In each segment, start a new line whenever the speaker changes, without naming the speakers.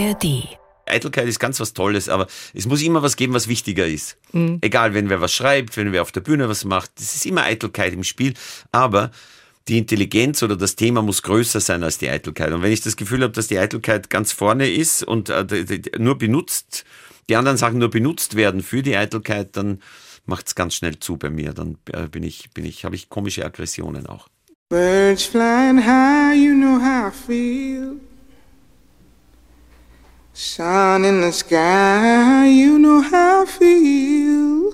ARD.
Eitelkeit ist ganz was Tolles, aber es muss immer was geben, was wichtiger ist. Mhm. Egal, wenn wer was schreibt, wenn wer auf der Bühne was macht, es ist immer Eitelkeit im Spiel, aber die Intelligenz oder das Thema muss größer sein als die Eitelkeit. Und wenn ich das Gefühl habe, dass die Eitelkeit ganz vorne ist und äh, nur benutzt, die anderen Sachen nur benutzt werden für die Eitelkeit, dann macht es ganz schnell zu bei mir. Dann äh, bin ich, bin ich, habe ich komische Aggressionen auch. Birds flying high, you know how I feel. Sun in the sky, you know how I feel.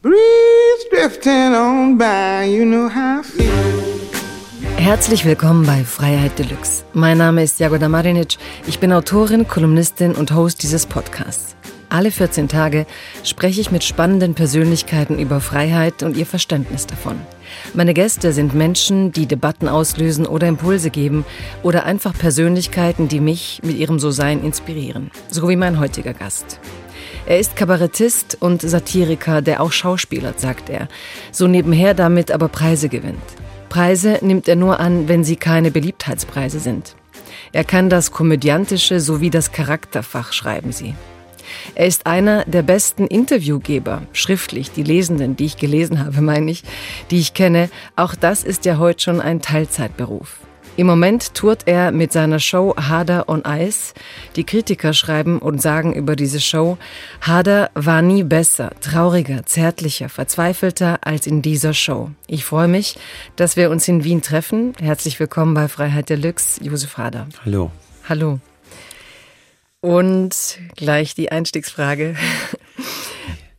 Breeze drifting on by, you know how I feel. Herzlich willkommen bei Freiheit Deluxe. Mein Name ist Jagoda Marinic. Ich bin Autorin, Kolumnistin und Host dieses Podcasts. Alle 14 Tage spreche ich mit spannenden Persönlichkeiten über Freiheit und ihr Verständnis davon. Meine Gäste sind Menschen, die Debatten auslösen oder Impulse geben oder einfach Persönlichkeiten, die mich mit ihrem So-Sein inspirieren. So wie mein heutiger Gast. Er ist Kabarettist und Satiriker, der auch Schauspieler, sagt er. So nebenher damit aber Preise gewinnt. Preise nimmt er nur an, wenn sie keine Beliebtheitspreise sind. Er kann das Komödiantische sowie das Charakterfach, schreiben sie. Er ist einer der besten Interviewgeber, schriftlich, die Lesenden, die ich gelesen habe, meine ich, die ich kenne. Auch das ist ja heute schon ein Teilzeitberuf. Im Moment tourt er mit seiner Show Hader on Ice. Die Kritiker schreiben und sagen über diese Show, Hader war nie besser, trauriger, zärtlicher, verzweifelter als in dieser Show. Ich freue mich, dass wir uns in Wien treffen. Herzlich willkommen bei Freiheit Deluxe, Josef Hader. Hallo.
Hallo. Und gleich die Einstiegsfrage.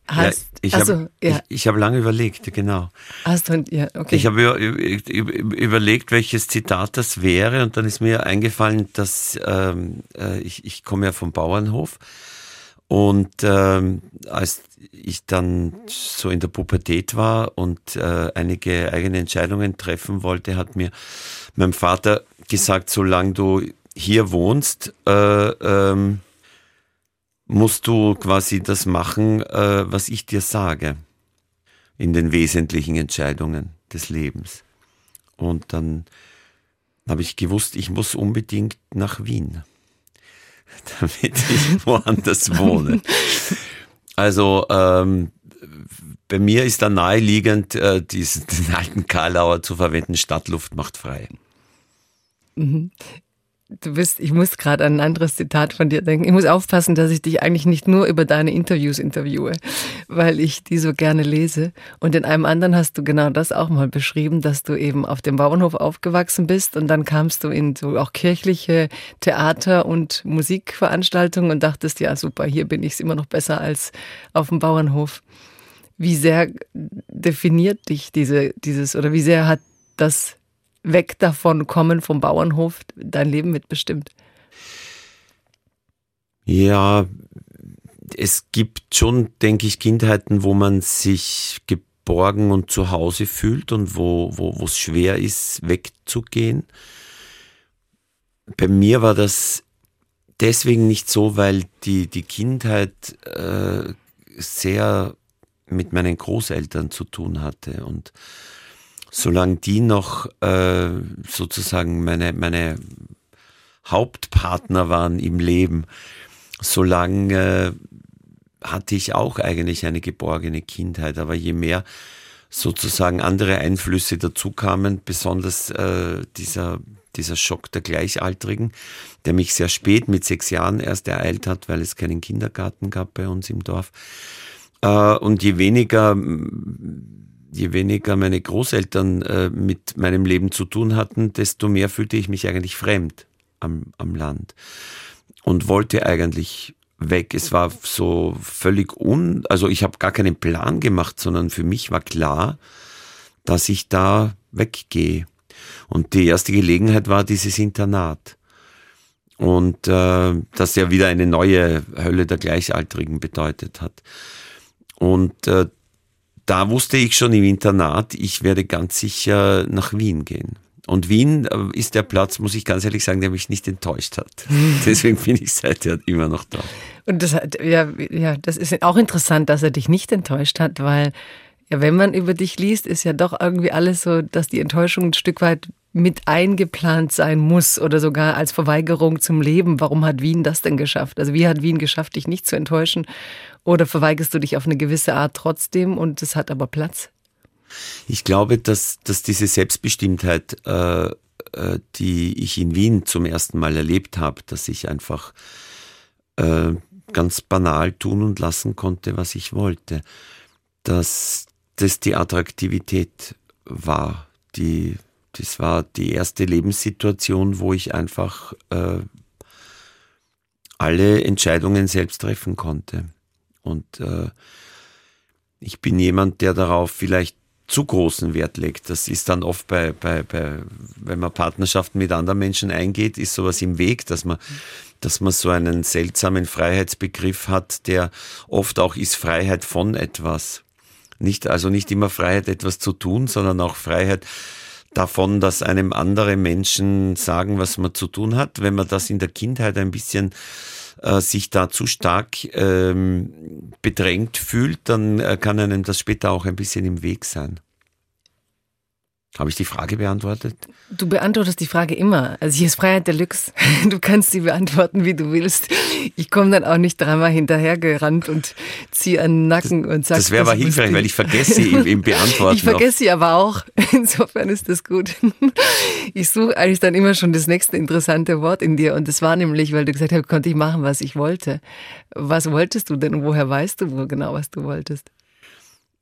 Hast, ja, ich habe ja. ich, ich hab lange überlegt, genau.
Hast du, ja, okay.
Ich habe überlegt, welches Zitat das wäre und dann ist mir eingefallen, dass ähm, äh, ich, ich komme ja vom Bauernhof und ähm, als ich dann so in der Pubertät war und äh, einige eigene Entscheidungen treffen wollte, hat mir mein Vater gesagt, solange du hier wohnst, äh, ähm, musst du quasi das machen, äh, was ich dir sage in den wesentlichen Entscheidungen des Lebens. Und dann habe ich gewusst, ich muss unbedingt nach Wien, damit ich woanders wohne. Also ähm, bei mir ist da naheliegend, äh, diesen alten Karlauer zu verwenden, Stadtluft macht frei.
Mhm du bist, ich muss gerade an ein anderes Zitat von dir denken. Ich muss aufpassen, dass ich dich eigentlich nicht nur über deine Interviews interviewe, weil ich die so gerne lese. Und in einem anderen hast du genau das auch mal beschrieben, dass du eben auf dem Bauernhof aufgewachsen bist und dann kamst du in so auch kirchliche Theater- und Musikveranstaltungen und dachtest, ja super, hier bin ich immer noch besser als auf dem Bauernhof. Wie sehr definiert dich diese, dieses, oder wie sehr hat das weg davon kommen vom Bauernhof dein Leben mitbestimmt?
Ja, es gibt schon, denke ich, Kindheiten, wo man sich geborgen und zu Hause fühlt und wo, wo, wo es schwer ist, wegzugehen. Bei mir war das deswegen nicht so, weil die, die Kindheit äh, sehr mit meinen Großeltern zu tun hatte und solange die noch äh, sozusagen meine, meine Hauptpartner waren im Leben, solange äh, hatte ich auch eigentlich eine geborgene Kindheit. Aber je mehr sozusagen andere Einflüsse dazu kamen, besonders äh, dieser, dieser Schock der Gleichaltrigen, der mich sehr spät mit sechs Jahren erst ereilt hat, weil es keinen Kindergarten gab bei uns im Dorf. Äh, und je weniger je weniger meine Großeltern äh, mit meinem Leben zu tun hatten, desto mehr fühlte ich mich eigentlich fremd am, am Land und wollte eigentlich weg. Es war so völlig un, also ich habe gar keinen Plan gemacht, sondern für mich war klar, dass ich da weggehe. Und die erste Gelegenheit war dieses Internat. Und äh, das ja wieder eine neue Hölle der Gleichaltrigen bedeutet hat. Und äh, da wusste ich schon im Internat, ich werde ganz sicher nach Wien gehen. Und Wien äh, ist der Platz, muss ich ganz ehrlich sagen, der mich nicht enttäuscht hat. Deswegen bin ich seither immer noch da.
Und das, ja, ja, das ist auch interessant, dass er dich nicht enttäuscht hat, weil ja, wenn man über dich liest, ist ja doch irgendwie alles so, dass die Enttäuschung ein Stück weit mit eingeplant sein muss oder sogar als Verweigerung zum Leben. Warum hat Wien das denn geschafft? Also wie hat Wien geschafft, dich nicht zu enttäuschen? Oder verweigerst du dich auf eine gewisse Art trotzdem und es hat aber Platz?
Ich glaube, dass, dass diese Selbstbestimmtheit, äh, äh, die ich in Wien zum ersten Mal erlebt habe, dass ich einfach äh, ganz banal tun und lassen konnte, was ich wollte, dass das die Attraktivität war. Die, das war die erste Lebenssituation, wo ich einfach äh, alle Entscheidungen selbst treffen konnte. Und äh, ich bin jemand, der darauf vielleicht zu großen Wert legt. Das ist dann oft bei, bei, bei, wenn man Partnerschaften mit anderen Menschen eingeht, ist sowas im Weg, dass man, dass man so einen seltsamen Freiheitsbegriff hat, der oft auch ist Freiheit von etwas. Nicht, also nicht immer Freiheit, etwas zu tun, sondern auch Freiheit davon, dass einem andere Menschen sagen, was man zu tun hat. Wenn man das in der Kindheit ein bisschen äh, sich da zu stark ähm, bedrängt fühlt, dann äh, kann einem das später auch ein bisschen im Weg sein. Habe ich die Frage beantwortet?
Du beantwortest die Frage immer. Also hier ist Freiheit Deluxe. Du kannst sie beantworten, wie du willst. Ich komme dann auch nicht dreimal hinterhergerannt und ziehe an den Nacken
das,
und sage.
Das wäre aber hilfreich, weil ich vergesse sie im, im Beantworten.
ich vergesse sie aber auch. Insofern ist das gut. Ich suche eigentlich dann immer schon das nächste interessante Wort in dir. Und das war nämlich, weil du gesagt hast, konnte ich machen, was ich wollte. Was wolltest du denn und woher weißt du wo genau, was du wolltest?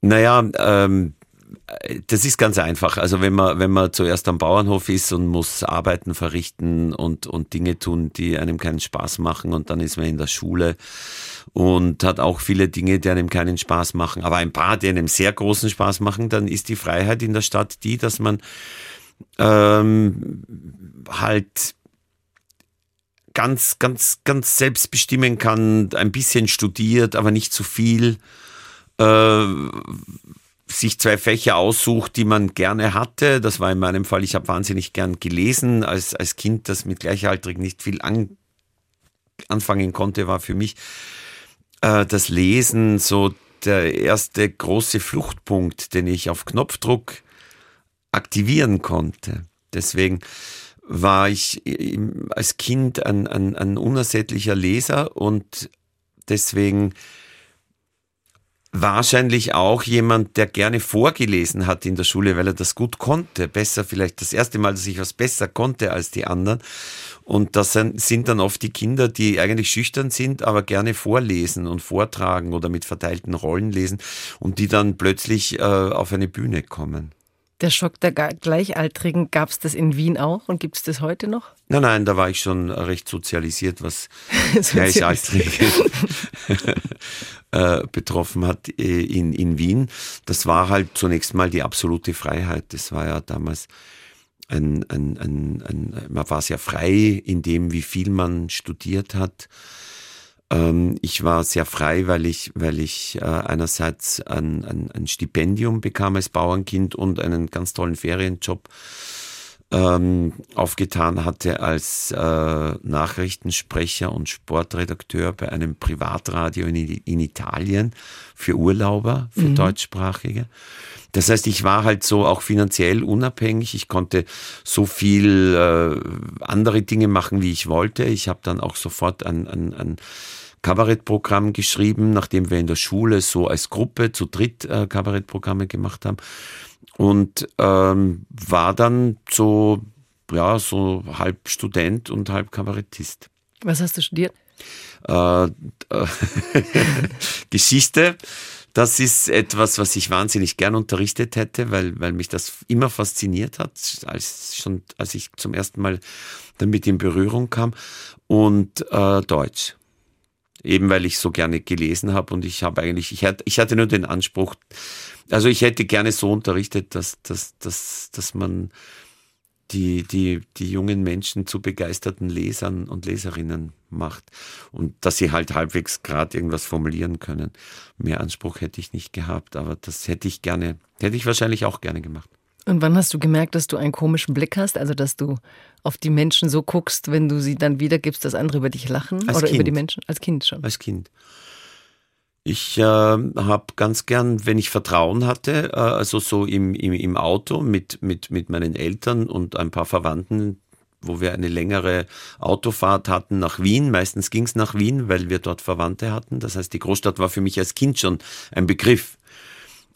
Naja, ähm, das ist ganz einfach. Also wenn man, wenn man zuerst am Bauernhof ist und muss Arbeiten verrichten und, und Dinge tun, die einem keinen Spaß machen und dann ist man in der Schule und hat auch viele Dinge, die einem keinen Spaß machen, aber ein paar, die einem sehr großen Spaß machen, dann ist die Freiheit in der Stadt die, dass man ähm, halt ganz, ganz, ganz selbst bestimmen kann, ein bisschen studiert, aber nicht zu viel. Äh, sich zwei Fächer aussucht, die man gerne hatte. Das war in meinem Fall, ich habe wahnsinnig gern gelesen. Als, als Kind, das mit Gleichaltrigen nicht viel an, anfangen konnte, war für mich äh, das Lesen so der erste große Fluchtpunkt, den ich auf Knopfdruck aktivieren konnte. Deswegen war ich als Kind ein, ein, ein unersättlicher Leser und deswegen wahrscheinlich auch jemand, der gerne vorgelesen hat in der Schule, weil er das gut konnte. Besser vielleicht das erste Mal, dass ich was besser konnte als die anderen. Und das sind dann oft die Kinder, die eigentlich schüchtern sind, aber gerne vorlesen und vortragen oder mit verteilten Rollen lesen und die dann plötzlich äh, auf eine Bühne kommen.
Der Schock der Gleichaltrigen, gab es das in Wien auch und gibt es das heute noch?
Nein, nein, da war ich schon recht sozialisiert, was Gleichaltrige äh, betroffen hat äh, in, in Wien. Das war halt zunächst mal die absolute Freiheit. Das war ja damals ein, ein, ein, ein man war sehr frei in dem, wie viel man studiert hat. Ähm, ich war sehr frei, weil ich, weil ich äh, einerseits ein, ein, ein Stipendium bekam als Bauernkind und einen ganz tollen Ferienjob ähm, aufgetan hatte als äh, Nachrichtensprecher und Sportredakteur bei einem Privatradio in, in Italien für Urlauber, für mhm. Deutschsprachige. Das heißt, ich war halt so auch finanziell unabhängig. Ich konnte so viel äh, andere Dinge machen, wie ich wollte. Ich habe dann auch sofort ein, ein, ein Kabarettprogramm geschrieben, nachdem wir in der Schule so als Gruppe zu dritt äh, Kabarettprogramme gemacht haben. Und ähm, war dann so, ja, so halb Student und halb Kabarettist.
Was hast du studiert?
Äh, äh, Geschichte. Das ist etwas, was ich wahnsinnig gern unterrichtet hätte, weil, weil mich das immer fasziniert hat, als, schon, als ich zum ersten Mal damit in Berührung kam. Und äh, Deutsch eben weil ich so gerne gelesen habe und ich habe eigentlich, ich hatte, ich hatte nur den Anspruch, also ich hätte gerne so unterrichtet, dass, dass, dass, dass man die, die, die jungen Menschen zu begeisterten Lesern und Leserinnen macht und dass sie halt halbwegs gerade irgendwas formulieren können. Mehr Anspruch hätte ich nicht gehabt, aber das hätte ich gerne, hätte ich wahrscheinlich auch gerne gemacht.
Und wann hast du gemerkt, dass du einen komischen Blick hast? Also, dass du auf die Menschen so guckst, wenn du sie dann wiedergibst, dass andere über dich lachen?
Als
oder
kind.
über die Menschen? Als Kind schon.
Als Kind. Ich äh, habe ganz gern, wenn ich Vertrauen hatte, äh, also so im, im, im Auto mit, mit, mit meinen Eltern und ein paar Verwandten, wo wir eine längere Autofahrt hatten nach Wien. Meistens ging es nach Wien, weil wir dort Verwandte hatten. Das heißt, die Großstadt war für mich als Kind schon ein Begriff.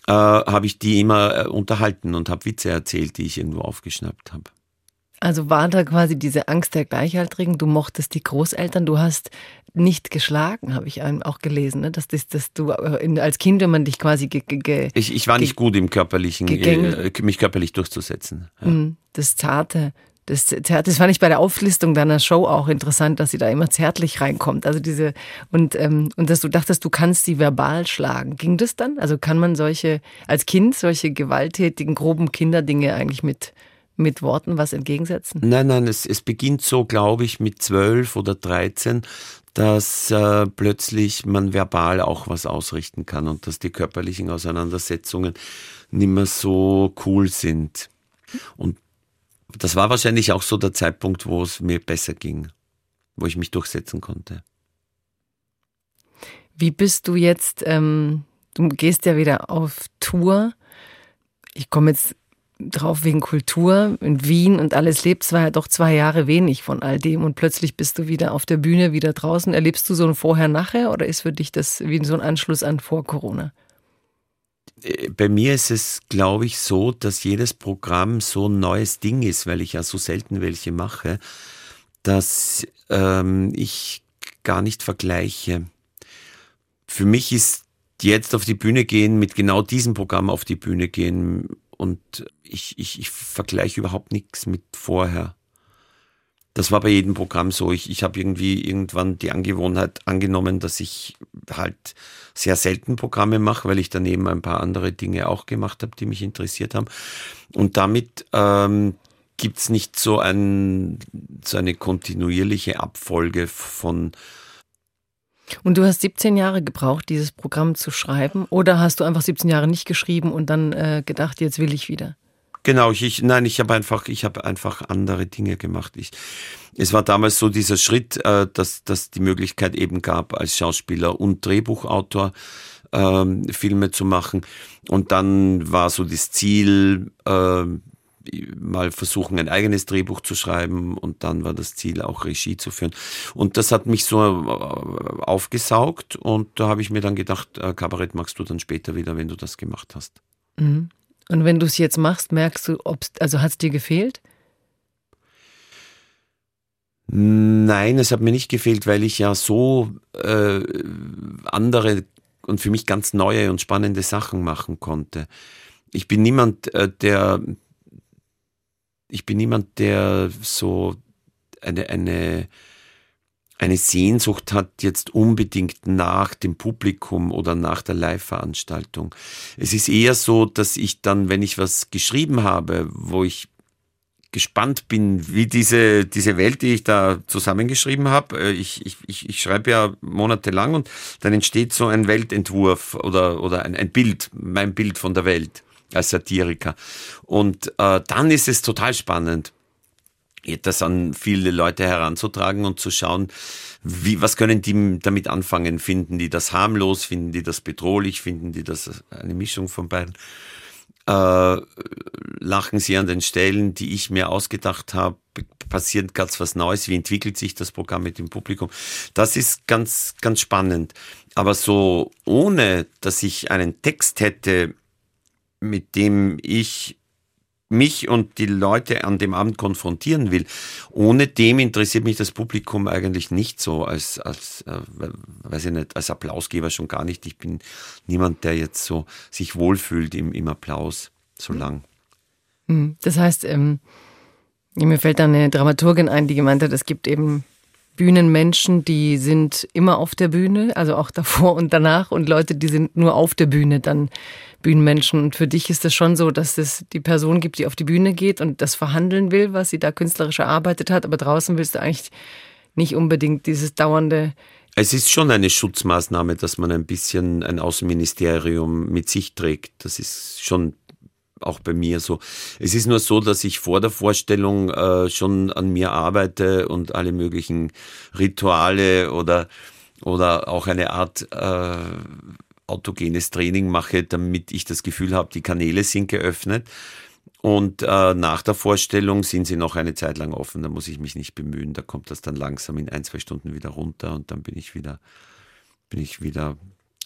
Äh, habe ich die immer äh, unterhalten und habe Witze erzählt, die ich irgendwo aufgeschnappt habe.
Also war da quasi diese Angst der Gleichaltrigen, du mochtest die Großeltern, du hast nicht geschlagen, habe ich auch gelesen, ne? dass, das, dass du äh, als Kind, wenn man dich quasi ge, ge,
ich, ich war nicht gut im körperlichen, äh, mich körperlich durchzusetzen.
Ja. Mhm, das Zarte, das, das fand ich bei der Auflistung deiner Show auch interessant, dass sie da immer zärtlich reinkommt. Also diese und ähm, und dass du dachtest, du kannst sie verbal schlagen. Ging das dann? Also kann man solche als Kind solche gewalttätigen, groben Kinderdinge eigentlich mit mit Worten was entgegensetzen?
Nein, nein, es, es beginnt so, glaube ich, mit zwölf oder dreizehn, dass äh, plötzlich man verbal auch was ausrichten kann und dass die körperlichen Auseinandersetzungen nicht mehr so cool sind. Und das war wahrscheinlich auch so der Zeitpunkt, wo es mir besser ging, wo ich mich durchsetzen konnte.
Wie bist du jetzt, ähm, du gehst ja wieder auf Tour. Ich komme jetzt drauf wegen Kultur in Wien und alles lebst, war ja doch zwei Jahre wenig von all dem und plötzlich bist du wieder auf der Bühne, wieder draußen. Erlebst du so ein Vorher-Nachher oder ist für dich das wie so ein Anschluss an vor Corona?
Äh, bei mir ist es, glaube ich, so, dass jedes Programm so ein neues Ding ist, weil ich ja so selten welche mache, dass ähm, ich gar nicht vergleiche. Für mich ist jetzt auf die Bühne gehen, mit genau diesem Programm auf die Bühne gehen, und ich, ich, ich vergleiche überhaupt nichts mit vorher. Das war bei jedem Programm so. Ich, ich habe irgendwie irgendwann die Angewohnheit angenommen, dass ich halt sehr selten Programme mache, weil ich daneben ein paar andere Dinge auch gemacht habe, die mich interessiert haben. Und damit ähm, gibt nicht so, ein, so eine kontinuierliche Abfolge von
und du hast 17 Jahre gebraucht, dieses Programm zu schreiben? Oder hast du einfach 17 Jahre nicht geschrieben und dann äh, gedacht, jetzt will ich wieder?
Genau, ich, nein, ich habe einfach, ich habe einfach andere Dinge gemacht. Ich, es war damals so dieser Schritt, äh, dass, dass die Möglichkeit eben gab, als Schauspieler und Drehbuchautor ähm, Filme zu machen. Und dann war so das Ziel, äh, mal versuchen, ein eigenes Drehbuch zu schreiben und dann war das Ziel, auch Regie zu führen. Und das hat mich so äh, aufgesaugt und da habe ich mir dann gedacht, äh, Kabarett magst du dann später wieder, wenn du das gemacht hast.
Mhm. Und wenn du es jetzt machst, merkst du, ob's, also hat es dir gefehlt?
Nein, es hat mir nicht gefehlt, weil ich ja so äh, andere und für mich ganz neue und spannende Sachen machen konnte. Ich bin niemand, äh, der ich bin niemand, der so eine, eine, eine Sehnsucht hat jetzt unbedingt nach dem Publikum oder nach der Live-Veranstaltung. Es ist eher so, dass ich dann, wenn ich was geschrieben habe, wo ich gespannt bin, wie diese, diese Welt, die ich da zusammengeschrieben habe, äh, ich, ich, ich, schreibe ja monatelang und dann entsteht so ein Weltentwurf oder, oder ein, ein Bild, mein Bild von der Welt als Satiriker. Und äh, dann ist es total spannend, das an viele Leute heranzutragen und zu schauen, wie, was können die damit anfangen? Finden die das harmlos? Finden die das bedrohlich? Finden die das eine Mischung von beiden? Äh, lachen sie an den Stellen, die ich mir ausgedacht habe? Passiert ganz was Neues? Wie entwickelt sich das Programm mit dem Publikum? Das ist ganz, ganz spannend. Aber so, ohne dass ich einen Text hätte, mit dem ich mich und die Leute an dem Abend konfrontieren will. Ohne dem interessiert mich das Publikum eigentlich nicht so als, als äh, weiß ich nicht, als Applausgeber schon gar nicht. Ich bin niemand, der jetzt so sich wohlfühlt im, im Applaus so lang.
Hm, das heißt, ähm, mir fällt da eine Dramaturgin ein, die gemeint hat, es gibt eben Bühnenmenschen, die sind immer auf der Bühne, also auch davor und danach und Leute, die sind nur auf der Bühne dann Bühnenmenschen. Und für dich ist es schon so, dass es die Person gibt, die auf die Bühne geht und das verhandeln will, was sie da künstlerisch erarbeitet hat. Aber draußen willst du eigentlich nicht unbedingt dieses dauernde.
Es ist schon eine Schutzmaßnahme, dass man ein bisschen ein Außenministerium mit sich trägt. Das ist schon auch bei mir so. Es ist nur so, dass ich vor der Vorstellung äh, schon an mir arbeite und alle möglichen Rituale oder oder auch eine Art äh, autogenes Training mache, damit ich das Gefühl habe, die Kanäle sind geöffnet. Und äh, nach der Vorstellung sind sie noch eine Zeit lang offen, da muss ich mich nicht bemühen, da kommt das dann langsam in ein, zwei Stunden wieder runter und dann bin ich wieder, bin ich wieder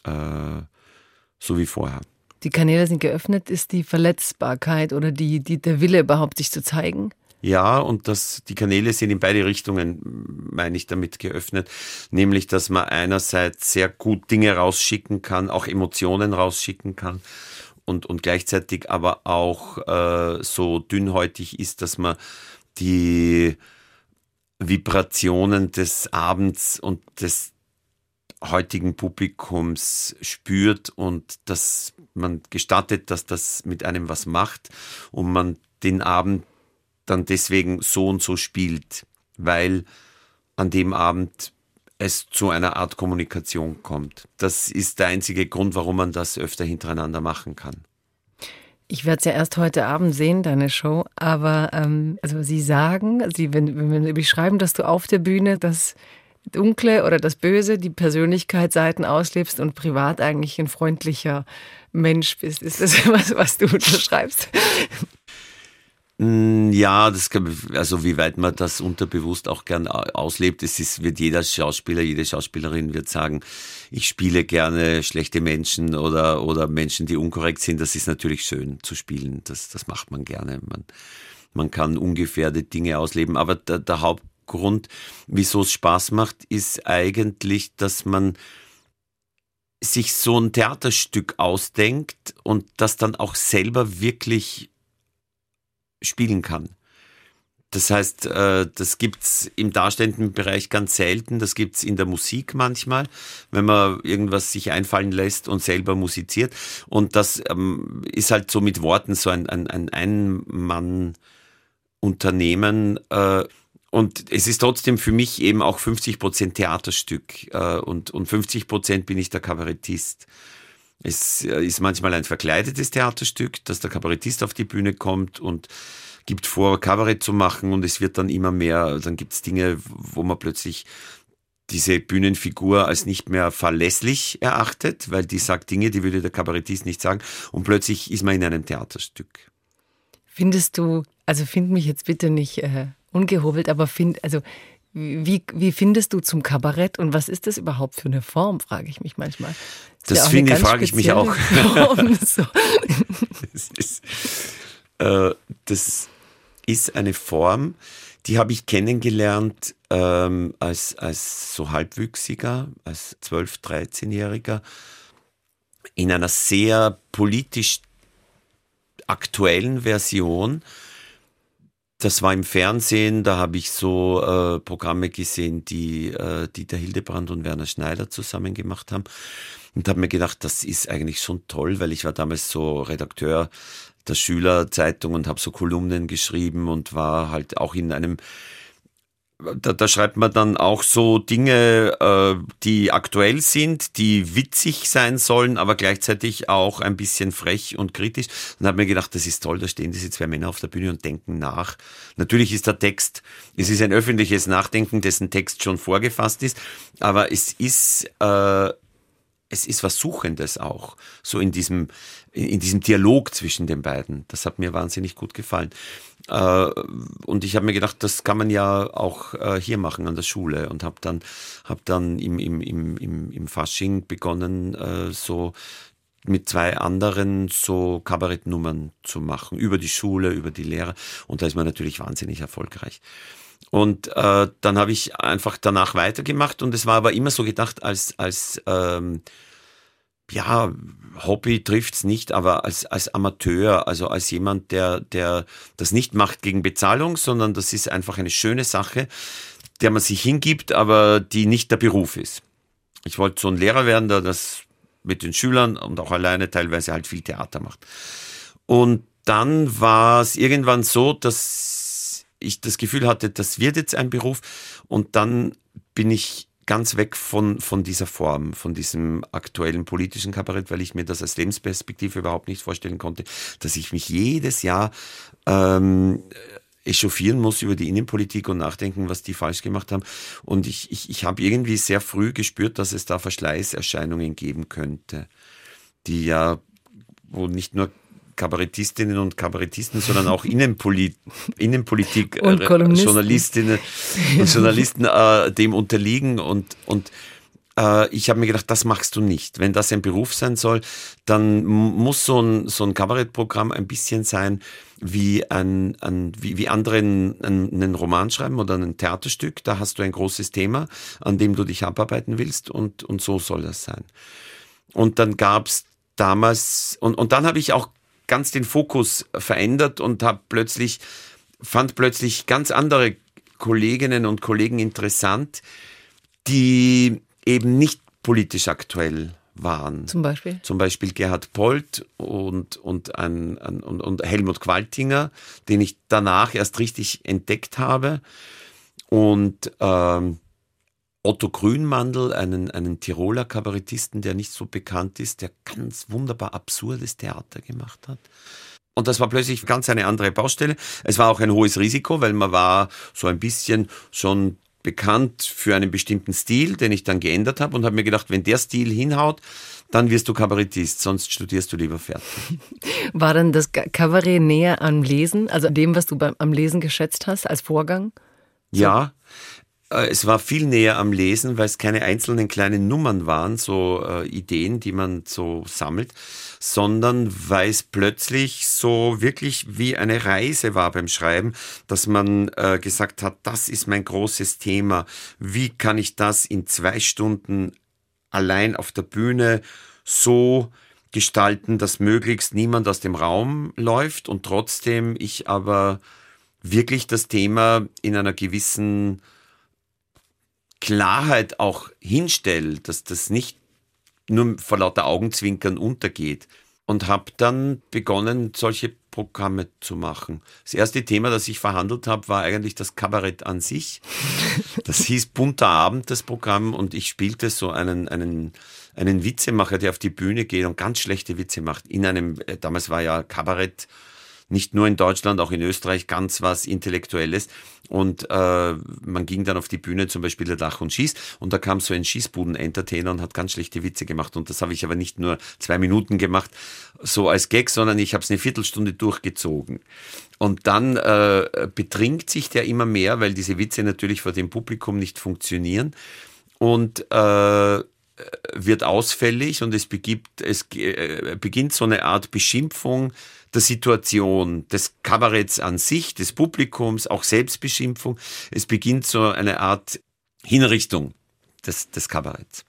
äh, so wie vorher.
Die Kanäle sind geöffnet, ist die Verletzbarkeit oder die, die, der Wille überhaupt sich zu zeigen?
Ja, und das, die Kanäle sind in beide Richtungen, meine ich, damit geöffnet. Nämlich, dass man einerseits sehr gut Dinge rausschicken kann, auch Emotionen rausschicken kann und, und gleichzeitig aber auch äh, so dünnhäutig ist, dass man die Vibrationen des Abends und des heutigen Publikums spürt und dass man gestattet, dass das mit einem was macht und man den Abend dann deswegen so und so spielt, weil an dem Abend es zu einer Art Kommunikation kommt. Das ist der einzige Grund, warum man das öfter hintereinander machen kann.
Ich werde es ja erst heute Abend sehen, deine Show, aber ähm, also Sie sagen, Sie, wenn, wenn Sie beschreiben, dass du auf der Bühne das Dunkle oder das Böse, die Persönlichkeitsseiten auslebst und privat eigentlich ein freundlicher Mensch bist. Ist das was, was du beschreibst?
Mm, ja, das kann, also wie weit man das unterbewusst auch gern auslebt, es ist, wird jeder Schauspieler, jede Schauspielerin wird sagen, ich spiele gerne schlechte Menschen oder, oder Menschen, die unkorrekt sind. Das ist natürlich schön zu spielen. Das, das macht man gerne. Man, man kann ungefährdet Dinge ausleben. Aber der, der Hauptgrund, wieso es Spaß macht, ist eigentlich, dass man sich so ein Theaterstück ausdenkt und das dann auch selber wirklich spielen kann. Das heißt, äh, das gibt's im darstellenden Bereich ganz selten. Das gibt's in der Musik manchmal, wenn man irgendwas sich einfallen lässt und selber musiziert. Und das ähm, ist halt so mit Worten so ein, ein, ein Ein-Mann-Unternehmen. Äh, und es ist trotzdem für mich eben auch 50 Prozent Theaterstück äh, und, und 50 Prozent bin ich der Kabarettist. Es äh, ist manchmal ein verkleidetes Theaterstück, dass der Kabarettist auf die Bühne kommt und gibt vor, Kabarett zu machen und es wird dann immer mehr, dann gibt es Dinge, wo man plötzlich diese Bühnenfigur als nicht mehr verlässlich erachtet, weil die sagt Dinge, die würde der Kabarettist nicht sagen und plötzlich ist man in einem Theaterstück.
Findest du, also find mich jetzt bitte nicht äh, ungehobelt, aber find, also wie, wie findest du zum Kabarett und was ist das überhaupt für eine Form, frage ich mich manchmal.
Das, das finde ich, frage ich mich auch. so. das, ist, äh, das ist eine Form, die habe ich kennengelernt ähm, als, als so Halbwüchsiger, als 12-, 13-Jähriger, in einer sehr politisch aktuellen Version das war im Fernsehen, da habe ich so äh, Programme gesehen, die äh, Dieter Hildebrand und Werner Schneider zusammen gemacht haben. Und habe mir gedacht, das ist eigentlich schon toll, weil ich war damals so Redakteur der Schülerzeitung und habe so Kolumnen geschrieben und war halt auch in einem da, da schreibt man dann auch so Dinge, äh, die aktuell sind, die witzig sein sollen, aber gleichzeitig auch ein bisschen frech und kritisch. Und habe mir gedacht, das ist toll, da stehen diese zwei Männer auf der Bühne und denken nach. Natürlich ist der Text, es ist ein öffentliches Nachdenken, dessen Text schon vorgefasst ist, aber es ist äh, es ist was Suchendes auch, so in diesem, in diesem Dialog zwischen den beiden. Das hat mir wahnsinnig gut gefallen. Äh, und ich habe mir gedacht, das kann man ja auch äh, hier machen an der Schule und habe dann, hab dann im, im, im, im, Fasching begonnen, äh, so mit zwei anderen so Kabarettnummern zu machen, über die Schule, über die Lehrer. Und da ist man natürlich wahnsinnig erfolgreich. Und äh, dann habe ich einfach danach weitergemacht und es war aber immer so gedacht als, als ähm, ja, Hobby trifft's nicht, aber als, als Amateur, also als jemand, der, der das nicht macht gegen Bezahlung, sondern das ist einfach eine schöne Sache, der man sich hingibt, aber die nicht der Beruf ist. Ich wollte so ein Lehrer werden, der das mit den Schülern und auch alleine teilweise halt viel Theater macht. Und dann war es irgendwann so, dass ich das Gefühl hatte, das wird jetzt ein Beruf. Und dann bin ich ganz weg von, von dieser Form, von diesem aktuellen politischen Kabarett, weil ich mir das als Lebensperspektive überhaupt nicht vorstellen konnte, dass ich mich jedes Jahr ähm, echauffieren muss über die Innenpolitik und nachdenken, was die falsch gemacht haben. Und ich, ich, ich habe irgendwie sehr früh gespürt, dass es da Verschleißerscheinungen geben könnte, die ja, wo nicht nur Kabarettistinnen und Kabarettisten, sondern auch Innenpolit Innenpolitik,
und
äh, Journalistinnen und Journalisten äh, dem unterliegen und, und äh, ich habe mir gedacht, das machst du nicht. Wenn das ein Beruf sein soll, dann muss so ein, so ein Kabarettprogramm ein bisschen sein, wie, ein, ein, wie, wie andere einen, einen Roman schreiben oder ein Theaterstück. Da hast du ein großes Thema, an dem du dich abarbeiten willst und, und so soll das sein. Und dann gab's damals, und, und dann habe ich auch ganz den Fokus verändert und habe plötzlich, fand plötzlich ganz andere Kolleginnen und Kollegen interessant, die eben nicht politisch aktuell waren.
Zum Beispiel?
Zum Beispiel Gerhard Polt und, und, ein, ein, und, und Helmut Qualtinger, den ich danach erst richtig entdeckt habe. Und ähm, Otto Grünmandel, einen, einen Tiroler Kabarettisten, der nicht so bekannt ist, der ganz wunderbar absurdes Theater gemacht hat. Und das war plötzlich ganz eine andere Baustelle. Es war auch ein hohes Risiko, weil man war so ein bisschen schon bekannt für einen bestimmten Stil, den ich dann geändert habe und habe mir gedacht, wenn der Stil hinhaut, dann wirst du Kabarettist, sonst studierst du lieber fertig.
War dann das Kabarett näher am Lesen, also dem, was du beim, am Lesen geschätzt hast als Vorgang?
So. Ja, es war viel näher am Lesen, weil es keine einzelnen kleinen Nummern waren, so äh, Ideen, die man so sammelt, sondern weil es plötzlich so wirklich wie eine Reise war beim Schreiben, dass man äh, gesagt hat, das ist mein großes Thema. Wie kann ich das in zwei Stunden allein auf der Bühne so gestalten, dass möglichst niemand aus dem Raum läuft und trotzdem ich aber wirklich das Thema in einer gewissen Klarheit auch hinstelle, dass das nicht nur vor lauter Augenzwinkern untergeht. Und habe dann begonnen, solche Programme zu machen. Das erste Thema, das ich verhandelt habe, war eigentlich das Kabarett an sich. Das hieß Bunter Abend, das Programm, und ich spielte so einen, einen, einen Witzemacher, der auf die Bühne geht und ganz schlechte Witze macht. In einem, äh, damals war ja Kabarett nicht nur in Deutschland, auch in Österreich ganz was Intellektuelles. Und äh, man ging dann auf die Bühne, zum Beispiel der Dach und Schieß, und da kam so ein Schießbuden-Entertainer und hat ganz schlechte Witze gemacht. Und das habe ich aber nicht nur zwei Minuten gemacht, so als Gag, sondern ich habe es eine Viertelstunde durchgezogen. Und dann äh, betrinkt sich der immer mehr, weil diese Witze natürlich vor dem Publikum nicht funktionieren. Und äh, wird ausfällig und es, begibt, es äh, beginnt so eine Art Beschimpfung der Situation, des Kabaretts an sich, des Publikums, auch Selbstbeschimpfung. Es beginnt so eine Art Hinrichtung des, des Kabaretts.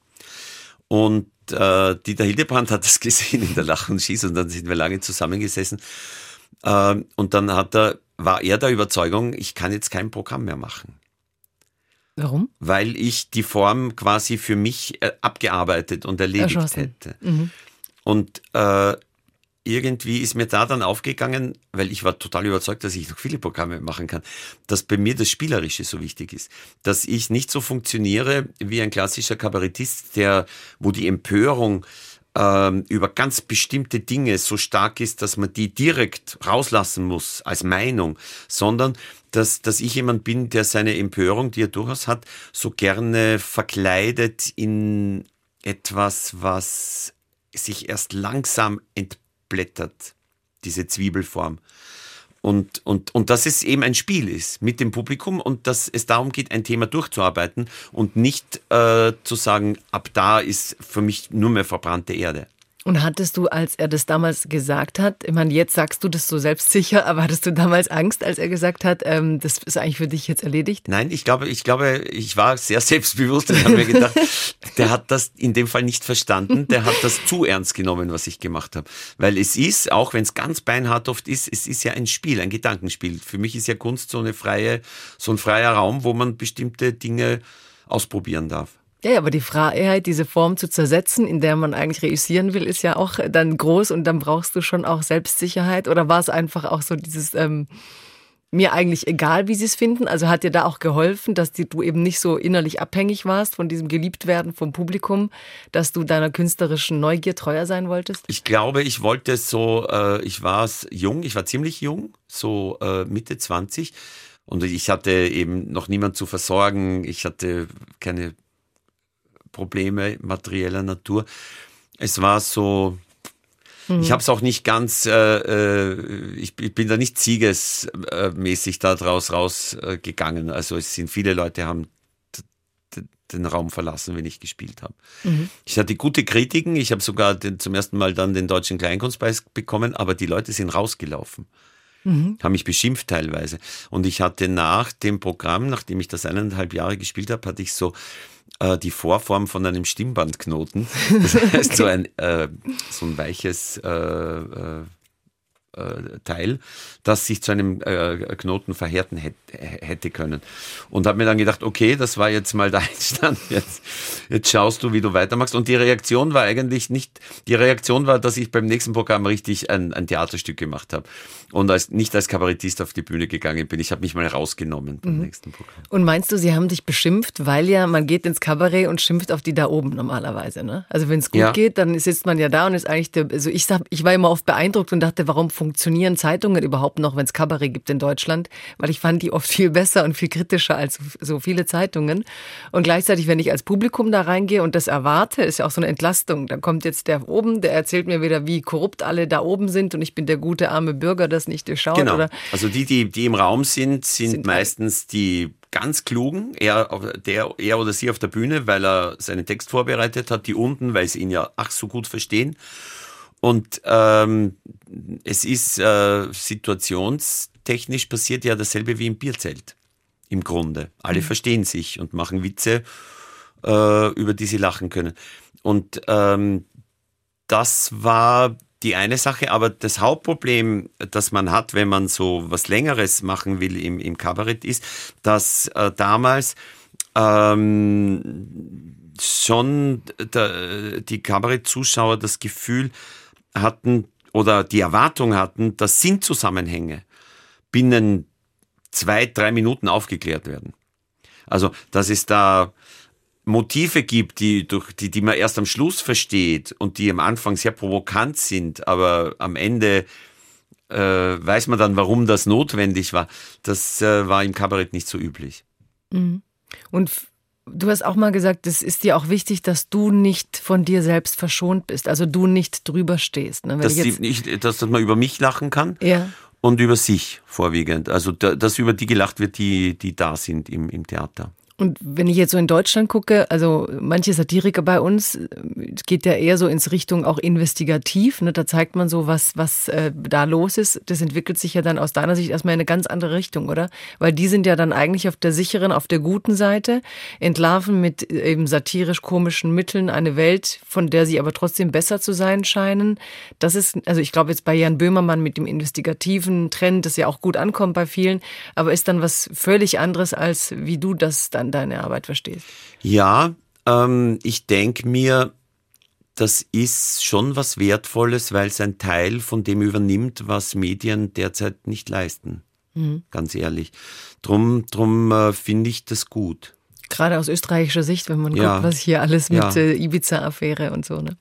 Und äh, Dieter Hildebrand hat das gesehen in der Lach und Schieß und dann sind wir lange zusammengesessen. Äh, und dann hat er, war er der Überzeugung, ich kann jetzt kein Programm mehr machen.
Warum?
Weil ich die Form quasi für mich äh, abgearbeitet und erledigt Erschossen. hätte. Mhm. Und äh, irgendwie ist mir da dann aufgegangen, weil ich war total überzeugt, dass ich noch viele Programme machen kann, dass bei mir das Spielerische so wichtig ist. Dass ich nicht so funktioniere wie ein klassischer Kabarettist, der, wo die Empörung ähm, über ganz bestimmte Dinge so stark ist, dass man die direkt rauslassen muss als Meinung, sondern dass, dass ich jemand bin, der seine Empörung, die er durchaus hat, so gerne verkleidet in etwas, was sich erst langsam entblättert, diese Zwiebelform. Und, und, und dass es eben ein Spiel ist mit dem Publikum und dass es darum geht, ein Thema durchzuarbeiten und nicht äh, zu sagen, ab da ist für mich nur mehr verbrannte Erde.
Und hattest du, als er das damals gesagt hat, ich meine, jetzt sagst du das so selbstsicher, aber hattest du damals Angst, als er gesagt hat, ähm, das ist eigentlich für dich jetzt erledigt?
Nein, ich glaube, ich glaube, ich war sehr selbstbewusst und habe mir gedacht, der hat das in dem Fall nicht verstanden, der hat das zu ernst genommen, was ich gemacht habe. Weil es ist, auch wenn es ganz beinhart oft ist, es ist ja ein Spiel, ein Gedankenspiel. Für mich ist ja Kunst so eine freie, so ein freier Raum, wo man bestimmte Dinge ausprobieren darf.
Ja, aber die Freiheit, diese Form zu zersetzen, in der man eigentlich reüssieren will, ist ja auch dann groß und dann brauchst du schon auch Selbstsicherheit. Oder war es einfach auch so dieses, ähm, mir eigentlich egal, wie sie es finden. Also hat dir da auch geholfen, dass die, du eben nicht so innerlich abhängig warst von diesem Geliebtwerden vom Publikum, dass du deiner künstlerischen Neugier treuer sein wolltest?
Ich glaube, ich wollte so, äh, ich war jung, ich war ziemlich jung, so äh, Mitte 20. Und ich hatte eben noch niemand zu versorgen. Ich hatte keine Probleme materieller Natur. Es war so, ich mhm. habe es auch nicht ganz, äh, äh, ich, ich, bin da nicht siegesmäßig da draus rausgegangen. Also es sind viele Leute haben den Raum verlassen, wenn ich gespielt habe. Mhm. Ich hatte gute Kritiken, ich habe sogar den, zum ersten Mal dann den Deutschen Kleinkunstpreis bekommen, aber die Leute sind rausgelaufen. Mhm. Haben mich beschimpft teilweise. Und ich hatte nach dem Programm, nachdem ich das eineinhalb Jahre gespielt habe, hatte ich so äh, die Vorform von einem Stimmbandknoten. Das heißt, so ein, äh, so ein weiches äh, äh, äh, Teil, das sich zu einem äh, Knoten verhärten hätte können. Und habe mir dann gedacht, okay, das war jetzt mal der Einstand, jetzt, jetzt schaust du, wie du weitermachst. Und die Reaktion war eigentlich nicht, die Reaktion war, dass ich beim nächsten Programm richtig ein, ein Theaterstück gemacht habe und als, nicht als Kabarettist auf die Bühne gegangen bin. Ich habe mich mal rausgenommen beim mhm. nächsten Programm.
Und meinst du, sie haben dich beschimpft, weil ja man geht ins Kabarett und schimpft auf die da oben normalerweise, ne? Also wenn es gut ja. geht, dann sitzt man ja da und ist eigentlich der, also ich sag, ich war immer oft beeindruckt und dachte, warum funktionieren Zeitungen überhaupt noch, wenn es Kabarett gibt in Deutschland? Weil ich fand die oft viel besser und viel kritischer als so viele Zeitungen. Und gleichzeitig, wenn ich als Publikum da reingehe und das erwarte, ist ja auch so eine Entlastung. Da kommt jetzt der oben, der erzählt mir wieder, wie korrupt alle da oben sind und ich bin der gute arme Bürger, das nicht durchschaut.
Genau.
Oder?
Also die, die, die im Raum sind, sind, sind meistens die ganz klugen, er, der, er oder sie auf der Bühne, weil er seinen Text vorbereitet hat, die unten, weil sie ihn ja ach so gut verstehen. Und ähm, es ist äh, situationstechnisch passiert ja dasselbe wie im Bierzelt. Im Grunde. Alle mhm. verstehen sich und machen Witze, äh, über die sie lachen können. Und ähm, das war die eine Sache, aber das Hauptproblem, das man hat, wenn man so was Längeres machen will im, im Kabarett, ist, dass äh, damals ähm, schon der, die Kabarett-Zuschauer das Gefühl hatten oder die Erwartung hatten, dass Sinnzusammenhänge binnen zwei, drei Minuten aufgeklärt werden. Also, dass es da Motive gibt, die, durch, die, die man erst am Schluss versteht und die am Anfang sehr provokant sind, aber am Ende äh, weiß man dann, warum das notwendig war. Das äh, war im Kabarett nicht so üblich.
Mhm. Und Du hast auch mal gesagt, es ist dir auch wichtig, dass du nicht von dir selbst verschont bist, also du nicht drüber stehst.
Ne? Dass, jetzt... nicht, dass man über mich lachen kann
ja.
und über sich vorwiegend. Also dass über die gelacht wird, die, die da sind im, im Theater.
Und wenn ich jetzt so in Deutschland gucke, also manche Satiriker bei uns, geht ja eher so ins Richtung auch investigativ. Ne? Da zeigt man so, was, was äh, da los ist. Das entwickelt sich ja dann aus deiner Sicht erstmal in eine ganz andere Richtung, oder? Weil die sind ja dann eigentlich auf der sicheren, auf der guten Seite, entlarven mit eben satirisch-komischen Mitteln eine Welt, von der sie aber trotzdem besser zu sein scheinen. Das ist, also ich glaube jetzt bei Jan Böhmermann mit dem investigativen Trend, das ja auch gut ankommt bei vielen, aber ist dann was völlig anderes, als wie du das dann deine Arbeit verstehst?
Ja, ähm, ich denke mir, das ist schon was Wertvolles, weil es ein Teil von dem übernimmt, was Medien derzeit nicht leisten. Mhm. Ganz ehrlich. Drum, drum äh, finde ich das gut.
Gerade aus österreichischer Sicht, wenn man ja. guckt, was hier alles mit ja. äh, Ibiza-Affäre und so. Ne?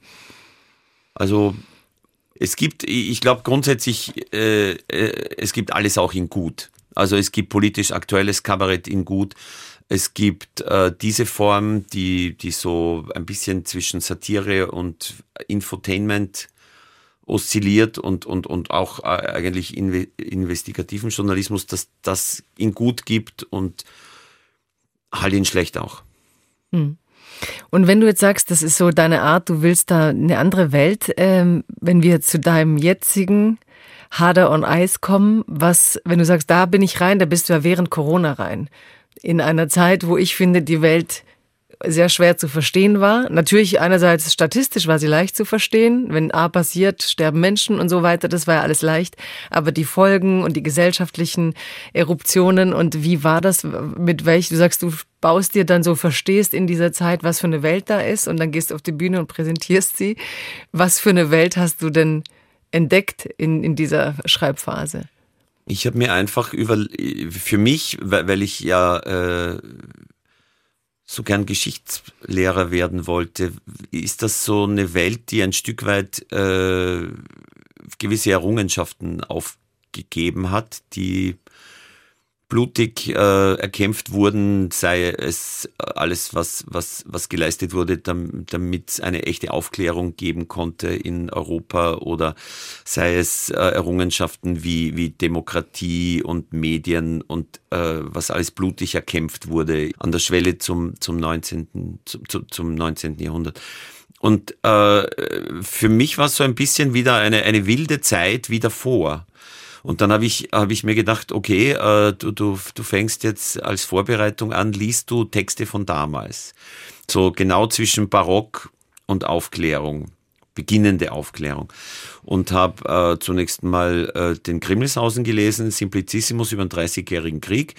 Also es gibt, ich glaube grundsätzlich, äh, äh, es gibt alles auch in gut. Also es gibt politisch aktuelles Kabarett in gut. Es gibt äh, diese Form, die, die so ein bisschen zwischen Satire und Infotainment oszilliert und, und, und auch äh, eigentlich inve investigativen Journalismus, dass das ihn gut gibt und halt ihn schlecht auch.
Hm. Und wenn du jetzt sagst, das ist so deine Art, du willst da eine andere Welt, ähm, wenn wir zu deinem jetzigen Harder on Eis kommen, was, wenn du sagst, da bin ich rein, da bist du ja während Corona rein in einer Zeit, wo ich finde, die Welt sehr schwer zu verstehen war. Natürlich einerseits statistisch war sie leicht zu verstehen. Wenn A passiert, sterben Menschen und so weiter. Das war ja alles leicht. Aber die Folgen und die gesellschaftlichen Eruptionen und wie war das mit welch, du sagst, du baust dir dann so, verstehst in dieser Zeit, was für eine Welt da ist und dann gehst du auf die Bühne und präsentierst sie. Was für eine Welt hast du denn entdeckt in, in dieser Schreibphase?
Ich habe mir einfach über, für mich, weil ich ja äh, so gern Geschichtslehrer werden wollte, ist das so eine Welt, die ein Stück weit äh, gewisse Errungenschaften aufgegeben hat, die blutig äh, erkämpft wurden, sei es alles, was, was, was geleistet wurde, damit es eine echte Aufklärung geben konnte in Europa oder sei es äh, Errungenschaften wie, wie Demokratie und Medien und äh, was alles blutig erkämpft wurde an der Schwelle zum, zum, 19., zum, zum 19. Jahrhundert. Und äh, für mich war es so ein bisschen wieder eine, eine wilde Zeit wie davor. Und dann habe ich, hab ich mir gedacht, okay, äh, du, du, du fängst jetzt als Vorbereitung an, liest du Texte von damals. So genau zwischen Barock und Aufklärung, beginnende Aufklärung. Und habe äh, zunächst mal äh, den Grimmelshausen gelesen, Simplicissimus über den Dreißigjährigen Krieg.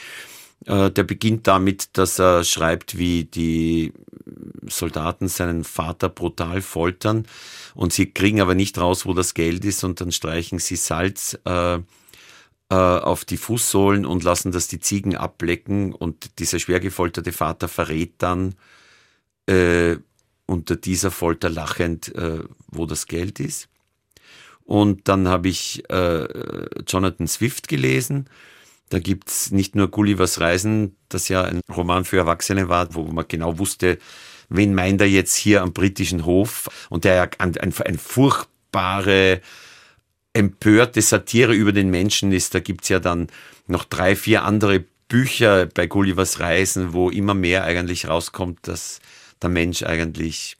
Äh, der beginnt damit, dass er schreibt, wie die Soldaten seinen Vater brutal foltern und sie kriegen aber nicht raus, wo das Geld ist und dann streichen sie Salz äh, äh, auf die Fußsohlen und lassen das die Ziegen ablecken und dieser schwer gefolterte Vater verrät dann äh, unter dieser Folter lachend, äh, wo das Geld ist. Und dann habe ich Jonathan Swift gelesen. Da gibt's nicht nur Gullivers Reisen, das ja ein Roman für Erwachsene war, wo man genau wusste, wen meint er jetzt hier am britischen Hof? Und der ja ein, ein, ein furchtbare, empörte Satire über den Menschen ist. Da gibt's ja dann noch drei, vier andere Bücher bei Gullivers Reisen, wo immer mehr eigentlich rauskommt, dass der Mensch eigentlich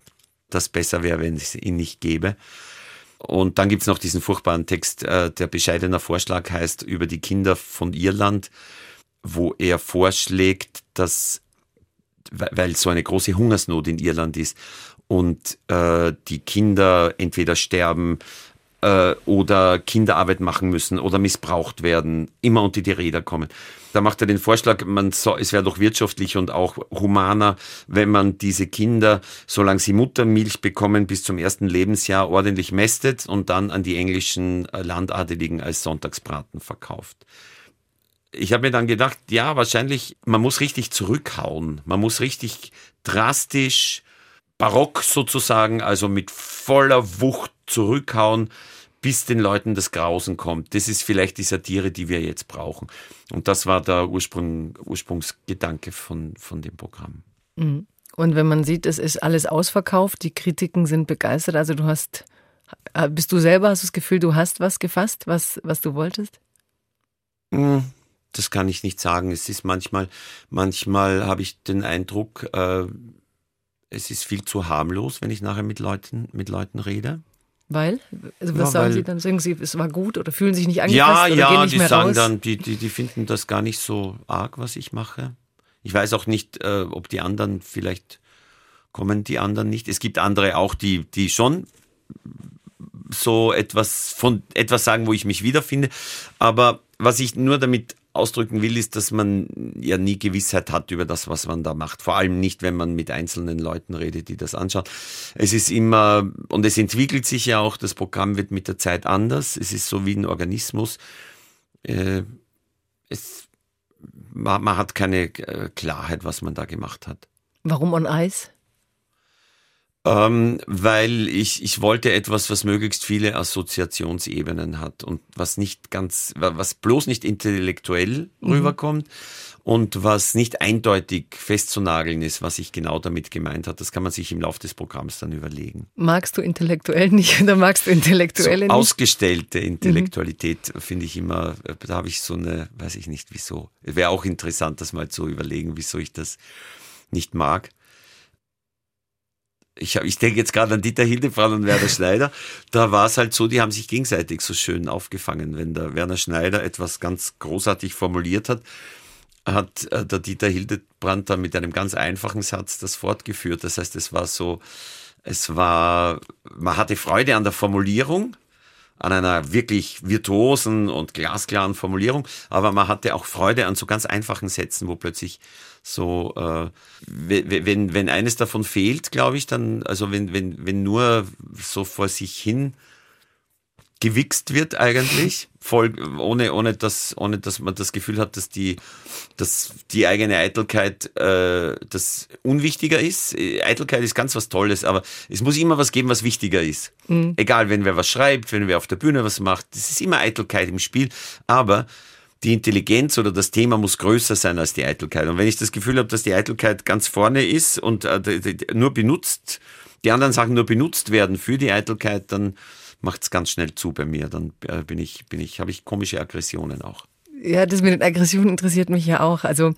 das besser wäre, wenn es ihn nicht gäbe. Und dann gibt's noch diesen furchtbaren Text, äh, der bescheidener Vorschlag heißt, über die Kinder von Irland, wo er vorschlägt, dass weil so eine große Hungersnot in Irland ist und äh, die Kinder entweder sterben äh, oder Kinderarbeit machen müssen oder missbraucht werden, immer unter die Räder kommen. Da macht er den Vorschlag, man so, es wäre doch wirtschaftlich und auch humaner, wenn man diese Kinder, solange sie Muttermilch bekommen, bis zum ersten Lebensjahr ordentlich mästet und dann an die englischen äh, Landadeligen als Sonntagsbraten verkauft ich habe mir dann gedacht, ja, wahrscheinlich, man muss richtig zurückhauen. Man muss richtig drastisch, barock sozusagen, also mit voller Wucht zurückhauen, bis den Leuten das Grausen kommt. Das ist vielleicht die Satire, die wir jetzt brauchen. Und das war der Ursprung, Ursprungsgedanke von, von dem Programm.
Mhm. Und wenn man sieht, es ist alles ausverkauft, die Kritiken sind begeistert, also du hast, bist du selber, hast du das Gefühl, du hast was gefasst, was, was du wolltest?
Mhm das kann ich nicht sagen. Es ist manchmal, manchmal habe ich den Eindruck, äh, es ist viel zu harmlos, wenn ich nachher mit Leuten, mit Leuten rede.
Weil? Also was ja, sagen Sie dann? Sagen Sie, es war gut oder fühlen sich nicht angepasst
ja,
oder
ja,
gehen nicht
die
mehr
sagen
raus?
dann, die, die, die finden das gar nicht so arg, was ich mache. Ich weiß auch nicht, äh, ob die anderen vielleicht kommen die anderen nicht. Es gibt andere auch, die, die schon so etwas von etwas sagen, wo ich mich wiederfinde. Aber was ich nur damit ausdrücken will, ist, dass man ja nie Gewissheit hat über das, was man da macht. Vor allem nicht, wenn man mit einzelnen Leuten redet, die das anschauen. Es ist immer, und es entwickelt sich ja auch, das Programm wird mit der Zeit anders. Es ist so wie ein Organismus. Äh, es, man, man hat keine äh, Klarheit, was man da gemacht hat.
Warum on Eis?
Ähm, weil ich, ich wollte etwas, was möglichst viele Assoziationsebenen hat und was nicht ganz, was bloß nicht intellektuell mhm. rüberkommt und was nicht eindeutig festzunageln ist, was ich genau damit gemeint hat. Das kann man sich im Laufe des Programms dann überlegen.
Magst du intellektuell nicht oder magst du intellektuelle so nicht?
Ausgestellte Intellektualität mhm. finde ich immer, da habe ich so eine, weiß ich nicht wieso. Wäre auch interessant, das mal zu überlegen, wieso ich das nicht mag ich, ich denke jetzt gerade an Dieter Hildebrand und Werner Schneider, da war es halt so, die haben sich gegenseitig so schön aufgefangen. Wenn der Werner Schneider etwas ganz großartig formuliert hat, hat äh, der Dieter Hildebrand dann mit einem ganz einfachen Satz das fortgeführt. Das heißt, es war so, es war, man hatte Freude an der Formulierung, an einer wirklich virtuosen und glasklaren Formulierung, aber man hatte auch Freude an so ganz einfachen Sätzen, wo plötzlich so, äh, wenn, wenn eines davon fehlt, glaube ich, dann, also wenn, wenn, wenn nur so vor sich hin gewichst wird eigentlich, voll, ohne, ohne, dass, ohne dass man das Gefühl hat, dass die, dass die eigene Eitelkeit äh, das unwichtiger ist. Eitelkeit ist ganz was Tolles, aber es muss immer was geben, was wichtiger ist. Mhm. Egal, wenn wer was schreibt, wenn wer auf der Bühne was macht, es ist immer Eitelkeit im Spiel, aber die Intelligenz oder das Thema muss größer sein als die Eitelkeit. Und wenn ich das Gefühl habe, dass die Eitelkeit ganz vorne ist und äh, nur benutzt, die anderen Sachen nur benutzt werden für die Eitelkeit, dann macht es ganz schnell zu bei mir. Dann äh, bin ich, bin ich, habe ich komische Aggressionen auch.
Ja, das mit den Aggressionen interessiert mich ja auch. Also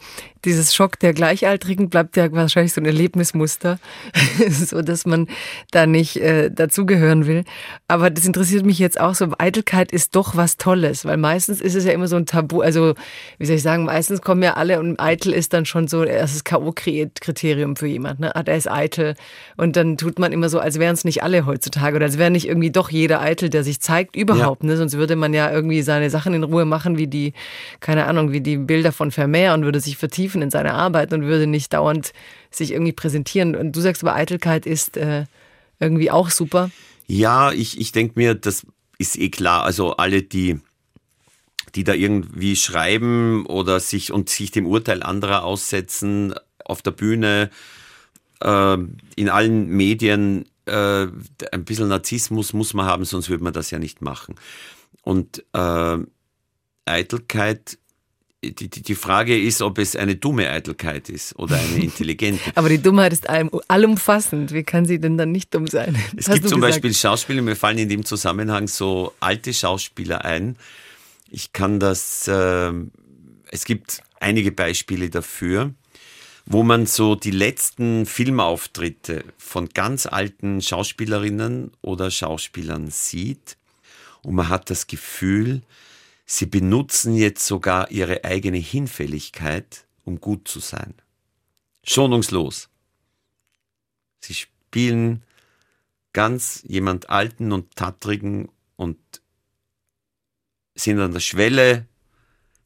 dieses Schock der Gleichaltrigen bleibt ja wahrscheinlich so ein Erlebnismuster, so dass man da nicht äh, dazugehören will. Aber das interessiert mich jetzt auch so. Eitelkeit ist doch was Tolles, weil meistens ist es ja immer so ein Tabu. Also wie soll ich sagen, meistens kommen ja alle und eitel ist dann schon so das ist K.O.-Kriterium für jemanden. Ne? Ah, der ist eitel. Und dann tut man immer so, als wären es nicht alle heutzutage oder als wäre nicht irgendwie doch jeder eitel, der sich zeigt überhaupt. Ja. Ne? Sonst würde man ja irgendwie seine Sachen in Ruhe machen, wie die keine Ahnung, wie die Bilder von Vermeer und würde sich vertiefen in seine Arbeit und würde nicht dauernd sich irgendwie präsentieren. Und du sagst aber, Eitelkeit ist äh, irgendwie auch super.
Ja, ich, ich denke mir, das ist eh klar. Also alle, die, die da irgendwie schreiben oder sich und sich dem Urteil anderer aussetzen, auf der Bühne, äh, in allen Medien, äh, ein bisschen Narzissmus muss man haben, sonst würde man das ja nicht machen. Und äh, Eitelkeit die, die, die Frage ist, ob es eine dumme Eitelkeit ist oder eine intelligente.
Aber die Dummheit ist allumfassend. Wie kann sie denn dann nicht dumm sein?
Es gibt zum gesagt? Beispiel Schauspieler, mir fallen in dem Zusammenhang so alte Schauspieler ein. Ich kann das, äh, es gibt einige Beispiele dafür, wo man so die letzten Filmauftritte von ganz alten Schauspielerinnen oder Schauspielern sieht und man hat das Gefühl, Sie benutzen jetzt sogar ihre eigene Hinfälligkeit, um gut zu sein. Schonungslos. Sie spielen ganz jemand Alten und Tattrigen und sind an der Schwelle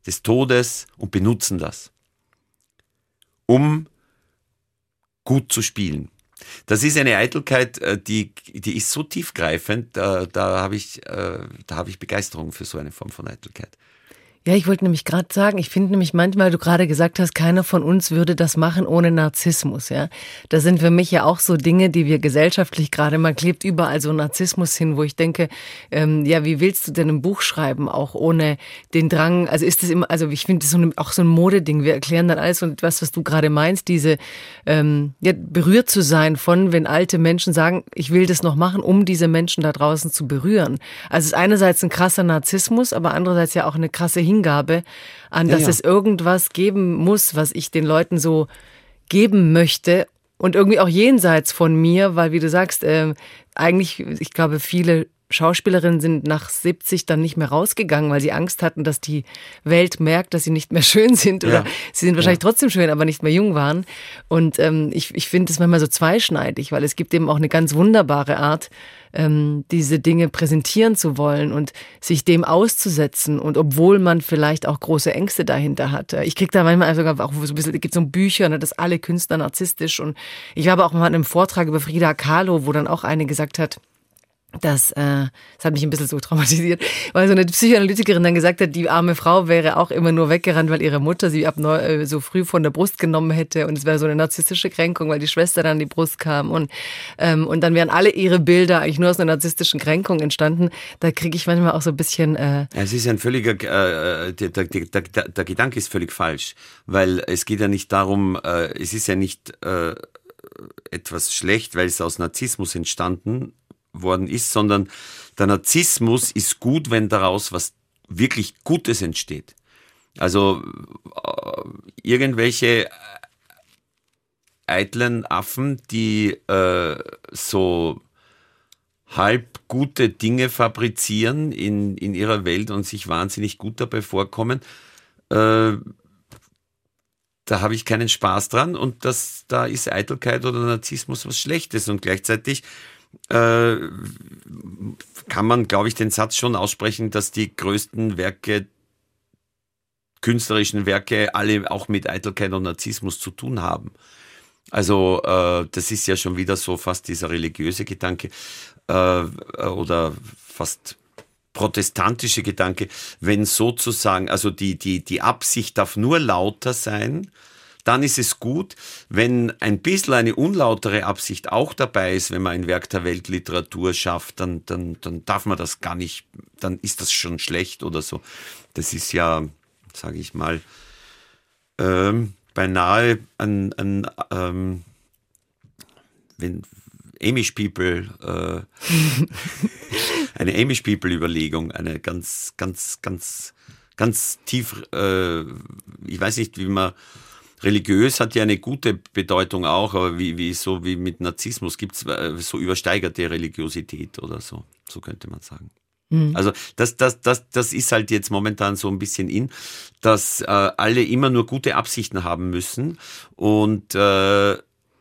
des Todes und benutzen das, um gut zu spielen. Das ist eine Eitelkeit, äh, die, die ist so tiefgreifend, da, da habe ich, äh, da hab ich Begeisterung für so eine Form von Eitelkeit.
Ja, ich wollte nämlich gerade sagen, ich finde nämlich manchmal, du gerade gesagt hast, keiner von uns würde das machen ohne Narzissmus, ja. Das sind für mich ja auch so Dinge, die wir gesellschaftlich gerade, man klebt überall so Narzissmus hin, wo ich denke, ähm, ja, wie willst du denn ein Buch schreiben, auch ohne den Drang, also ist das immer, also ich finde das so auch so ein Modeding, wir erklären dann alles und etwas, was du gerade meinst, diese, ähm, ja, berührt zu sein von, wenn alte Menschen sagen, ich will das noch machen, um diese Menschen da draußen zu berühren. Also es ist einerseits ein krasser Narzissmus, aber andererseits ja auch eine krasse Hingabe Hingabe an, dass ja, ja. es irgendwas geben muss, was ich den Leuten so geben möchte und irgendwie auch jenseits von mir, weil wie du sagst, äh, eigentlich, ich glaube, viele Schauspielerinnen sind nach 70 dann nicht mehr rausgegangen, weil sie Angst hatten, dass die Welt merkt, dass sie nicht mehr schön sind oder ja. sie sind wahrscheinlich ja. trotzdem schön, aber nicht mehr jung waren. Und ähm, ich, ich finde es manchmal so zweischneidig, weil es gibt eben auch eine ganz wunderbare Art, ähm, diese Dinge präsentieren zu wollen und sich dem auszusetzen und obwohl man vielleicht auch große Ängste dahinter hat. Ich kriege da manchmal sogar auch so ein bisschen, es gibt so Bücher, ne, dass alle Künstler narzisstisch und ich habe auch mal einen Vortrag über Frida Kahlo, wo dann auch eine gesagt hat, das, äh, das hat mich ein bisschen so traumatisiert, weil so eine Psychoanalytikerin dann gesagt hat, die arme Frau wäre auch immer nur weggerannt, weil ihre Mutter sie ab neu, äh, so früh von der Brust genommen hätte und es wäre so eine narzisstische Kränkung, weil die Schwester dann an die Brust kam und ähm, und dann wären alle ihre Bilder eigentlich nur aus einer narzisstischen Kränkung entstanden. Da kriege ich manchmal auch so ein bisschen. Äh
es ist ein völliger, äh, der, der, der, der, Gedanke ist völlig falsch, weil es geht ja nicht darum, äh, es ist ja nicht äh, etwas schlecht, weil es aus Narzissmus entstanden worden ist, sondern der Narzissmus ist gut, wenn daraus was wirklich Gutes entsteht. Also äh, irgendwelche eitlen Affen, die äh, so halb gute Dinge fabrizieren in, in ihrer Welt und sich wahnsinnig gut dabei vorkommen, äh, da habe ich keinen Spaß dran und das, da ist Eitelkeit oder Narzissmus was Schlechtes und gleichzeitig äh, kann man, glaube ich, den Satz schon aussprechen, dass die größten Werke, künstlerischen Werke, alle auch mit Eitelkeit und Narzissmus zu tun haben. Also äh, das ist ja schon wieder so fast dieser religiöse Gedanke äh, oder fast protestantische Gedanke, wenn sozusagen, also die, die, die Absicht darf nur lauter sein, dann ist es gut, wenn ein bisschen eine unlautere Absicht auch dabei ist, wenn man ein Werk der Weltliteratur schafft, dann, dann, dann darf man das gar nicht, dann ist das schon schlecht oder so. Das ist ja, sage ich mal, ähm, beinahe ein, ein ähm, wenn Amish People, äh, eine Amish People Überlegung, eine ganz, ganz, ganz, ganz tief, äh, ich weiß nicht, wie man religiös hat ja eine gute Bedeutung auch, aber wie, wie so wie mit Narzissmus gibt es äh, so übersteigerte Religiosität oder so, so könnte man sagen. Mhm. Also das, das, das, das ist halt jetzt momentan so ein bisschen in, dass äh, alle immer nur gute Absichten haben müssen und äh,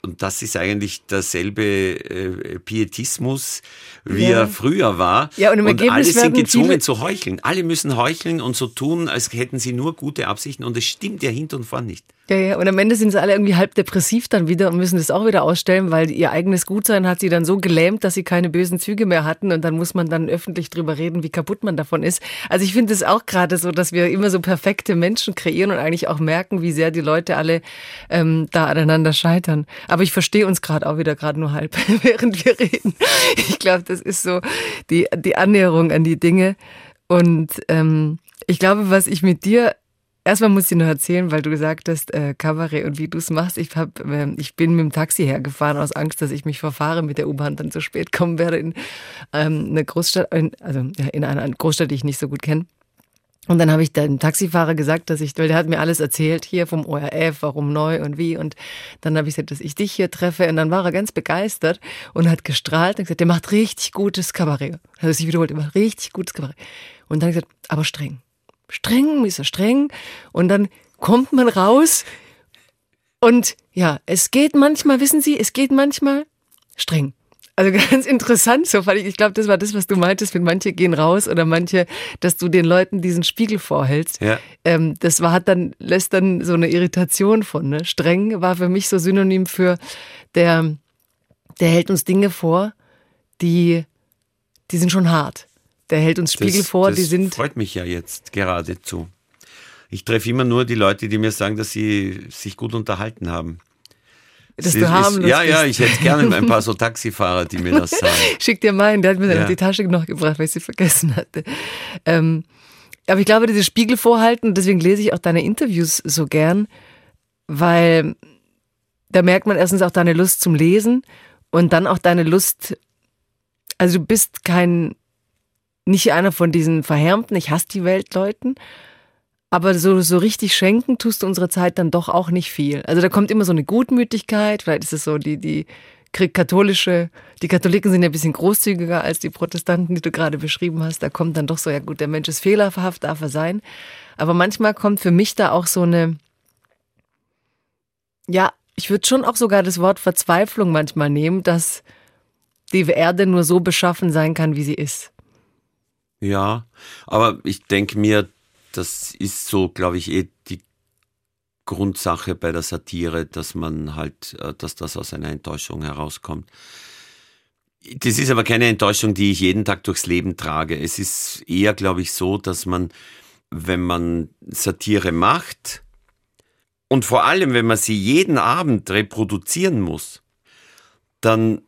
und das ist eigentlich derselbe äh, Pietismus, wie ja. er früher war.
Ja, und, im
und
alle
sind gezwungen zu heucheln. Alle müssen heucheln und so tun, als hätten sie nur gute Absichten. Und es stimmt ja hinten und vorn nicht.
Ja, ja, und am Ende sind sie alle irgendwie halb depressiv dann wieder und müssen das auch wieder ausstellen, weil ihr eigenes Gutsein hat sie dann so gelähmt, dass sie keine bösen Züge mehr hatten und dann muss man dann öffentlich drüber reden, wie kaputt man davon ist. Also ich finde es auch gerade so, dass wir immer so perfekte Menschen kreieren und eigentlich auch merken, wie sehr die Leute alle ähm, da aneinander scheitern. Aber ich verstehe uns gerade auch wieder gerade nur halb, während wir reden. Ich glaube, das ist so die, die Annäherung an die Dinge. Und ähm, ich glaube, was ich mit dir Erstmal muss ich noch erzählen, weil du gesagt hast, äh, Kabarett und wie du es machst. Ich, hab, äh, ich bin mit dem Taxi hergefahren aus Angst, dass ich mich verfahre mit der U-Bahn dann zu spät kommen werde in ähm, eine Großstadt, in, also ja, in einer Großstadt, die ich nicht so gut kenne. Und dann habe ich dem Taxifahrer gesagt, dass ich, weil der hat mir alles erzählt hier vom ORF, warum neu und wie. Und dann habe ich gesagt, dass ich dich hier treffe. Und dann war er ganz begeistert und hat gestrahlt und gesagt, der macht richtig gutes Kabarett. Er hat sich wiederholt, der macht richtig gutes Kabarett. Und dann gesagt, aber streng streng, ist er streng. Und dann kommt man raus und ja, es geht manchmal, wissen Sie, es geht manchmal streng. Also ganz interessant, so fand ich. Ich glaube, das war das, was du meintest, wenn manche gehen raus oder manche, dass du den Leuten diesen Spiegel vorhältst. Ja. Ähm, das war hat dann lässt dann so eine Irritation von. Ne? Streng war für mich so Synonym für der, der hält uns Dinge vor, die, die sind schon hart. Der hält uns Spiegel
das,
vor,
das
die sind.
freut mich ja jetzt geradezu. Ich treffe immer nur die Leute, die mir sagen, dass sie sich gut unterhalten haben.
Dass Sie, du harmlos
Ja, ja, ich hätte gerne ein paar so Taxifahrer, die mir das sagen.
Schick dir meinen, der hat mir ja. die Tasche noch gebracht, weil ich sie vergessen hatte. Ähm, aber ich glaube, dieses Spiegel vorhalten, deswegen lese ich auch deine Interviews so gern, weil da merkt man erstens auch deine Lust zum Lesen und dann auch deine Lust, also du bist kein nicht einer von diesen verhärmten, ich hasse die Welt Leuten, aber so, so richtig schenken tust du unserer Zeit dann doch auch nicht viel. Also da kommt immer so eine Gutmütigkeit, vielleicht ist es so die, die katholische, die Katholiken sind ja ein bisschen großzügiger als die Protestanten, die du gerade beschrieben hast. Da kommt dann doch so, ja gut, der Mensch ist fehlerhaft, darf er sein. Aber manchmal kommt für mich da auch so eine, ja, ich würde schon auch sogar das Wort Verzweiflung manchmal nehmen, dass die Erde nur so beschaffen sein kann, wie sie ist.
Ja, aber ich denke mir, das ist so, glaube ich, eh die Grundsache bei der Satire, dass man halt, äh, dass das aus einer Enttäuschung herauskommt. Das ist aber keine Enttäuschung, die ich jeden Tag durchs Leben trage. Es ist eher, glaube ich, so, dass man, wenn man Satire macht und vor allem, wenn man sie jeden Abend reproduzieren muss, dann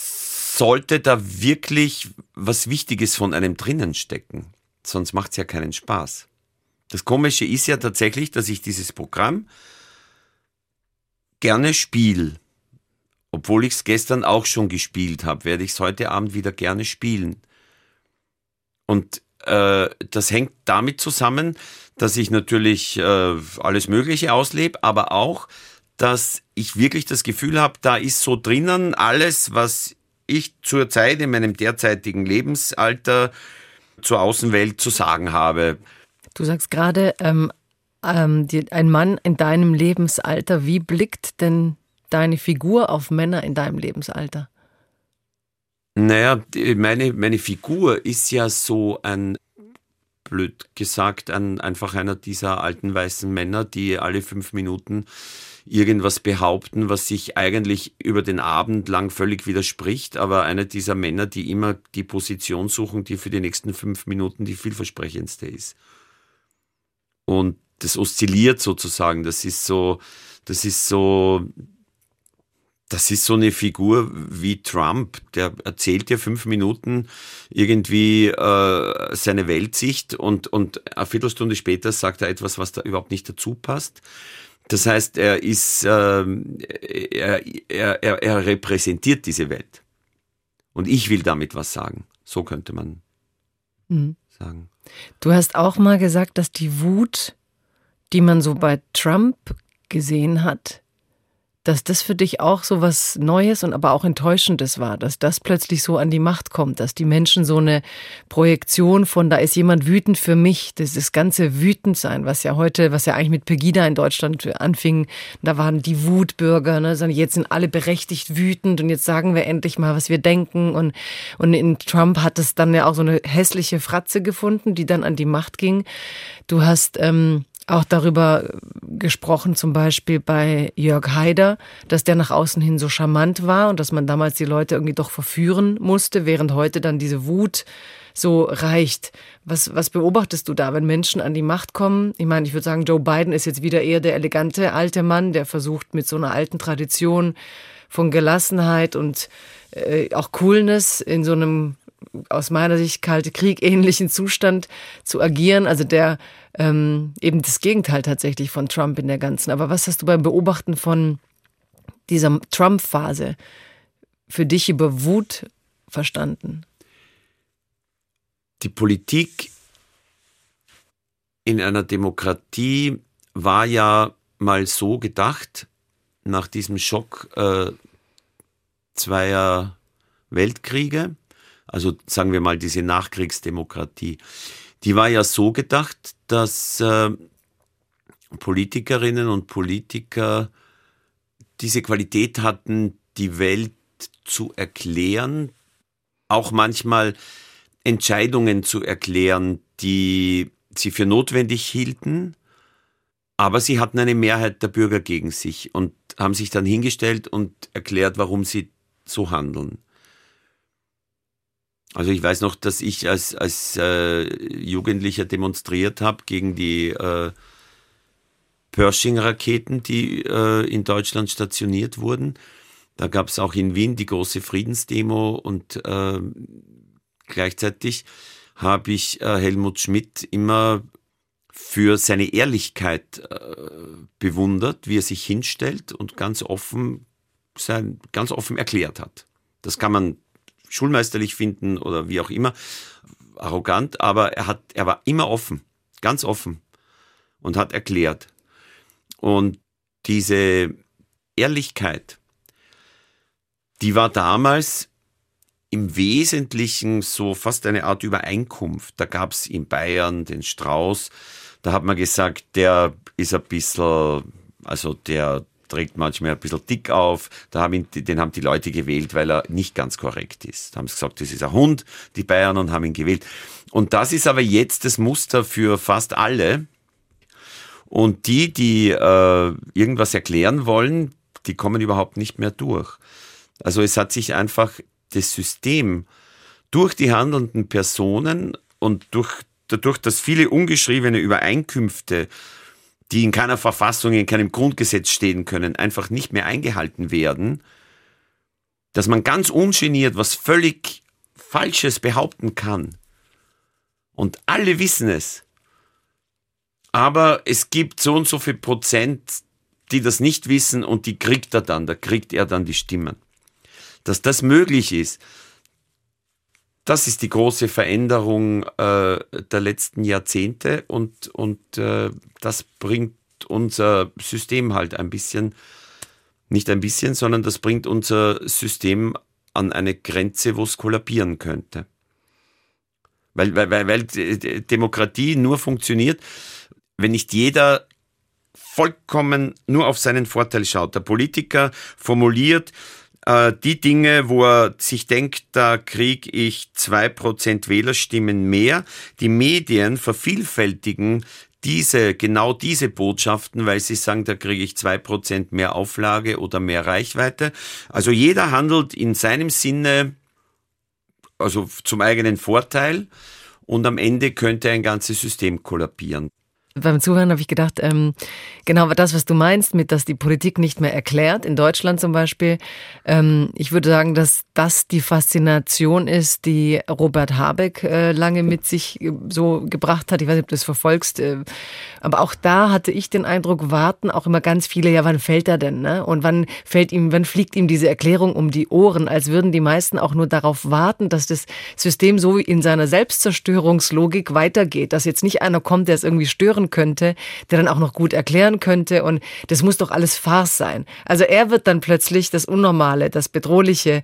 sollte da wirklich was Wichtiges von einem drinnen stecken. Sonst macht es ja keinen Spaß. Das Komische ist ja tatsächlich, dass ich dieses Programm gerne spiele. Obwohl ich es gestern auch schon gespielt habe, werde ich es heute Abend wieder gerne spielen. Und äh, das hängt damit zusammen, dass ich natürlich äh, alles Mögliche auslebe, aber auch, dass ich wirklich das Gefühl habe, da ist so drinnen alles, was ich zurzeit in meinem derzeitigen Lebensalter zur Außenwelt zu sagen habe.
Du sagst gerade, ähm, ähm, die, ein Mann in deinem Lebensalter, wie blickt denn deine Figur auf Männer in deinem Lebensalter?
Naja, meine, meine Figur ist ja so ein, blöd gesagt, ein, einfach einer dieser alten weißen Männer, die alle fünf Minuten irgendwas behaupten, was sich eigentlich über den Abend lang völlig widerspricht, aber einer dieser Männer, die immer die Position suchen, die für die nächsten fünf Minuten die vielversprechendste ist. Und das oszilliert sozusagen, das ist so, das ist so, das ist so eine Figur wie Trump, der erzählt dir fünf Minuten irgendwie äh, seine Weltsicht und, und eine Viertelstunde später sagt er etwas, was da überhaupt nicht dazu passt. Das heißt, er ist, äh, er, er, er, er repräsentiert diese Welt. Und ich will damit was sagen. So könnte man mhm. sagen.
Du hast auch mal gesagt, dass die Wut, die man so bei Trump gesehen hat, dass das für dich auch so was Neues und aber auch Enttäuschendes war, dass das plötzlich so an die Macht kommt, dass die Menschen so eine Projektion von, da ist jemand wütend für mich, das, das ganze Wütendsein, was ja heute, was ja eigentlich mit Pegida in Deutschland anfing, da waren die Wutbürger, ne, sondern jetzt sind alle berechtigt wütend und jetzt sagen wir endlich mal, was wir denken und, und in Trump hat es dann ja auch so eine hässliche Fratze gefunden, die dann an die Macht ging. Du hast, ähm, auch darüber gesprochen, zum Beispiel bei Jörg Haider, dass der nach außen hin so charmant war und dass man damals die Leute irgendwie doch verführen musste, während heute dann diese Wut so reicht. Was, was beobachtest du da, wenn Menschen an die Macht kommen? Ich meine, ich würde sagen, Joe Biden ist jetzt wieder eher der elegante alte Mann, der versucht mit so einer alten Tradition von Gelassenheit und äh, auch Coolness in so einem aus meiner Sicht kalte Krieg ähnlichen Zustand zu agieren. Also der ähm, eben das Gegenteil tatsächlich von Trump in der ganzen. Aber was hast du beim Beobachten von dieser Trump-Phase für dich über Wut verstanden?
Die Politik in einer Demokratie war ja mal so gedacht, nach diesem Schock äh, zweier Weltkriege, also sagen wir mal diese Nachkriegsdemokratie, die war ja so gedacht, dass äh, Politikerinnen und Politiker diese Qualität hatten, die Welt zu erklären, auch manchmal Entscheidungen zu erklären, die sie für notwendig hielten, aber sie hatten eine Mehrheit der Bürger gegen sich und haben sich dann hingestellt und erklärt, warum sie so handeln. Also ich weiß noch, dass ich als, als äh, Jugendlicher demonstriert habe gegen die äh, Pershing-Raketen, die äh, in Deutschland stationiert wurden. Da gab es auch in Wien die große Friedensdemo und äh, gleichzeitig habe ich äh, Helmut Schmidt immer für seine Ehrlichkeit äh, bewundert, wie er sich hinstellt und ganz offen sein, ganz offen erklärt hat. Das kann man schulmeisterlich finden oder wie auch immer, arrogant, aber er hat, er war immer offen, ganz offen und hat erklärt. Und diese Ehrlichkeit, die war damals im Wesentlichen so fast eine Art Übereinkunft. Da gab es in Bayern den Strauß, da hat man gesagt, der ist ein bisschen, also der trägt manchmal ein bisschen dick auf. Da haben ihn, den haben die Leute gewählt, weil er nicht ganz korrekt ist. Da haben sie gesagt, das ist ein Hund, die Bayern, und haben ihn gewählt. Und das ist aber jetzt das Muster für fast alle. Und die, die äh, irgendwas erklären wollen, die kommen überhaupt nicht mehr durch. Also es hat sich einfach das System durch die handelnden Personen und durch, dadurch, dass viele ungeschriebene Übereinkünfte die in keiner Verfassung, in keinem Grundgesetz stehen können, einfach nicht mehr eingehalten werden, dass man ganz ungeniert was völlig Falsches behaupten kann. Und alle wissen es. Aber es gibt so und so viel Prozent, die das nicht wissen und die kriegt er dann, da kriegt er dann die Stimmen. Dass das möglich ist, das ist die große Veränderung äh, der letzten Jahrzehnte und, und äh, das bringt unser System halt ein bisschen, nicht ein bisschen, sondern das bringt unser System an eine Grenze, wo es kollabieren könnte. Weil, weil, weil, weil Demokratie nur funktioniert, wenn nicht jeder vollkommen nur auf seinen Vorteil schaut. Der Politiker formuliert äh, die Dinge, wo er sich denkt, da kriege ich zwei Prozent Wählerstimmen mehr. Die Medien vervielfältigen diese, genau diese Botschaften, weil sie sagen, da kriege ich zwei Prozent mehr Auflage oder mehr Reichweite. Also jeder handelt in seinem Sinne, also zum eigenen Vorteil und am Ende könnte ein ganzes System kollabieren
beim Zuhören habe ich gedacht, ähm, genau das, was du meinst, mit dass die Politik nicht mehr erklärt, in Deutschland zum Beispiel. Ähm, ich würde sagen, dass das die Faszination ist, die Robert Habeck äh, lange mit sich äh, so gebracht hat. Ich weiß nicht, ob du das verfolgst. Äh, aber auch da hatte ich den Eindruck, warten auch immer ganz viele, ja, wann fällt er denn? Ne? Und wann fällt ihm, wann fliegt ihm diese Erklärung um die Ohren, als würden die meisten auch nur darauf warten, dass das System so in seiner Selbstzerstörungslogik weitergeht, dass jetzt nicht einer kommt, der es irgendwie stören könnte, der dann auch noch gut erklären könnte und das muss doch alles Farce sein. Also er wird dann plötzlich das Unnormale, das Bedrohliche,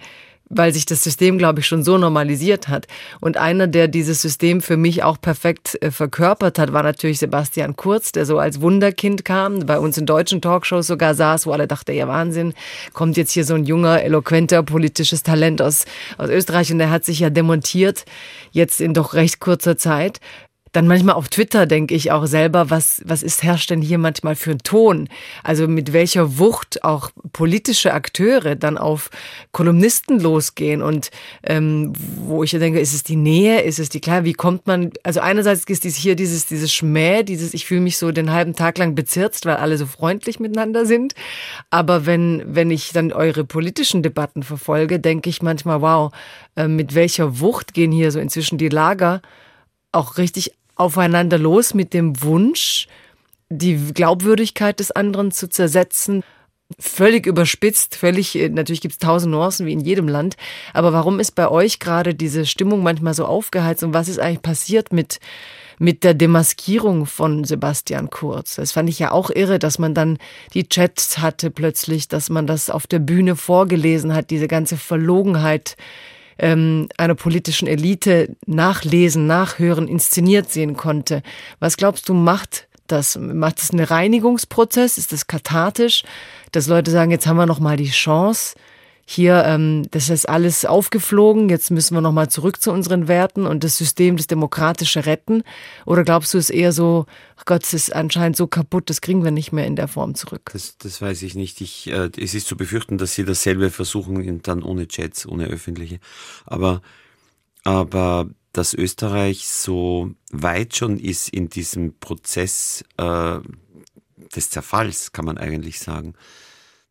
weil sich das System, glaube ich, schon so normalisiert hat. Und einer, der dieses System für mich auch perfekt äh, verkörpert hat, war natürlich Sebastian Kurz, der so als Wunderkind kam, bei uns in deutschen Talkshows sogar saß, wo alle dachten, ja Wahnsinn, kommt jetzt hier so ein junger, eloquenter politisches Talent aus, aus Österreich und der hat sich ja demontiert, jetzt in doch recht kurzer Zeit dann manchmal auf Twitter denke ich auch selber, was, was ist, herrscht denn hier manchmal für ein Ton? Also mit welcher Wucht auch politische Akteure dann auf Kolumnisten losgehen und ähm, wo ich denke, ist es die Nähe, ist es die klar, wie kommt man, also einerseits ist dies hier dieses, dieses Schmäh, dieses, ich fühle mich so den halben Tag lang bezirzt, weil alle so freundlich miteinander sind. Aber wenn, wenn ich dann eure politischen Debatten verfolge, denke ich manchmal, wow, äh, mit welcher Wucht gehen hier so inzwischen die Lager auch richtig aufeinander los mit dem Wunsch, die Glaubwürdigkeit des anderen zu zersetzen. Völlig überspitzt, völlig, äh, natürlich gibt es tausend Nuancen wie in jedem Land. Aber warum ist bei euch gerade diese Stimmung manchmal so aufgeheizt und was ist eigentlich passiert mit, mit der Demaskierung von Sebastian Kurz? Das fand ich ja auch irre, dass man dann die Chats hatte plötzlich, dass man das auf der Bühne vorgelesen hat, diese ganze Verlogenheit, ähm, einer politischen Elite nachlesen, nachhören, inszeniert sehen konnte. Was glaubst du, macht das? Macht es einen Reinigungsprozess? Ist das kathartisch, dass Leute sagen, jetzt haben wir noch mal die Chance, hier, ähm, das ist alles aufgeflogen, jetzt müssen wir nochmal zurück zu unseren Werten und das System, das Demokratische retten? Oder glaubst du, es ist eher so, ach Gott, es ist anscheinend so kaputt, das kriegen wir nicht mehr in der Form zurück?
Das, das weiß ich nicht. Ich, äh, es ist zu befürchten, dass sie dasselbe versuchen, dann ohne Chats, ohne öffentliche. Aber, aber dass Österreich so weit schon ist in diesem Prozess äh, des Zerfalls, kann man eigentlich sagen,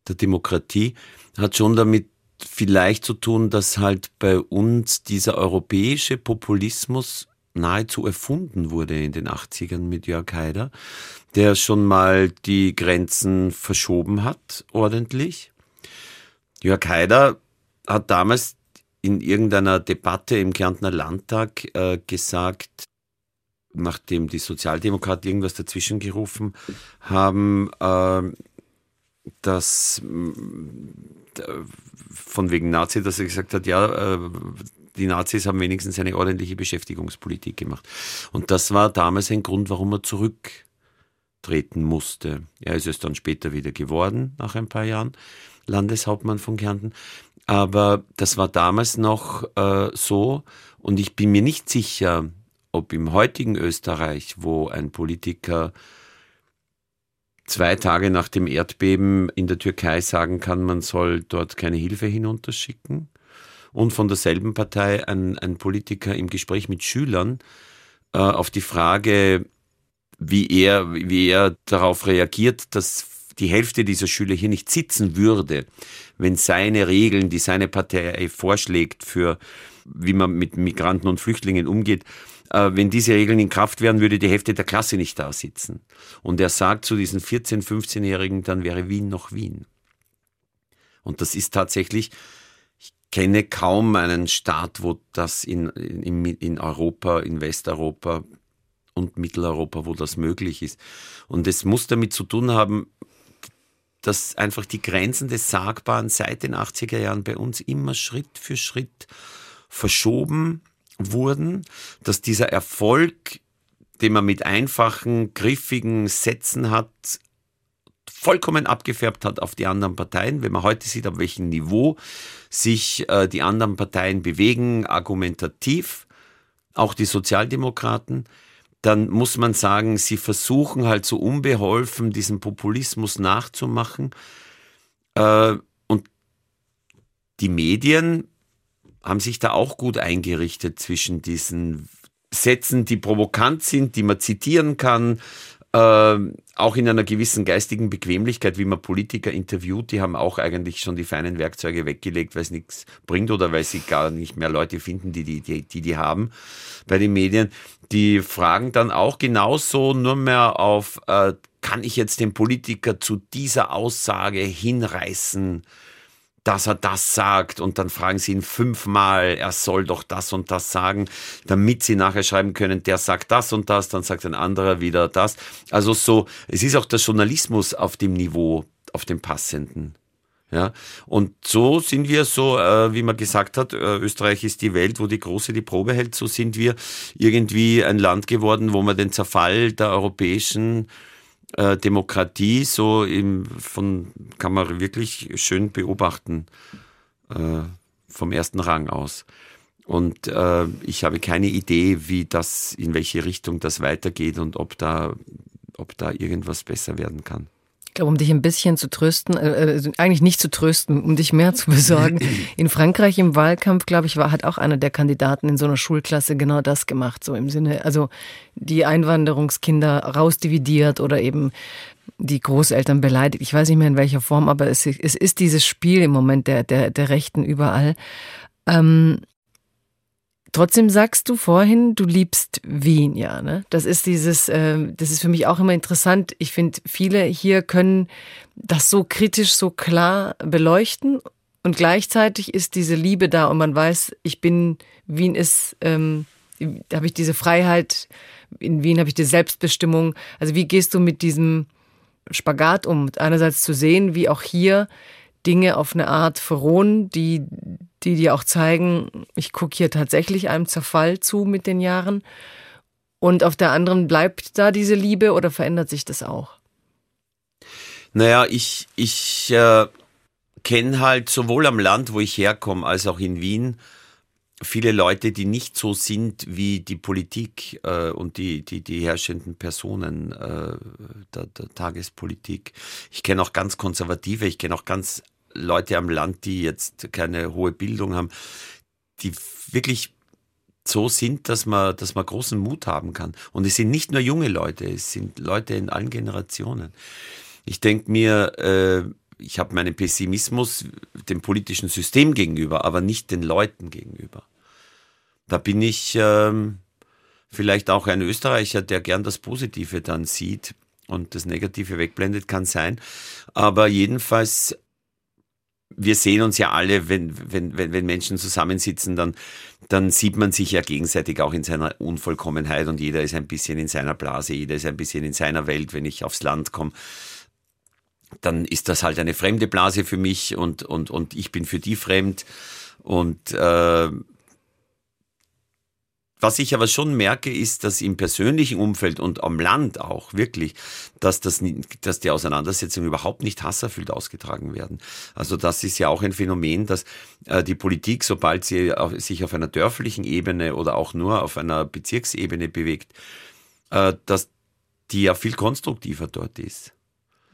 der Demokratie, hat schon damit vielleicht zu tun, dass halt bei uns dieser europäische Populismus nahezu erfunden wurde in den 80ern mit Jörg Haider, der schon mal die Grenzen verschoben hat, ordentlich. Jörg Haider hat damals in irgendeiner Debatte im Kärntner Landtag äh, gesagt, nachdem die Sozialdemokraten irgendwas dazwischen gerufen haben, äh, dass von wegen Nazi, dass er gesagt hat, ja, äh, die Nazis haben wenigstens eine ordentliche Beschäftigungspolitik gemacht. Und das war damals ein Grund, warum er zurücktreten musste. Er ist es dann später wieder geworden, nach ein paar Jahren, Landeshauptmann von Kärnten. Aber das war damals noch äh, so und ich bin mir nicht sicher, ob im heutigen Österreich, wo ein Politiker zwei Tage nach dem Erdbeben in der Türkei sagen kann, man soll dort keine Hilfe hinunterschicken. Und von derselben Partei ein, ein Politiker im Gespräch mit Schülern äh, auf die Frage, wie er, wie er darauf reagiert, dass die Hälfte dieser Schüler hier nicht sitzen würde, wenn seine Regeln, die seine Partei vorschlägt für wie man mit Migranten und Flüchtlingen umgeht, wenn diese Regeln in Kraft wären, würde die Hälfte der Klasse nicht da sitzen. Und er sagt zu diesen 14-, 15-Jährigen, dann wäre Wien noch Wien. Und das ist tatsächlich, ich kenne kaum einen Staat, wo das in, in, in Europa, in Westeuropa und Mitteleuropa, wo das möglich ist. Und es muss damit zu tun haben, dass einfach die Grenzen des Sagbaren seit den 80er Jahren bei uns immer Schritt für Schritt verschoben wurden, dass dieser Erfolg, den man mit einfachen, griffigen Sätzen hat, vollkommen abgefärbt hat auf die anderen Parteien. Wenn man heute sieht, auf welchem Niveau sich äh, die anderen Parteien bewegen, argumentativ, auch die Sozialdemokraten, dann muss man sagen, sie versuchen halt so unbeholfen diesen Populismus nachzumachen. Äh, und die Medien haben sich da auch gut eingerichtet zwischen diesen Sätzen, die provokant sind, die man zitieren kann, äh, auch in einer gewissen geistigen Bequemlichkeit, wie man Politiker interviewt, die haben auch eigentlich schon die feinen Werkzeuge weggelegt, weil es nichts bringt oder weil sie gar nicht mehr Leute finden, die die, die, die, die haben bei den Medien. Die fragen dann auch genauso nur mehr auf, äh, kann ich jetzt den Politiker zu dieser Aussage hinreißen? Dass er das sagt und dann fragen sie ihn fünfmal, er soll doch das und das sagen, damit sie nachher schreiben können, der sagt das und das, dann sagt ein anderer wieder das. Also so, es ist auch der Journalismus auf dem Niveau, auf dem passenden. Ja, und so sind wir so, äh, wie man gesagt hat, äh, Österreich ist die Welt, wo die Große die Probe hält. So sind wir irgendwie ein Land geworden, wo man den Zerfall der europäischen äh, Demokratie so im, von, kann man wirklich schön beobachten äh, vom ersten Rang aus. Und äh, ich habe keine Idee, wie das, in welche Richtung das weitergeht und ob da, ob da irgendwas besser werden kann.
Ich glaube, um dich ein bisschen zu trösten, äh, äh eigentlich nicht zu trösten, um dich mehr zu besorgen. In Frankreich im Wahlkampf, glaube ich, war hat auch einer der Kandidaten in so einer Schulklasse genau das gemacht, so im Sinne, also die Einwanderungskinder rausdividiert oder eben die Großeltern beleidigt. Ich weiß nicht mehr in welcher Form, aber es, es ist dieses Spiel im Moment der, der, der Rechten überall. Ähm, Trotzdem sagst du vorhin, du liebst Wien, ja. Ne? Das ist dieses, äh, das ist für mich auch immer interessant. Ich finde, viele hier können das so kritisch, so klar beleuchten und gleichzeitig ist diese Liebe da und man weiß, ich bin, Wien ist, ähm, da habe ich diese Freiheit, in Wien habe ich die Selbstbestimmung. Also wie gehst du mit diesem Spagat um? Einerseits zu sehen, wie auch hier Dinge auf eine Art verrohen, die, die dir auch zeigen, ich gucke hier tatsächlich einem Zerfall zu mit den Jahren. Und auf der anderen bleibt da diese Liebe oder verändert sich das auch?
Naja, ich, ich äh, kenne halt sowohl am Land, wo ich herkomme, als auch in Wien viele Leute, die nicht so sind wie die Politik äh, und die, die, die herrschenden Personen äh, der, der Tagespolitik. Ich kenne auch ganz konservative, ich kenne auch ganz Leute am Land, die jetzt keine hohe Bildung haben, die wirklich so sind, dass man, dass man großen Mut haben kann. Und es sind nicht nur junge Leute, es sind Leute in allen Generationen. Ich denke mir, äh, ich habe meinen Pessimismus dem politischen System gegenüber, aber nicht den Leuten gegenüber. Da bin ich ähm, vielleicht auch ein Österreicher, der gern das Positive dann sieht und das Negative wegblendet, kann sein. Aber jedenfalls wir sehen uns ja alle, wenn, wenn, wenn, wenn Menschen zusammensitzen, dann, dann sieht man sich ja gegenseitig auch in seiner Unvollkommenheit und jeder ist ein bisschen in seiner Blase, jeder ist ein bisschen in seiner Welt. Wenn ich aufs Land komme, dann ist das halt eine fremde Blase für mich und, und, und ich bin für die fremd. Und äh, was ich aber schon merke, ist, dass im persönlichen Umfeld und am Land auch wirklich, dass, das, dass die Auseinandersetzungen überhaupt nicht hasserfüllt ausgetragen werden. Also das ist ja auch ein Phänomen, dass äh, die Politik, sobald sie sich auf einer dörflichen Ebene oder auch nur auf einer Bezirksebene bewegt, äh, dass die ja viel konstruktiver dort ist.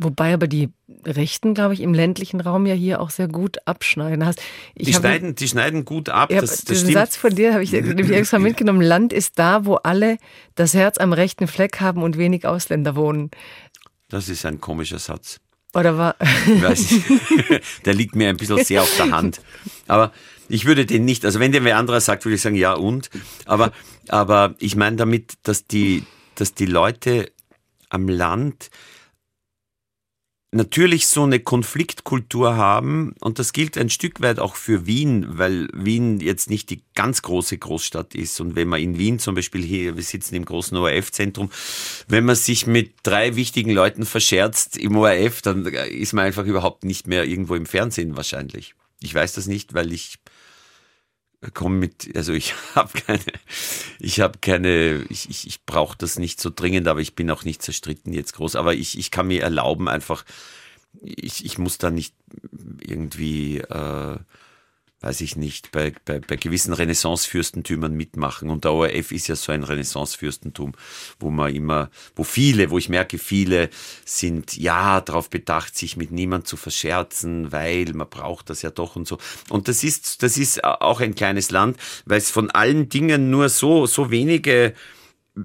Wobei aber die Rechten, glaube ich, im ländlichen Raum ja hier auch sehr gut abschneiden. Hast,
die, schneiden, die schneiden gut ab.
Ja, das, das diesen Satz von dir habe ich nämlich extra mitgenommen. Land ist da, wo alle das Herz am rechten Fleck haben und wenig Ausländer wohnen.
Das ist ein komischer Satz.
Oder war.
Ich weiß nicht. Der liegt mir ein bisschen sehr auf der Hand. Aber ich würde den nicht, also wenn der wer anderer sagt, würde ich sagen, ja und. Aber, aber ich meine damit, dass die, dass die Leute am Land natürlich so eine Konfliktkultur haben und das gilt ein Stück weit auch für Wien, weil Wien jetzt nicht die ganz große Großstadt ist und wenn man in Wien zum Beispiel hier, wir sitzen im großen ORF-Zentrum, wenn man sich mit drei wichtigen Leuten verscherzt im ORF, dann ist man einfach überhaupt nicht mehr irgendwo im Fernsehen wahrscheinlich. Ich weiß das nicht, weil ich komme mit, also ich habe keine, ich habe keine, ich, ich, ich brauche das nicht so dringend, aber ich bin auch nicht zerstritten jetzt groß. Aber ich, ich kann mir erlauben, einfach, ich, ich muss da nicht irgendwie äh, weiß ich nicht, bei, bei, bei gewissen Renaissance-Fürstentümern mitmachen. Und der ORF ist ja so ein Renaissance-Fürstentum, wo man immer, wo viele, wo ich merke, viele sind ja darauf bedacht, sich mit niemand zu verscherzen, weil man braucht das ja doch und so. Und das ist, das ist auch ein kleines Land, weil es von allen Dingen nur so, so wenige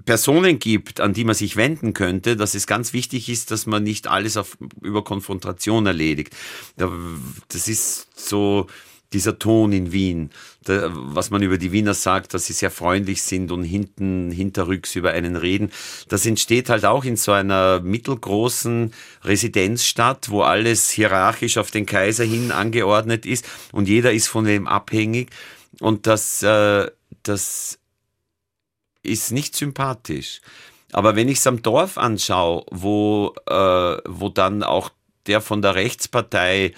Personen gibt, an die man sich wenden könnte, dass es ganz wichtig ist, dass man nicht alles auf, über Konfrontation erledigt. Das ist so, dieser Ton in Wien, der, was man über die Wiener sagt, dass sie sehr freundlich sind und hinten, hinterrücks über einen reden, das entsteht halt auch in so einer mittelgroßen Residenzstadt, wo alles hierarchisch auf den Kaiser hin angeordnet ist und jeder ist von dem abhängig und das, äh, das ist nicht sympathisch. Aber wenn ich es am Dorf anschaue, wo, äh, wo dann auch der von der Rechtspartei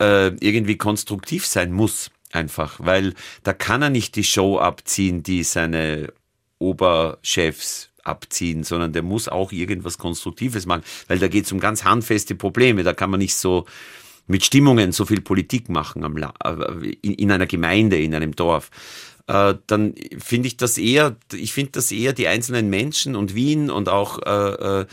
äh, irgendwie konstruktiv sein muss, einfach, weil da kann er nicht die Show abziehen, die seine Oberchefs abziehen, sondern der muss auch irgendwas Konstruktives machen, weil da geht es um ganz handfeste Probleme, da kann man nicht so mit Stimmungen so viel Politik machen am äh, in, in einer Gemeinde, in einem Dorf. Äh, dann finde ich das eher, ich finde das eher die einzelnen Menschen und Wien und auch äh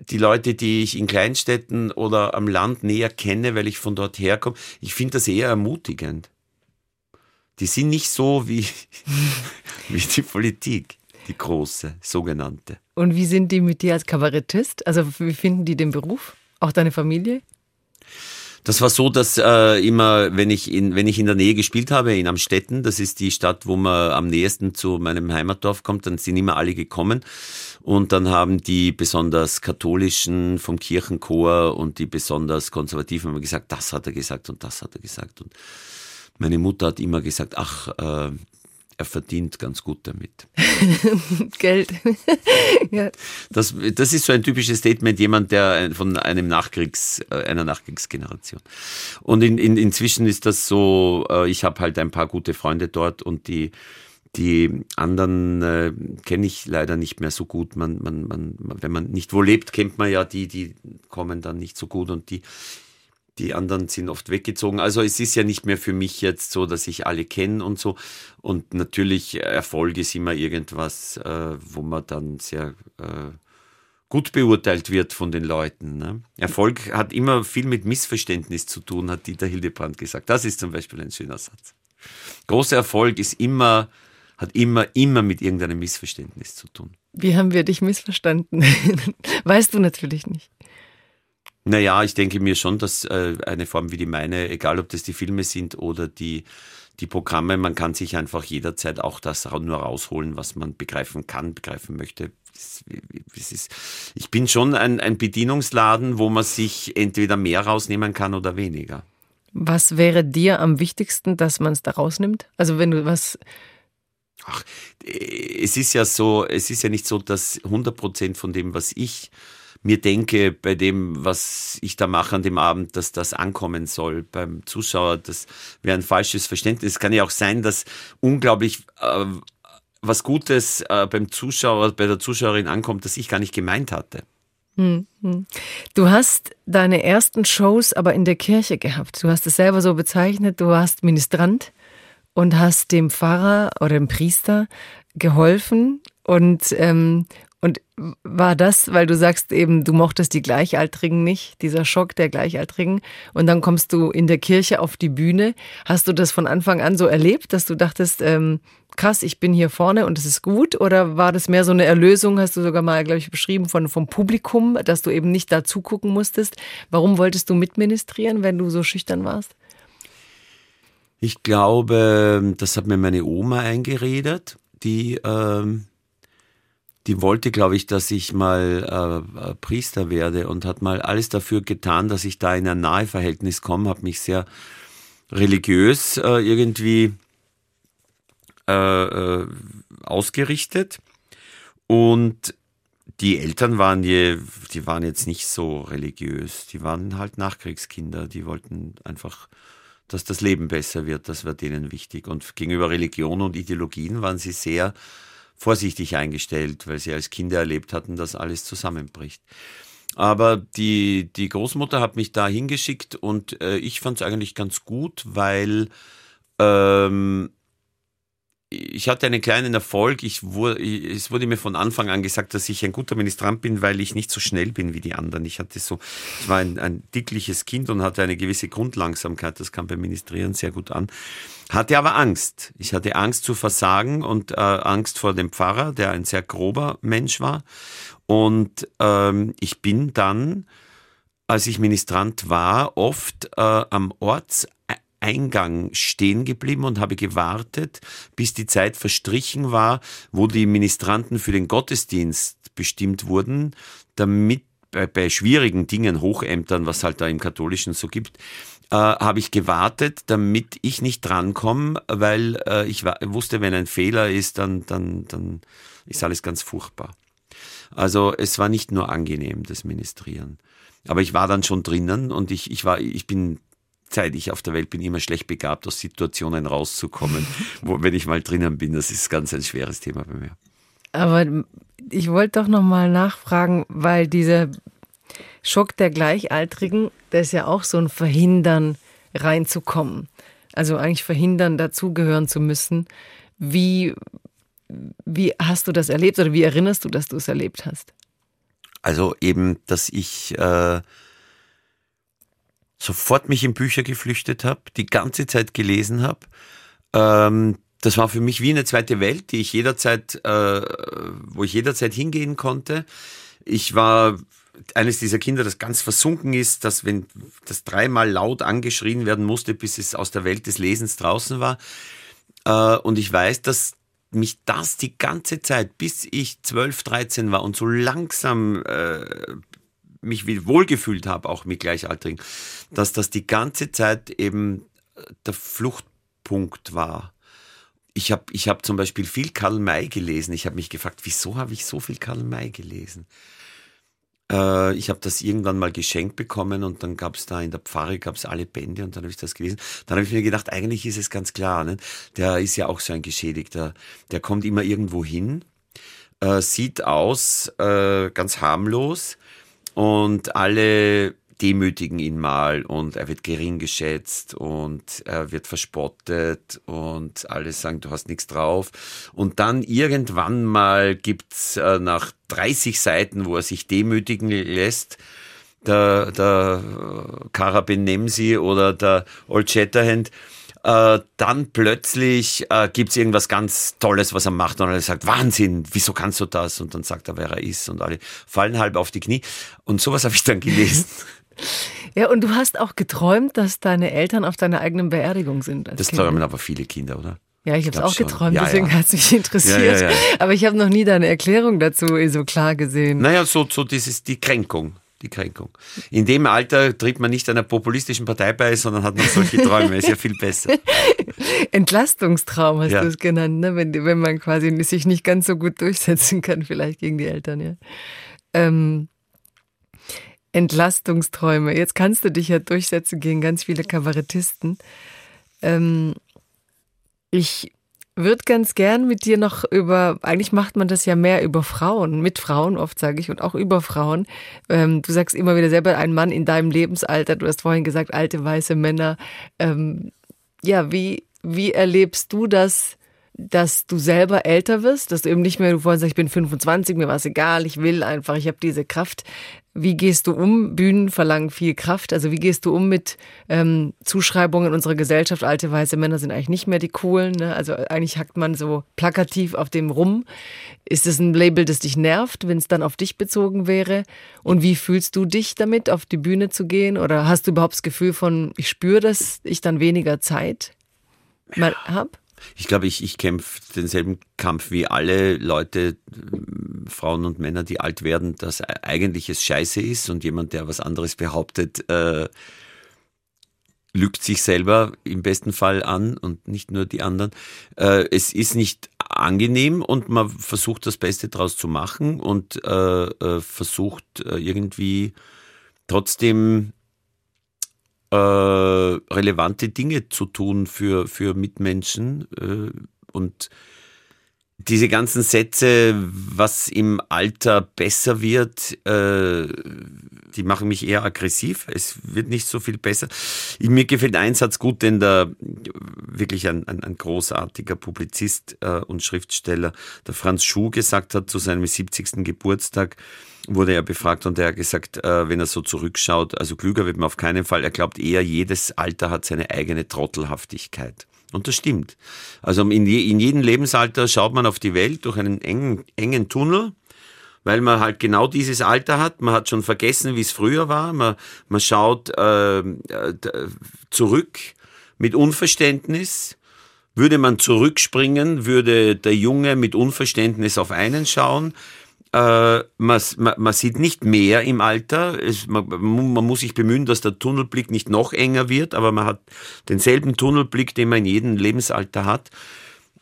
die Leute, die ich in Kleinstädten oder am Land näher kenne, weil ich von dort herkomme, ich finde das eher ermutigend. Die sind nicht so wie, wie die Politik, die große, sogenannte.
Und wie sind die mit dir als Kabarettist? Also wie finden die den Beruf? Auch deine Familie?
Das war so, dass äh, immer, wenn ich in wenn ich in der Nähe gespielt habe, in Amstetten, das ist die Stadt, wo man am nächsten zu meinem Heimatdorf kommt, dann sind immer alle gekommen. Und dann haben die besonders katholischen vom Kirchenchor und die besonders konservativen immer gesagt, das hat er gesagt und das hat er gesagt. Und meine Mutter hat immer gesagt, ach, äh, er verdient ganz gut damit.
Geld.
ja. das, das ist so ein typisches Statement, jemand, der von einem Nachkriegs, äh, einer Nachkriegsgeneration. Und in, in, inzwischen ist das so, äh, ich habe halt ein paar gute Freunde dort und die, die anderen äh, kenne ich leider nicht mehr so gut. Man, man, man, wenn man nicht wo lebt, kennt man ja die, die kommen dann nicht so gut und die die anderen sind oft weggezogen. Also es ist ja nicht mehr für mich jetzt so, dass ich alle kenne und so. Und natürlich Erfolg ist immer irgendwas, äh, wo man dann sehr äh, gut beurteilt wird von den Leuten. Ne? Erfolg hat immer viel mit Missverständnis zu tun, hat Dieter Hildebrand gesagt. Das ist zum Beispiel ein schöner Satz. Großer Erfolg ist immer, hat immer, immer mit irgendeinem Missverständnis zu tun.
Wie haben wir dich missverstanden? weißt du natürlich nicht.
Naja, ich denke mir schon, dass äh, eine Form wie die meine, egal ob das die Filme sind oder die, die Programme, man kann sich einfach jederzeit auch das nur rausholen, was man begreifen kann, begreifen möchte. Ist, ich bin schon ein, ein Bedienungsladen, wo man sich entweder mehr rausnehmen kann oder weniger.
Was wäre dir am wichtigsten, dass man es da rausnimmt? Also wenn du was
Ach, es ist ja so, es ist ja nicht so, dass 100 Prozent von dem, was ich mir denke, bei dem, was ich da mache an dem Abend, dass das ankommen soll beim Zuschauer. Das wäre ein falsches Verständnis. Es kann ja auch sein, dass unglaublich äh, was Gutes äh, beim Zuschauer, bei der Zuschauerin ankommt, das ich gar nicht gemeint hatte. Hm,
hm. Du hast deine ersten Shows aber in der Kirche gehabt. Du hast es selber so bezeichnet. Du warst Ministrant und hast dem Pfarrer oder dem Priester geholfen und ähm, und war das, weil du sagst eben, du mochtest die Gleichaltrigen nicht, dieser Schock der Gleichaltrigen, und dann kommst du in der Kirche auf die Bühne. Hast du das von Anfang an so erlebt, dass du dachtest, ähm, krass, ich bin hier vorne und es ist gut? Oder war das mehr so eine Erlösung, hast du sogar mal, glaube ich, beschrieben, von, vom Publikum, dass du eben nicht da zugucken musstest? Warum wolltest du mitministrieren, wenn du so schüchtern warst?
Ich glaube, das hat mir meine Oma eingeredet, die ähm, die wollte, glaube ich, dass ich mal äh, Priester werde und hat mal alles dafür getan, dass ich da in ein nahe Verhältnis komme, hat mich sehr religiös äh, irgendwie äh, äh, ausgerichtet. Und die Eltern waren je, die waren jetzt nicht so religiös, die waren halt Nachkriegskinder, die wollten einfach, dass das Leben besser wird, das war denen wichtig. Und gegenüber Religion und Ideologien waren sie sehr vorsichtig eingestellt, weil sie als Kinder erlebt hatten, dass alles zusammenbricht. Aber die, die Großmutter hat mich da hingeschickt und äh, ich fand es eigentlich ganz gut, weil ähm, ich hatte einen kleinen Erfolg. Ich wurde, es wurde mir von Anfang an gesagt, dass ich ein guter Ministrant bin, weil ich nicht so schnell bin wie die anderen. Ich hatte so, ich war ein, ein dickliches Kind und hatte eine gewisse Grundlangsamkeit. Das kam beim Ministrieren sehr gut an. Hatte aber Angst. Ich hatte Angst zu versagen und äh, Angst vor dem Pfarrer, der ein sehr grober Mensch war. Und ähm, ich bin dann, als ich Ministrant war, oft äh, am Orts Eingang stehen geblieben und habe gewartet, bis die Zeit verstrichen war, wo die Ministranten für den Gottesdienst bestimmt wurden, damit bei, bei schwierigen Dingen, Hochämtern, was halt da im Katholischen so gibt, äh, habe ich gewartet, damit ich nicht drankomme, weil äh, ich wusste, wenn ein Fehler ist, dann, dann, dann ist alles ganz furchtbar. Also es war nicht nur angenehm, das Ministrieren. Aber ich war dann schon drinnen und ich, ich war, ich bin seit ich auf der Welt bin, immer schlecht begabt, aus Situationen rauszukommen, wo, wenn ich mal drinnen bin. Das ist ganz ein schweres Thema bei mir.
Aber ich wollte doch nochmal nachfragen, weil dieser Schock der Gleichaltrigen, der ist ja auch so ein Verhindern, reinzukommen. Also eigentlich verhindern, dazugehören zu müssen. Wie, wie hast du das erlebt oder wie erinnerst du, dass du es erlebt hast?
Also eben, dass ich äh, sofort mich in Bücher geflüchtet habe, die ganze Zeit gelesen habe. Ähm, das war für mich wie eine zweite Welt, die ich jederzeit, äh, wo ich jederzeit hingehen konnte. Ich war eines dieser Kinder, das ganz versunken ist, dass wenn das dreimal laut angeschrien werden musste, bis es aus der Welt des Lesens draußen war. Äh, und ich weiß, dass mich das die ganze Zeit, bis ich 12, 13 war und so langsam äh, mich wohlgefühlt habe, auch mit Gleichaltrigen, dass das die ganze Zeit eben der Fluchtpunkt war. Ich habe ich hab zum Beispiel viel Karl May gelesen. Ich habe mich gefragt, wieso habe ich so viel Karl May gelesen? Äh, ich habe das irgendwann mal geschenkt bekommen und dann gab es da in der Pfarre gab's alle Bände und dann habe ich das gelesen. Dann habe ich mir gedacht, eigentlich ist es ganz klar, ne? der ist ja auch so ein Geschädigter. Der kommt immer irgendwo hin, äh, sieht aus äh, ganz harmlos, und alle demütigen ihn mal und er wird gering geschätzt und er wird verspottet und alle sagen, du hast nichts drauf. Und dann irgendwann mal gibt's äh, nach 30 Seiten, wo er sich demütigen lässt, der, der Kara Ben Nemsi oder der Old Shatterhand, äh, dann plötzlich äh, gibt es irgendwas ganz Tolles, was er macht und er sagt, Wahnsinn, wieso kannst du das? Und dann sagt er, wer er ist und alle fallen halb auf die Knie. Und sowas habe ich dann gelesen.
Ja, und du hast auch geträumt, dass deine Eltern auf deiner eigenen Beerdigung sind.
das kind. träumen aber viele Kinder, oder?
Ja, ich, ich habe es auch schon. geträumt, ja, deswegen ja. hat es mich interessiert. Ja, aber ich habe noch nie deine Erklärung dazu so klar gesehen.
Naja, so, so dieses, die Kränkung die Kränkung. In dem Alter tritt man nicht einer populistischen Partei bei, sondern hat noch solche Träume. Ist ja viel besser.
Entlastungstraum hast ja. du es genannt, ne? wenn, wenn man quasi sich nicht ganz so gut durchsetzen kann, vielleicht gegen die Eltern. Ja. Ähm, Entlastungsträume. Jetzt kannst du dich ja durchsetzen gegen ganz viele Kabarettisten. Ähm, ich würde ganz gern mit dir noch über, eigentlich macht man das ja mehr über Frauen, mit Frauen oft sage ich und auch über Frauen. Ähm, du sagst immer wieder selber ein Mann in deinem Lebensalter, du hast vorhin gesagt, alte weiße Männer. Ähm, ja, wie, wie erlebst du das, dass du selber älter wirst, dass du eben nicht mehr, du vorhin sagst, ich bin 25, mir war es egal, ich will einfach, ich habe diese Kraft. Wie gehst du um? Bühnen verlangen viel Kraft. Also wie gehst du um mit ähm, Zuschreibungen in unserer Gesellschaft? Alte weiße Männer sind eigentlich nicht mehr die coolen. Ne? Also eigentlich hackt man so plakativ auf dem rum. Ist es ein Label, das dich nervt, wenn es dann auf dich bezogen wäre? Und wie fühlst du dich damit, auf die Bühne zu gehen? Oder hast du überhaupt das Gefühl von, ich spüre, dass ich dann weniger Zeit mal hab?
Ich glaube, ich, ich kämpfe denselben Kampf wie alle Leute, Frauen und Männer, die alt werden, dass eigentlich es scheiße ist und jemand, der was anderes behauptet, äh, lügt sich selber im besten Fall an und nicht nur die anderen. Äh, es ist nicht angenehm und man versucht das Beste daraus zu machen und äh, äh versucht äh, irgendwie trotzdem äh, relevante Dinge zu tun für, für Mitmenschen. Äh, und diese ganzen Sätze, was im Alter besser wird, äh, die machen mich eher aggressiv. Es wird nicht so viel besser. Mir gefällt ein Satz gut, den der wirklich ein, ein, ein großartiger Publizist äh, und Schriftsteller, der Franz Schuh, gesagt hat zu seinem 70. Geburtstag wurde er befragt und er hat gesagt, äh, wenn er so zurückschaut, also klüger wird man auf keinen Fall. Er glaubt eher, jedes Alter hat seine eigene Trottelhaftigkeit. Und das stimmt. Also in, je, in jedem Lebensalter schaut man auf die Welt durch einen engen, engen Tunnel, weil man halt genau dieses Alter hat. Man hat schon vergessen, wie es früher war. Man, man schaut äh, zurück mit Unverständnis. Würde man zurückspringen, würde der Junge mit Unverständnis auf einen schauen. Äh, man, man, sieht nicht mehr im Alter. Es, man, man, muss sich bemühen, dass der Tunnelblick nicht noch enger wird, aber man hat denselben Tunnelblick, den man in jedem Lebensalter hat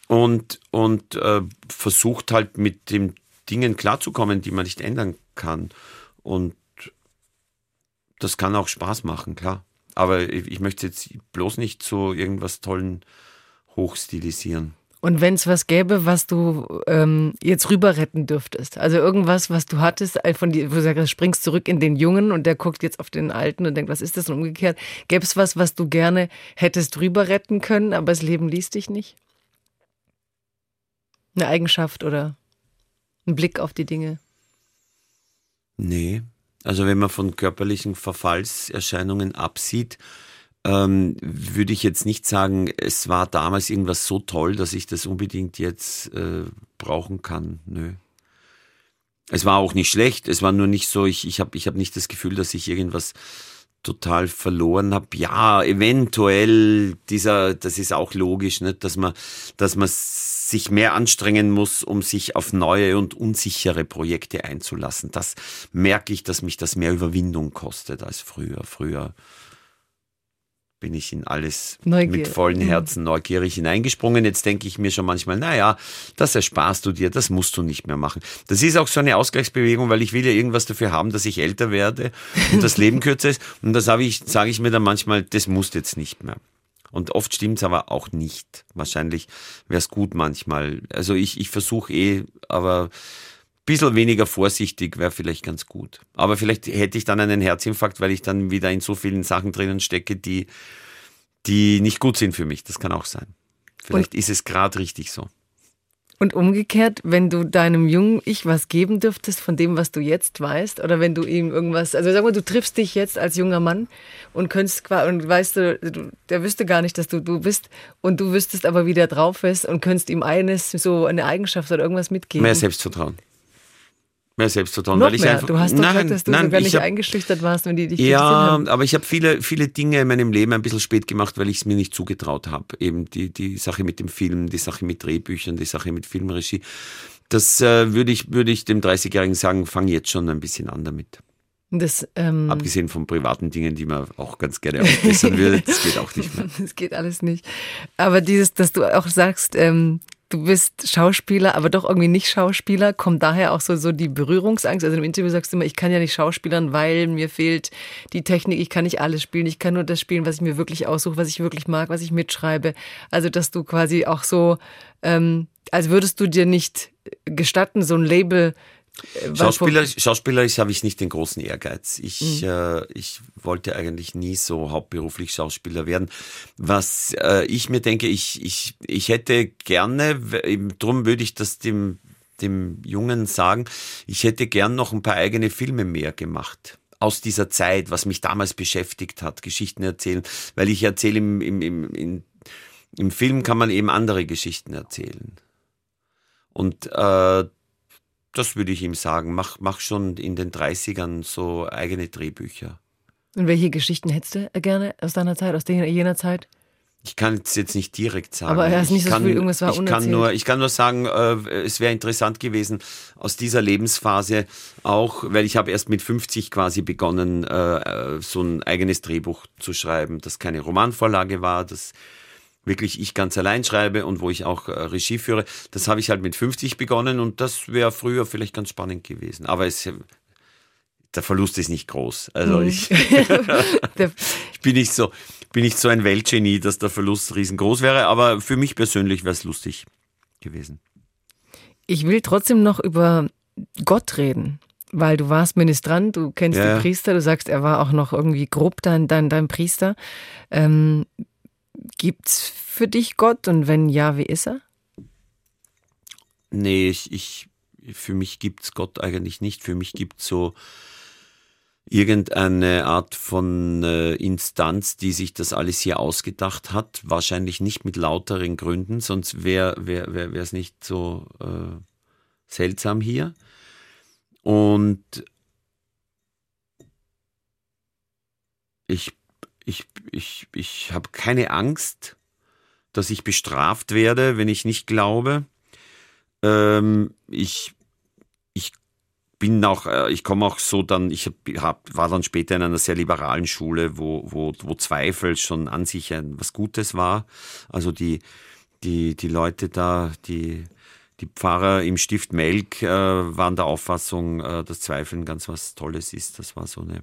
und, und äh, versucht halt mit den Dingen klarzukommen, die man nicht ändern kann. Und das kann auch Spaß machen, klar. Aber ich, ich möchte jetzt bloß nicht so irgendwas Tollen hochstilisieren.
Und wenn es was gäbe, was du ähm, jetzt rüber retten dürftest, also irgendwas, was du hattest, von dir, wo du sagst, springst zurück in den Jungen und der guckt jetzt auf den Alten und denkt, was ist das und umgekehrt, gäbe es was, was du gerne hättest rüber retten können, aber das Leben liest dich nicht? Eine Eigenschaft oder ein Blick auf die Dinge?
Nee, also wenn man von körperlichen Verfallserscheinungen absieht, ähm, würde ich jetzt nicht sagen, es war damals irgendwas so toll, dass ich das unbedingt jetzt äh, brauchen kann. Nö. Es war auch nicht schlecht, es war nur nicht so, ich, ich habe ich hab nicht das Gefühl, dass ich irgendwas total verloren habe. Ja, eventuell dieser, das ist auch logisch, nicht, dass man, dass man sich mehr anstrengen muss, um sich auf neue und unsichere Projekte einzulassen. Das merke ich, dass mich das mehr Überwindung kostet als früher. Früher bin ich in alles Neugier. mit vollen mhm. Herzen neugierig hineingesprungen. Jetzt denke ich mir schon manchmal, naja, das ersparst du dir, das musst du nicht mehr machen. Das ist auch so eine Ausgleichsbewegung, weil ich will ja irgendwas dafür haben, dass ich älter werde und das Leben kürzer ist. Und da sage ich, sage ich mir dann manchmal, das musst jetzt nicht mehr. Und oft stimmt es aber auch nicht. Wahrscheinlich wäre es gut manchmal. Also ich, ich versuche eh, aber bisschen weniger vorsichtig wäre vielleicht ganz gut. Aber vielleicht hätte ich dann einen Herzinfarkt, weil ich dann wieder in so vielen Sachen drinnen stecke, die, die nicht gut sind für mich. Das kann auch sein. Vielleicht und, ist es gerade richtig so.
Und umgekehrt, wenn du deinem jungen Ich was geben dürftest von dem, was du jetzt weißt, oder wenn du ihm irgendwas, also sag mal, du triffst dich jetzt als junger Mann und könntest und weißt du, du, der wüsste gar nicht, dass du du bist und du wüsstest aber, wie der drauf ist und könntest ihm eines, so eine Eigenschaft oder irgendwas mitgeben.
Mehr Selbstvertrauen mehr Selbstvertrauen.
Noch weil ich mehr. Einfach, du hast doch nein, gesagt, dass du nein, sogar nicht hab, eingeschüchtert warst, wenn die dich
Ja, aber ich habe viele, viele Dinge in meinem Leben ein bisschen spät gemacht, weil ich es mir nicht zugetraut habe. Eben die, die Sache mit dem Film, die Sache mit Drehbüchern, die Sache mit Filmregie. Das äh, würde ich, würde ich dem 30-Jährigen sagen, fang jetzt schon ein bisschen an damit. Das, ähm Abgesehen von privaten Dingen, die man auch ganz gerne aufbessern würde, das geht auch nicht mehr.
Das geht alles nicht. Aber dieses, dass du auch sagst, ähm, du bist Schauspieler, aber doch irgendwie nicht Schauspieler, kommt daher auch so, so die Berührungsangst. Also im Interview sagst du immer, ich kann ja nicht schauspielern, weil mir fehlt die Technik, ich kann nicht alles spielen, ich kann nur das spielen, was ich mir wirklich aussuche, was ich wirklich mag, was ich mitschreibe. Also dass du quasi auch so, ähm, als würdest du dir nicht gestatten, so ein Label
Schauspieler, Schauspielerisch habe ich nicht den großen Ehrgeiz. Ich, mhm. äh, ich wollte eigentlich nie so hauptberuflich Schauspieler werden. Was äh, ich mir denke, ich, ich, ich hätte gerne, darum würde ich das dem, dem Jungen sagen, ich hätte gern noch ein paar eigene Filme mehr gemacht aus dieser Zeit, was mich damals beschäftigt hat, Geschichten erzählen, weil ich erzähle im, im, im, im, im Film kann man eben andere Geschichten erzählen. Und äh, das würde ich ihm sagen. Mach, mach schon in den 30ern so eigene Drehbücher.
Und welche Geschichten hättest du gerne aus deiner Zeit, aus jener Zeit?
Ich kann es jetzt nicht direkt sagen.
Aber er ist nicht so viel, irgendwas war
ich kann nur, Ich kann nur sagen, äh, es wäre interessant gewesen, aus dieser Lebensphase auch, weil ich habe erst mit 50 quasi begonnen, äh, äh, so ein eigenes Drehbuch zu schreiben, das keine Romanvorlage war, das wirklich ich ganz allein schreibe und wo ich auch äh, Regie führe. Das habe ich halt mit 50 begonnen und das wäre früher vielleicht ganz spannend gewesen. Aber es, der Verlust ist nicht groß. Also mhm. ich, ich bin nicht so, bin nicht so ein Weltgenie, dass der Verlust riesengroß wäre, aber für mich persönlich wäre es lustig gewesen.
Ich will trotzdem noch über Gott reden, weil du warst Ministrant, du kennst ja. die Priester, du sagst, er war auch noch irgendwie grob dein, dein, dein Priester. Ähm, gibt's für dich Gott und wenn ja, wie ist er?
Nee, ich, ich für mich gibt's Gott eigentlich nicht. Für mich gibt's so irgendeine Art von äh, Instanz, die sich das alles hier ausgedacht hat. Wahrscheinlich nicht mit lauteren Gründen, sonst wäre es wär, wär, nicht so äh, seltsam hier. Und ich, ich, ich, ich habe keine Angst, dass ich bestraft werde, wenn ich nicht glaube. Ähm, ich bin auch, äh, ich komme auch so dann, ich hab, war dann später in einer sehr liberalen Schule, wo, wo, wo Zweifel schon an sich ein, was Gutes war. Also die, die, die Leute da, die, die Pfarrer im Stift Melk äh, waren der Auffassung, äh, dass Zweifeln ganz was Tolles ist. Das war so eine,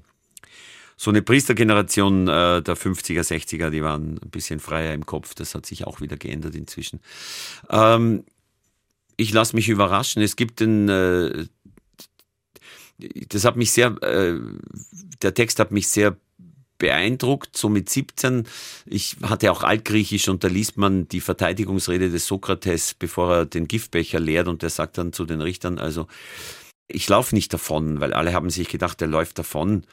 so eine Priestergeneration äh, der 50er, 60er, die waren ein bisschen freier im Kopf. Das hat sich auch wieder geändert inzwischen. Ähm, ich lasse mich überraschen. Es gibt den äh, das hat mich sehr, äh, der Text hat mich sehr beeindruckt, so mit 17. Ich hatte auch Altgriechisch und da liest man die Verteidigungsrede des Sokrates, bevor er den Giftbecher leert und der sagt dann zu den Richtern, also ich laufe nicht davon, weil alle haben sich gedacht, er läuft davon.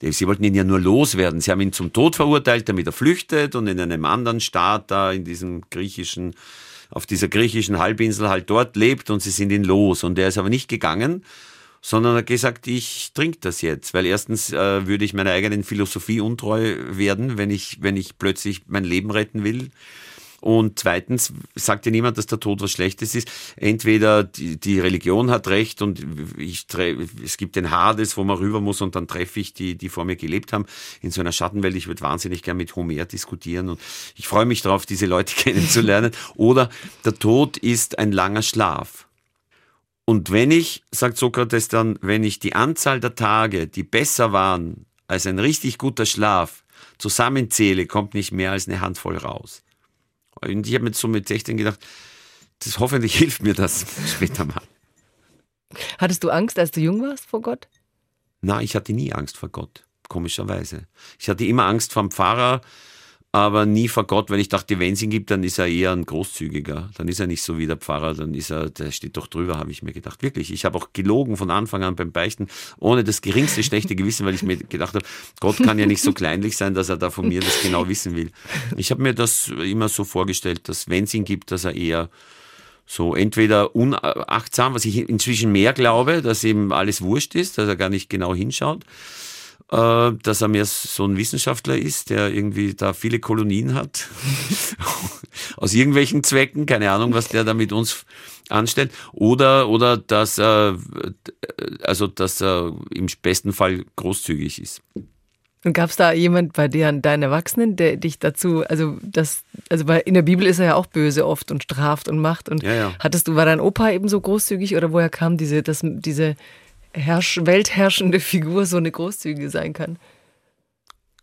Sie wollten ihn ja nur loswerden. Sie haben ihn zum Tod verurteilt, damit er flüchtet und in einem anderen Staat da in diesem griechischen, auf dieser griechischen Halbinsel halt dort lebt und sie sind ihn los. Und er ist aber nicht gegangen, sondern hat gesagt, ich trinke das jetzt, weil erstens äh, würde ich meiner eigenen Philosophie untreu werden, wenn ich, wenn ich plötzlich mein Leben retten will. Und zweitens sagt ja niemand, dass der Tod was Schlechtes ist. Entweder die, die Religion hat recht und ich, es gibt den Hades, wo man rüber muss und dann treffe ich die, die vor mir gelebt haben in so einer Schattenwelt. Ich würde wahnsinnig gern mit Homer diskutieren und ich freue mich darauf, diese Leute kennenzulernen. Oder der Tod ist ein langer Schlaf. Und wenn ich, sagt Sokrates dann, wenn ich die Anzahl der Tage, die besser waren als ein richtig guter Schlaf, zusammenzähle, kommt nicht mehr als eine Handvoll raus. Und ich habe mir so mit 16 gedacht, das hoffentlich hilft mir das später mal.
Hattest du Angst, als du jung warst vor Gott?
Nein, ich hatte nie Angst vor Gott, komischerweise. Ich hatte immer Angst vor dem Pfarrer, aber nie vor Gott, weil ich dachte, wenn es ihn gibt, dann ist er eher ein großzügiger. Dann ist er nicht so wie der Pfarrer, dann ist er, der steht doch drüber, habe ich mir gedacht. Wirklich, ich habe auch gelogen von Anfang an beim Beichten, ohne das geringste schlechte Gewissen, weil ich mir gedacht habe, Gott kann ja nicht so kleinlich sein, dass er da von mir das genau wissen will. Ich habe mir das immer so vorgestellt, dass wenn es ihn gibt, dass er eher so entweder unachtsam, was ich inzwischen mehr glaube, dass ihm alles wurscht ist, dass er gar nicht genau hinschaut, äh, dass er mehr so ein Wissenschaftler ist, der irgendwie da viele Kolonien hat. Aus irgendwelchen Zwecken, keine Ahnung, was der da mit uns anstellt. Oder, oder dass er, also, dass er im besten Fall großzügig ist.
Und gab es da jemand bei dir, deinen Erwachsenen, der dich dazu, also das, also bei, in der Bibel ist er ja auch böse oft und straft und macht. Und
ja, ja.
hattest du, war dein Opa eben so großzügig oder woher kam diese, das, diese herrsch weltherrschende Figur so eine großzügige sein kann.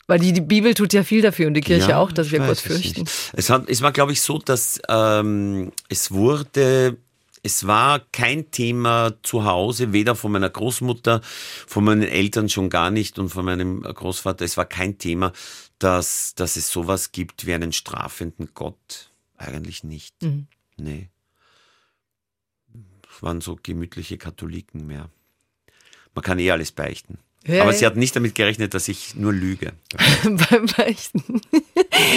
Weil die, die Bibel tut ja viel dafür und die Kirche ja, auch, dass wir Gott fürchten.
Es, hat, es war, glaube ich, so, dass ähm, es wurde es war kein Thema zu Hause, weder von meiner Großmutter, von meinen Eltern schon gar nicht und von meinem Großvater. Es war kein Thema, dass, dass es sowas gibt wie einen strafenden Gott. Eigentlich nicht. Mhm. Nee. Es waren so gemütliche Katholiken mehr. Man kann eh alles beichten. Ja, Aber sie hat nicht damit gerechnet, dass ich nur lüge.
Beim Beichten.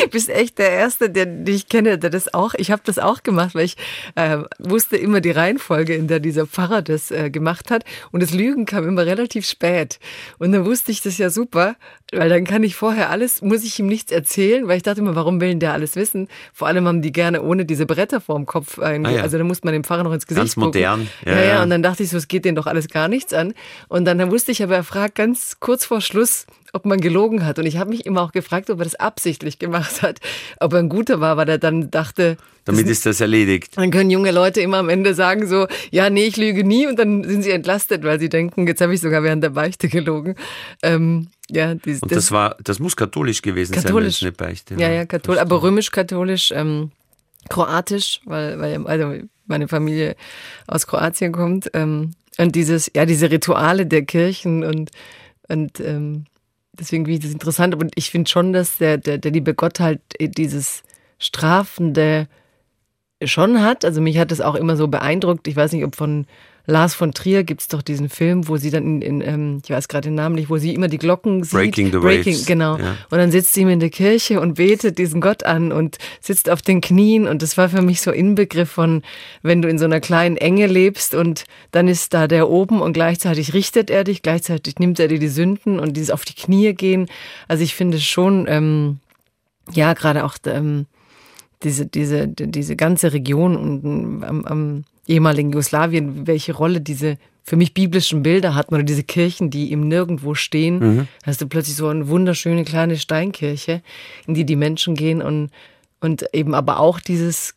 Du bist echt der Erste, der, den ich kenne, der das auch, ich habe das auch gemacht, weil ich äh, wusste immer die Reihenfolge, in der dieser Pfarrer das äh, gemacht hat. Und das Lügen kam immer relativ spät. Und dann wusste ich das ja super, weil dann kann ich vorher alles, muss ich ihm nichts erzählen, weil ich dachte immer, warum will denn der alles wissen? Vor allem haben die gerne ohne diese Bretter vorm Kopf, ah, ja. also da muss man dem Pfarrer noch ins Gesicht
Ganz modern.
Ja, ja, ja, und dann dachte ich so, es geht denen doch alles gar nichts an. Und dann, dann wusste ich aber, er fragt ganz kurz vor Schluss, ob man gelogen hat. Und ich habe mich immer auch gefragt, ob er das absichtlich gemacht hat. Ob er ein guter war, weil er dann dachte.
Damit ist das erledigt.
Dann können junge Leute immer am Ende sagen so, ja, nee, ich lüge nie. Und dann sind sie entlastet, weil sie denken, jetzt habe ich sogar während der Beichte gelogen. Ähm, ja,
dies, und das, das, war, das muss katholisch gewesen
katholisch.
sein, eine Beichte.
Ja, ja, katholisch, aber römisch-katholisch, ähm, kroatisch, weil, weil, also meine Familie aus Kroatien kommt. Ähm, und dieses, ja, diese Rituale der Kirchen und, und ähm, deswegen finde ich das interessant. Und ich finde schon, dass der, der, der liebe Gott halt dieses strafende schon hat. Also mich hat das auch immer so beeindruckt. Ich weiß nicht, ob von Lars von Trier gibt es doch diesen Film, wo sie dann in, in ähm, ich weiß gerade den Namen nicht, wo sie immer die Glocken sieht.
Breaking the Breaking,
Waves. Genau. Ja. Und dann sitzt sie ihm in der Kirche und betet diesen Gott an und sitzt auf den Knien. Und das war für mich so Inbegriff von, wenn du in so einer kleinen Enge lebst und dann ist da der oben und gleichzeitig richtet er dich, gleichzeitig nimmt er dir die Sünden und dieses auf die Knie gehen. Also ich finde schon, ähm, ja, gerade auch ähm, diese, diese, diese ganze Region und am, am ehemaligen Jugoslawien, welche Rolle diese für mich biblischen Bilder hatten oder diese Kirchen, die im Nirgendwo stehen. Mhm. Hast du plötzlich so eine wunderschöne kleine Steinkirche, in die die Menschen gehen und, und eben aber auch dieses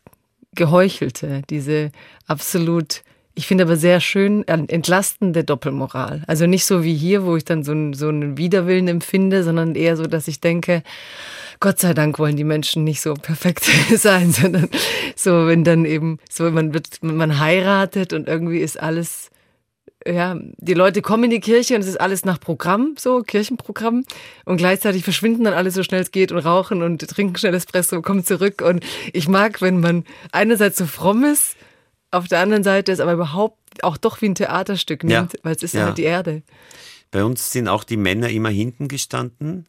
Geheuchelte, diese absolut, ich finde aber sehr schön entlastende Doppelmoral. Also nicht so wie hier, wo ich dann so, einen, so einen Widerwillen empfinde, sondern eher so, dass ich denke, Gott sei Dank wollen die Menschen nicht so perfekt sein, sondern so, wenn dann eben, so, man wird, man heiratet und irgendwie ist alles, ja, die Leute kommen in die Kirche und es ist alles nach Programm, so Kirchenprogramm und gleichzeitig verschwinden dann alle so schnell es geht und rauchen und trinken schnell Espresso, kommen zurück und ich mag, wenn man einerseits so fromm ist, auf der anderen Seite es aber überhaupt auch doch wie ein Theaterstück nimmt, ja. weil es ist ja. halt die Erde.
Bei uns sind auch die Männer immer hinten gestanden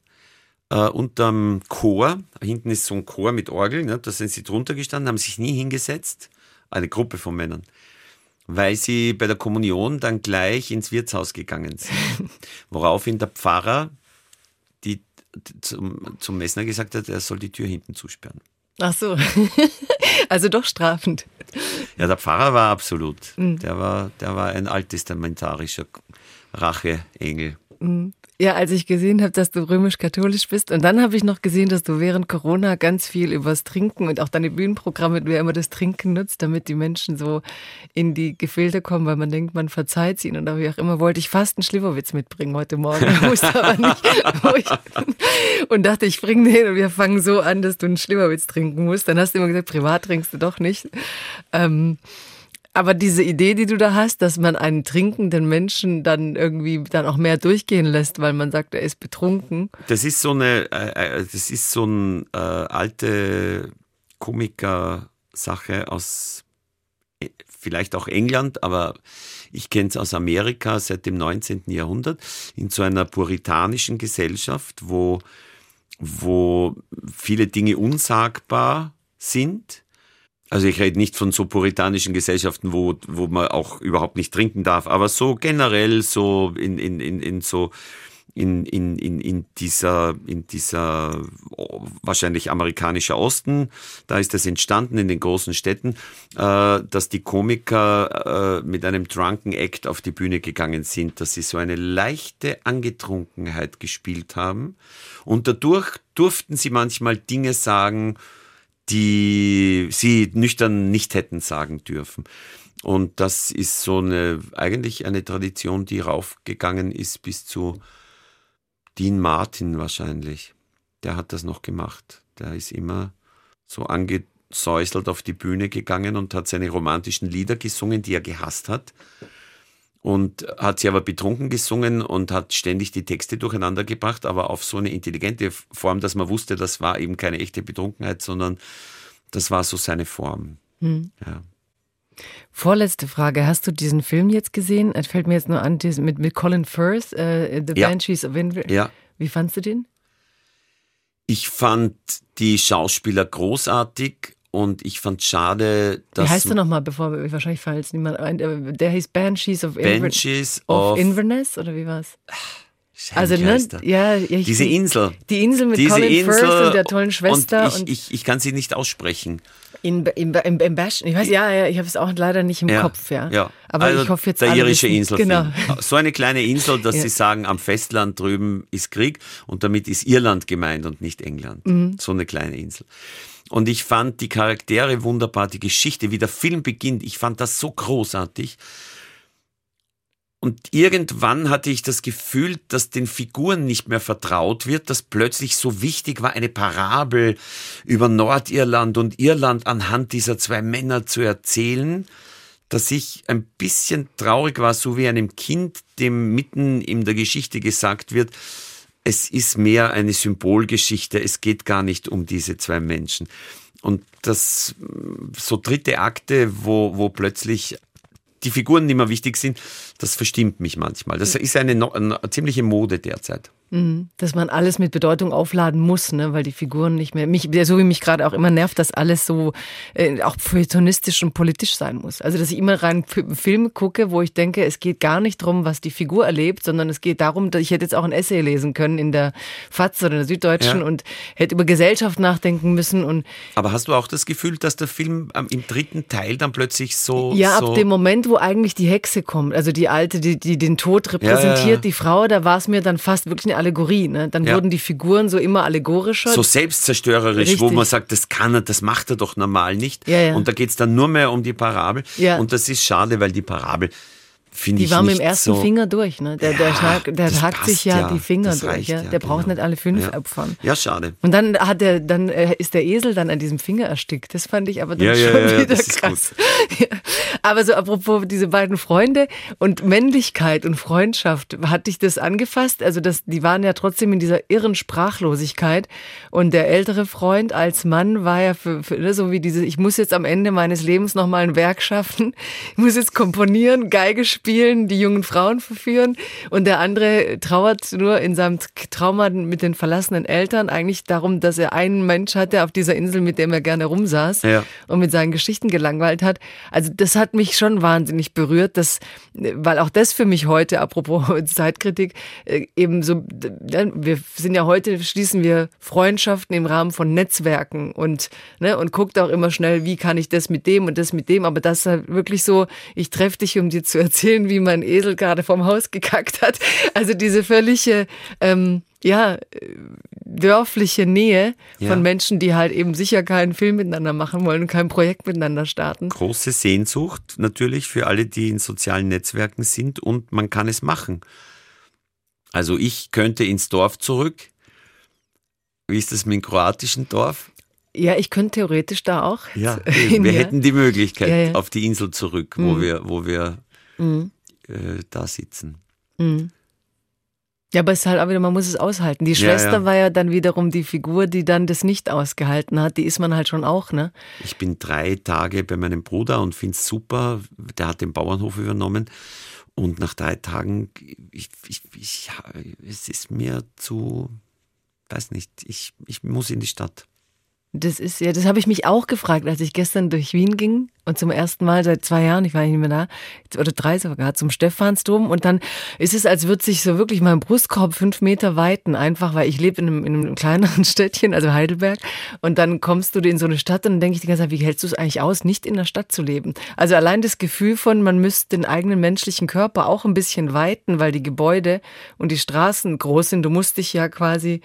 äh, unterm Chor. Hinten ist so ein Chor mit Orgel, ne? da sind sie drunter gestanden, haben sich nie hingesetzt. Eine Gruppe von Männern. Weil sie bei der Kommunion dann gleich ins Wirtshaus gegangen sind. Woraufhin der Pfarrer die, zum, zum Messner gesagt hat, er soll die Tür hinten zusperren.
Ach so. also doch strafend.
Ja, der Pfarrer war absolut. Mhm. Der, war, der war ein alttestamentarischer Racheengel.
Mhm. Ja, als ich gesehen habe, dass du römisch-katholisch bist und dann habe ich noch gesehen, dass du während Corona ganz viel übers Trinken und auch deine Bühnenprogramme, du ja immer das Trinken nutzt, damit die Menschen so in die Gefilde kommen, weil man denkt, man verzeiht sie und wie auch immer wollte ich fast einen Schliwowitz mitbringen heute Morgen, wusste aber nicht. und dachte, ich bringe den und wir fangen so an, dass du einen Schliwowitz trinken musst. Dann hast du immer gesagt, privat trinkst du doch nicht. Ähm, aber diese Idee, die du da hast, dass man einen trinkenden Menschen dann irgendwie dann auch mehr durchgehen lässt, weil man sagt, er ist betrunken.
Das ist so eine, äh, äh das ist so eine äh, alte Komiker-Sache aus äh, vielleicht auch England, aber ich kenne es aus Amerika seit dem 19. Jahrhundert, in so einer puritanischen Gesellschaft, wo, wo viele Dinge unsagbar sind also ich rede nicht von so puritanischen Gesellschaften, wo, wo man auch überhaupt nicht trinken darf, aber so generell so in, in, in, in so in, in, in, in dieser, in dieser wahrscheinlich amerikanischer Osten, da ist das entstanden in den großen Städten, äh, dass die Komiker äh, mit einem Drunken Act auf die Bühne gegangen sind, dass sie so eine leichte Angetrunkenheit gespielt haben. Und dadurch durften sie manchmal Dinge sagen, die sie nüchtern nicht hätten sagen dürfen. Und das ist so eine, eigentlich eine Tradition, die raufgegangen ist bis zu Dean Martin wahrscheinlich. Der hat das noch gemacht. Der ist immer so angesäuselt auf die Bühne gegangen und hat seine romantischen Lieder gesungen, die er gehasst hat und hat sie aber betrunken gesungen und hat ständig die Texte durcheinander gebracht, aber auf so eine intelligente Form, dass man wusste, das war eben keine echte Betrunkenheit, sondern das war so seine Form. Hm. Ja.
Vorletzte Frage. Hast du diesen Film jetzt gesehen? Es fällt mir jetzt nur an, mit, mit Colin Firth, uh, The ja. Banshees of Inver.
Ja.
Wie fandst du den?
Ich fand die Schauspieler großartig und ich fand schade,
dass. Wie heißt er nochmal, bevor wir wahrscheinlich fallen jetzt niemand ein? Der hieß Banshees of,
Banshees
Inver of, of Inverness oder wie war's?
Also ne, ja, ich, diese Insel.
Die Insel mit diese Colin Insel Firth und der tollen Schwester.
Und ich, und ich, ich kann sie nicht aussprechen.
In, in, in, in Bash, ich weiß, ja, ja, ich habe es auch leider nicht im
ja,
Kopf, ja.
ja.
Aber also ich hoffe jetzt
Der irische Insel.
Genau.
So eine kleine Insel, dass ja. sie sagen, am Festland drüben ist Krieg und damit ist Irland gemeint und nicht England. Mhm. So eine kleine Insel. Und ich fand die Charaktere wunderbar, die Geschichte, wie der Film beginnt. Ich fand das so großartig. und irgendwann hatte ich das Gefühl, dass den Figuren nicht mehr vertraut wird, dass plötzlich so wichtig war, eine Parabel über Nordirland und Irland anhand dieser zwei Männer zu erzählen, dass ich ein bisschen traurig war, so wie einem Kind, dem mitten in der Geschichte gesagt wird, es ist mehr eine Symbolgeschichte, es geht gar nicht um diese zwei Menschen. Und das so dritte Akte, wo, wo plötzlich die Figuren nicht mehr wichtig sind, das verstimmt mich manchmal. Das ist eine, eine ziemliche Mode derzeit.
Mhm. Dass man alles mit Bedeutung aufladen muss, ne? weil die Figuren nicht mehr, mich, so wie mich gerade auch immer nervt, dass alles so äh, auch feuilletonistisch und politisch sein muss. Also, dass ich immer rein Film gucke, wo ich denke, es geht gar nicht darum, was die Figur erlebt, sondern es geht darum, dass ich hätte jetzt auch ein Essay lesen können in der FAZ oder in der Süddeutschen ja. und hätte über Gesellschaft nachdenken müssen. Und
Aber hast du auch das Gefühl, dass der Film im dritten Teil dann plötzlich so.
Ja,
so
ab dem Moment, wo eigentlich die Hexe kommt, also die alte, die, die den Tod repräsentiert, ja, ja, die Frau, da war es mir dann fast wirklich eine Allegorie. Ne? Dann ja. wurden die Figuren so immer allegorischer.
So selbstzerstörerisch, Richtig. wo man sagt, das kann er, das macht er doch normal nicht. Ja, ja. Und da geht es dann nur mehr um die Parabel. Und das ist schade, weil die Parabel finde ich
Die war mit dem ersten so Finger durch, ne? Der, der, der, der hakt sich ja, ja, die Finger durch, ja? Der braucht genau. nicht alle fünf ja. opfern.
Ja, schade.
Und dann hat der, dann äh, ist der Esel dann an diesem Finger erstickt. Das fand ich aber dann schon wieder krass. aber so apropos diese beiden Freunde und Männlichkeit und Freundschaft, hat dich das angefasst? Also das, die waren ja trotzdem in dieser irren Sprachlosigkeit und der ältere Freund als Mann war ja für, für ne, so wie diese, ich muss jetzt am Ende meines Lebens nochmal ein Werk schaffen, ich muss jetzt komponieren, Geige spielen, spielen, die jungen Frauen verführen und der andere trauert nur in seinem Trauma mit den verlassenen Eltern eigentlich darum, dass er einen Mensch hatte auf dieser Insel, mit dem er gerne rumsaß ja. und mit seinen Geschichten gelangweilt hat. Also das hat mich schon wahnsinnig berührt, dass, weil auch das für mich heute, apropos Zeitkritik, äh, eben so, wir sind ja heute, schließen wir Freundschaften im Rahmen von Netzwerken und, ne, und guckt auch immer schnell, wie kann ich das mit dem und das mit dem, aber das ist halt wirklich so, ich treffe dich, um dir zu erzählen, erzählen, wie mein Esel gerade vom Haus gekackt hat. Also diese völlige, ähm, ja, dörfliche Nähe ja. von Menschen, die halt eben sicher keinen Film miteinander machen wollen und kein Projekt miteinander starten.
Große Sehnsucht natürlich für alle, die in sozialen Netzwerken sind und man kann es machen. Also ich könnte ins Dorf zurück. Wie ist das mit dem kroatischen Dorf?
Ja, ich könnte theoretisch da auch.
Ja, wir hätten die Möglichkeit ja, ja. auf die Insel zurück, wo mhm. wir, wo wir mhm. äh, da sitzen. Mhm.
Ja, aber es ist halt auch wieder, man muss es aushalten. Die Schwester ja, ja. war ja dann wiederum die Figur, die dann das nicht ausgehalten hat. Die ist man halt schon auch, ne?
Ich bin drei Tage bei meinem Bruder und finde es super. Der hat den Bauernhof übernommen. Und nach drei Tagen, ich, ich, ich, es ist mir zu, weiß nicht, ich, ich muss in die Stadt.
Das ist ja, das habe ich mich auch gefragt, als ich gestern durch Wien ging und zum ersten Mal seit zwei Jahren, ich war nicht mehr da, oder drei sogar, zum Stephansdom. Und dann ist es, als würde sich so wirklich mein Brustkorb fünf Meter weiten, einfach weil ich lebe in einem, in einem kleineren Städtchen, also Heidelberg. Und dann kommst du in so eine Stadt und dann denke ich die ganze Zeit, wie hältst du es eigentlich aus, nicht in der Stadt zu leben? Also allein das Gefühl von, man müsste den eigenen menschlichen Körper auch ein bisschen weiten, weil die Gebäude und die Straßen groß sind, du musst dich ja quasi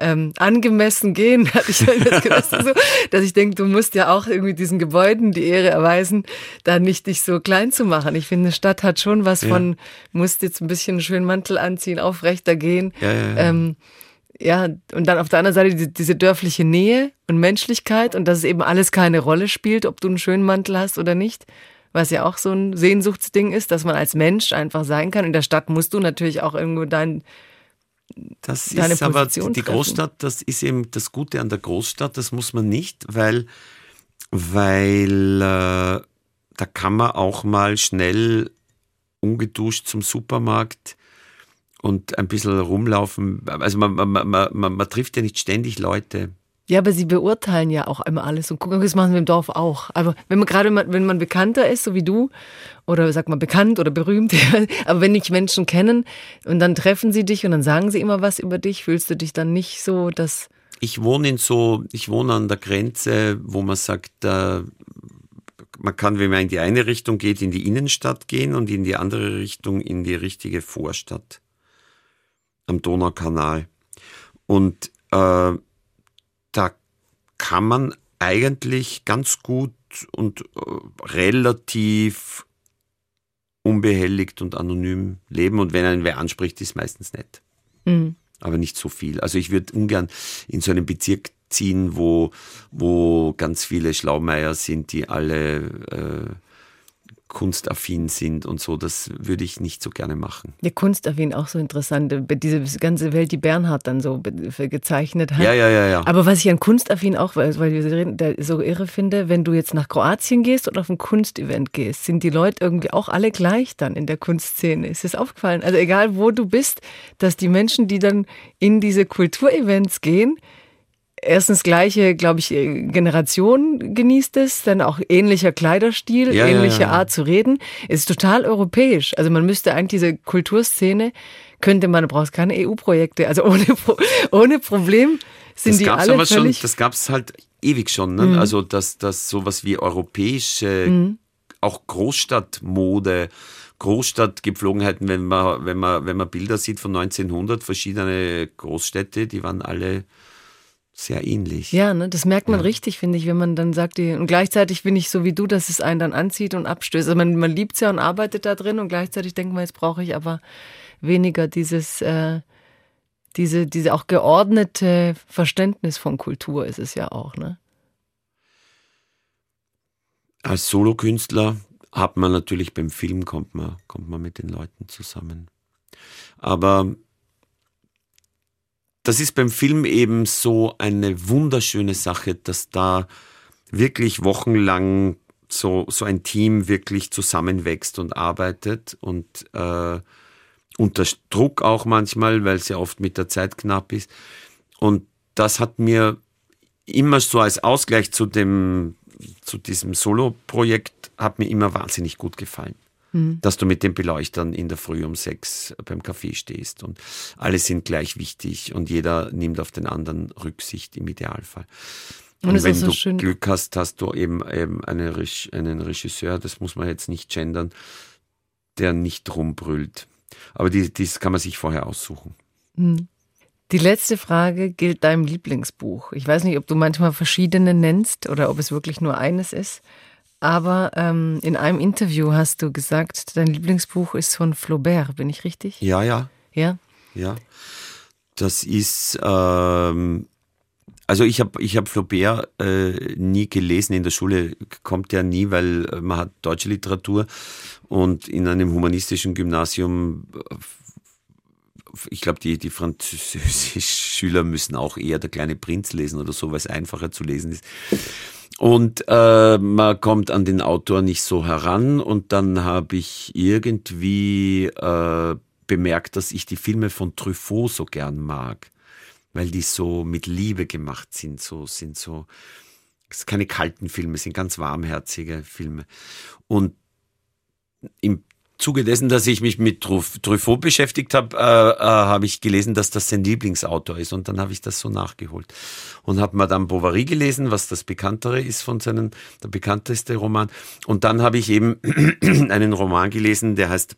ähm, angemessen gehen, hatte ich halt das gedacht, so, dass ich denke, du musst ja auch irgendwie diesen Gebäuden die Ehre erweisen, da nicht dich so klein zu machen. Ich finde, eine Stadt hat schon was ja. von, musst jetzt ein bisschen einen schönen Mantel anziehen, aufrechter gehen. Ja, ja, ja. Ähm, ja, und dann auf der anderen Seite diese, diese, dörfliche Nähe und Menschlichkeit und dass es eben alles keine Rolle spielt, ob du einen schönen Mantel hast oder nicht. Was ja auch so ein Sehnsuchtsding ist, dass man als Mensch einfach sein kann. In der Stadt musst du natürlich auch irgendwo dein,
das Deine ist aber die treffen. Großstadt, das ist eben das Gute an der Großstadt, das muss man nicht, weil, weil äh, da kann man auch mal schnell ungeduscht zum Supermarkt und ein bisschen rumlaufen. Also man, man, man, man, man trifft ja nicht ständig Leute.
Ja, aber sie beurteilen ja auch immer alles und gucken, das machen wir im Dorf auch. Aber wenn man gerade, wenn man bekannter ist, so wie du, oder sag mal bekannt oder berühmt, aber wenn dich Menschen kennen und dann treffen sie dich und dann sagen sie immer was über dich, fühlst du dich dann nicht so, dass...
Ich wohne in so, ich wohne an der Grenze, wo man sagt, äh, man kann, wenn man in die eine Richtung geht, in die Innenstadt gehen und in die andere Richtung in die richtige Vorstadt am Donaukanal. Und äh, da kann man eigentlich ganz gut und äh, relativ unbehelligt und anonym leben. Und wenn einen wer anspricht, ist meistens nett. Mhm. Aber nicht so viel. Also ich würde ungern in so einem Bezirk ziehen, wo, wo ganz viele Schlaumeier sind, die alle äh, kunstaffin sind und so. Das würde ich nicht so gerne machen.
Ja, kunstaffin auch so interessant. Diese ganze Welt, die Bernhard dann so gezeichnet hat.
Ja, ja, ja, ja.
Aber was ich an kunstaffin auch, weil wir so irre finde, wenn du jetzt nach Kroatien gehst und auf ein Kunstevent gehst, sind die Leute irgendwie auch alle gleich dann in der Kunstszene. Ist es aufgefallen? Also egal wo du bist, dass die Menschen, die dann in diese Kulturevents gehen, erstens gleiche, glaube ich, Generation genießt es, dann auch ähnlicher Kleiderstil, ja, ähnliche ja, ja. Art zu reden. Es ist total europäisch. Also man müsste eigentlich diese Kulturszene, könnte man, du brauchst keine EU-Projekte, also ohne, ohne Problem sind das die alle aber.
Schon, das gab es halt ewig schon. Ne? Mhm. Also dass, dass sowas wie europäische, mhm. auch Großstadtmode, Großstadtgepflogenheiten, wenn man, wenn man, wenn man Bilder sieht von 1900, verschiedene Großstädte, die waren alle sehr ähnlich.
Ja, ne, das merkt man ja. richtig, finde ich, wenn man dann sagt, und gleichzeitig bin ich so wie du, dass es einen dann anzieht und abstößt. Also man, man liebt es ja und arbeitet da drin und gleichzeitig denkt man, jetzt brauche ich aber weniger dieses, äh, diese, diese auch geordnete Verständnis von Kultur ist es ja auch, ne?
Als Solokünstler hat man natürlich beim Film kommt man, kommt man mit den Leuten zusammen. Aber das ist beim Film eben so eine wunderschöne Sache, dass da wirklich wochenlang so, so ein Team wirklich zusammenwächst und arbeitet und äh, unter Druck auch manchmal, weil es ja oft mit der Zeit knapp ist. Und das hat mir immer so als Ausgleich zu dem, zu diesem Solo-Projekt, hat mir immer wahnsinnig gut gefallen. Mhm. dass du mit den Beleuchtern in der Früh um sechs beim Café stehst und alle sind gleich wichtig und jeder nimmt auf den anderen Rücksicht im Idealfall. Und, und wenn so du schön. Glück hast, hast du eben, eben eine, einen Regisseur, das muss man jetzt nicht gendern, der nicht rumbrüllt. Aber die, das kann man sich vorher aussuchen.
Mhm. Die letzte Frage gilt deinem Lieblingsbuch. Ich weiß nicht, ob du manchmal verschiedene nennst oder ob es wirklich nur eines ist. Aber ähm, in einem Interview hast du gesagt, dein Lieblingsbuch ist von Flaubert, bin ich richtig?
Ja, ja.
Ja?
Ja. Das ist, ähm, also ich habe ich hab Flaubert äh, nie gelesen, in der Schule kommt ja nie, weil man hat deutsche Literatur und in einem humanistischen Gymnasium ich glaube, die, die Französisch-Schüler müssen auch eher der kleine Prinz lesen oder so, weil es einfacher zu lesen ist. Und äh, man kommt an den Autor nicht so heran und dann habe ich irgendwie äh, bemerkt, dass ich die Filme von Truffaut so gern mag, weil die so mit Liebe gemacht sind, so sind so sind keine kalten Filme, sind ganz warmherzige Filme. Und im Zuge dessen, dass ich mich mit Truffaut beschäftigt habe, äh, äh, habe ich gelesen, dass das sein Lieblingsautor ist. Und dann habe ich das so nachgeholt. Und habe Madame Bovary gelesen, was das Bekanntere ist von seinen, der bekannteste Roman. Und dann habe ich eben einen Roman gelesen, der heißt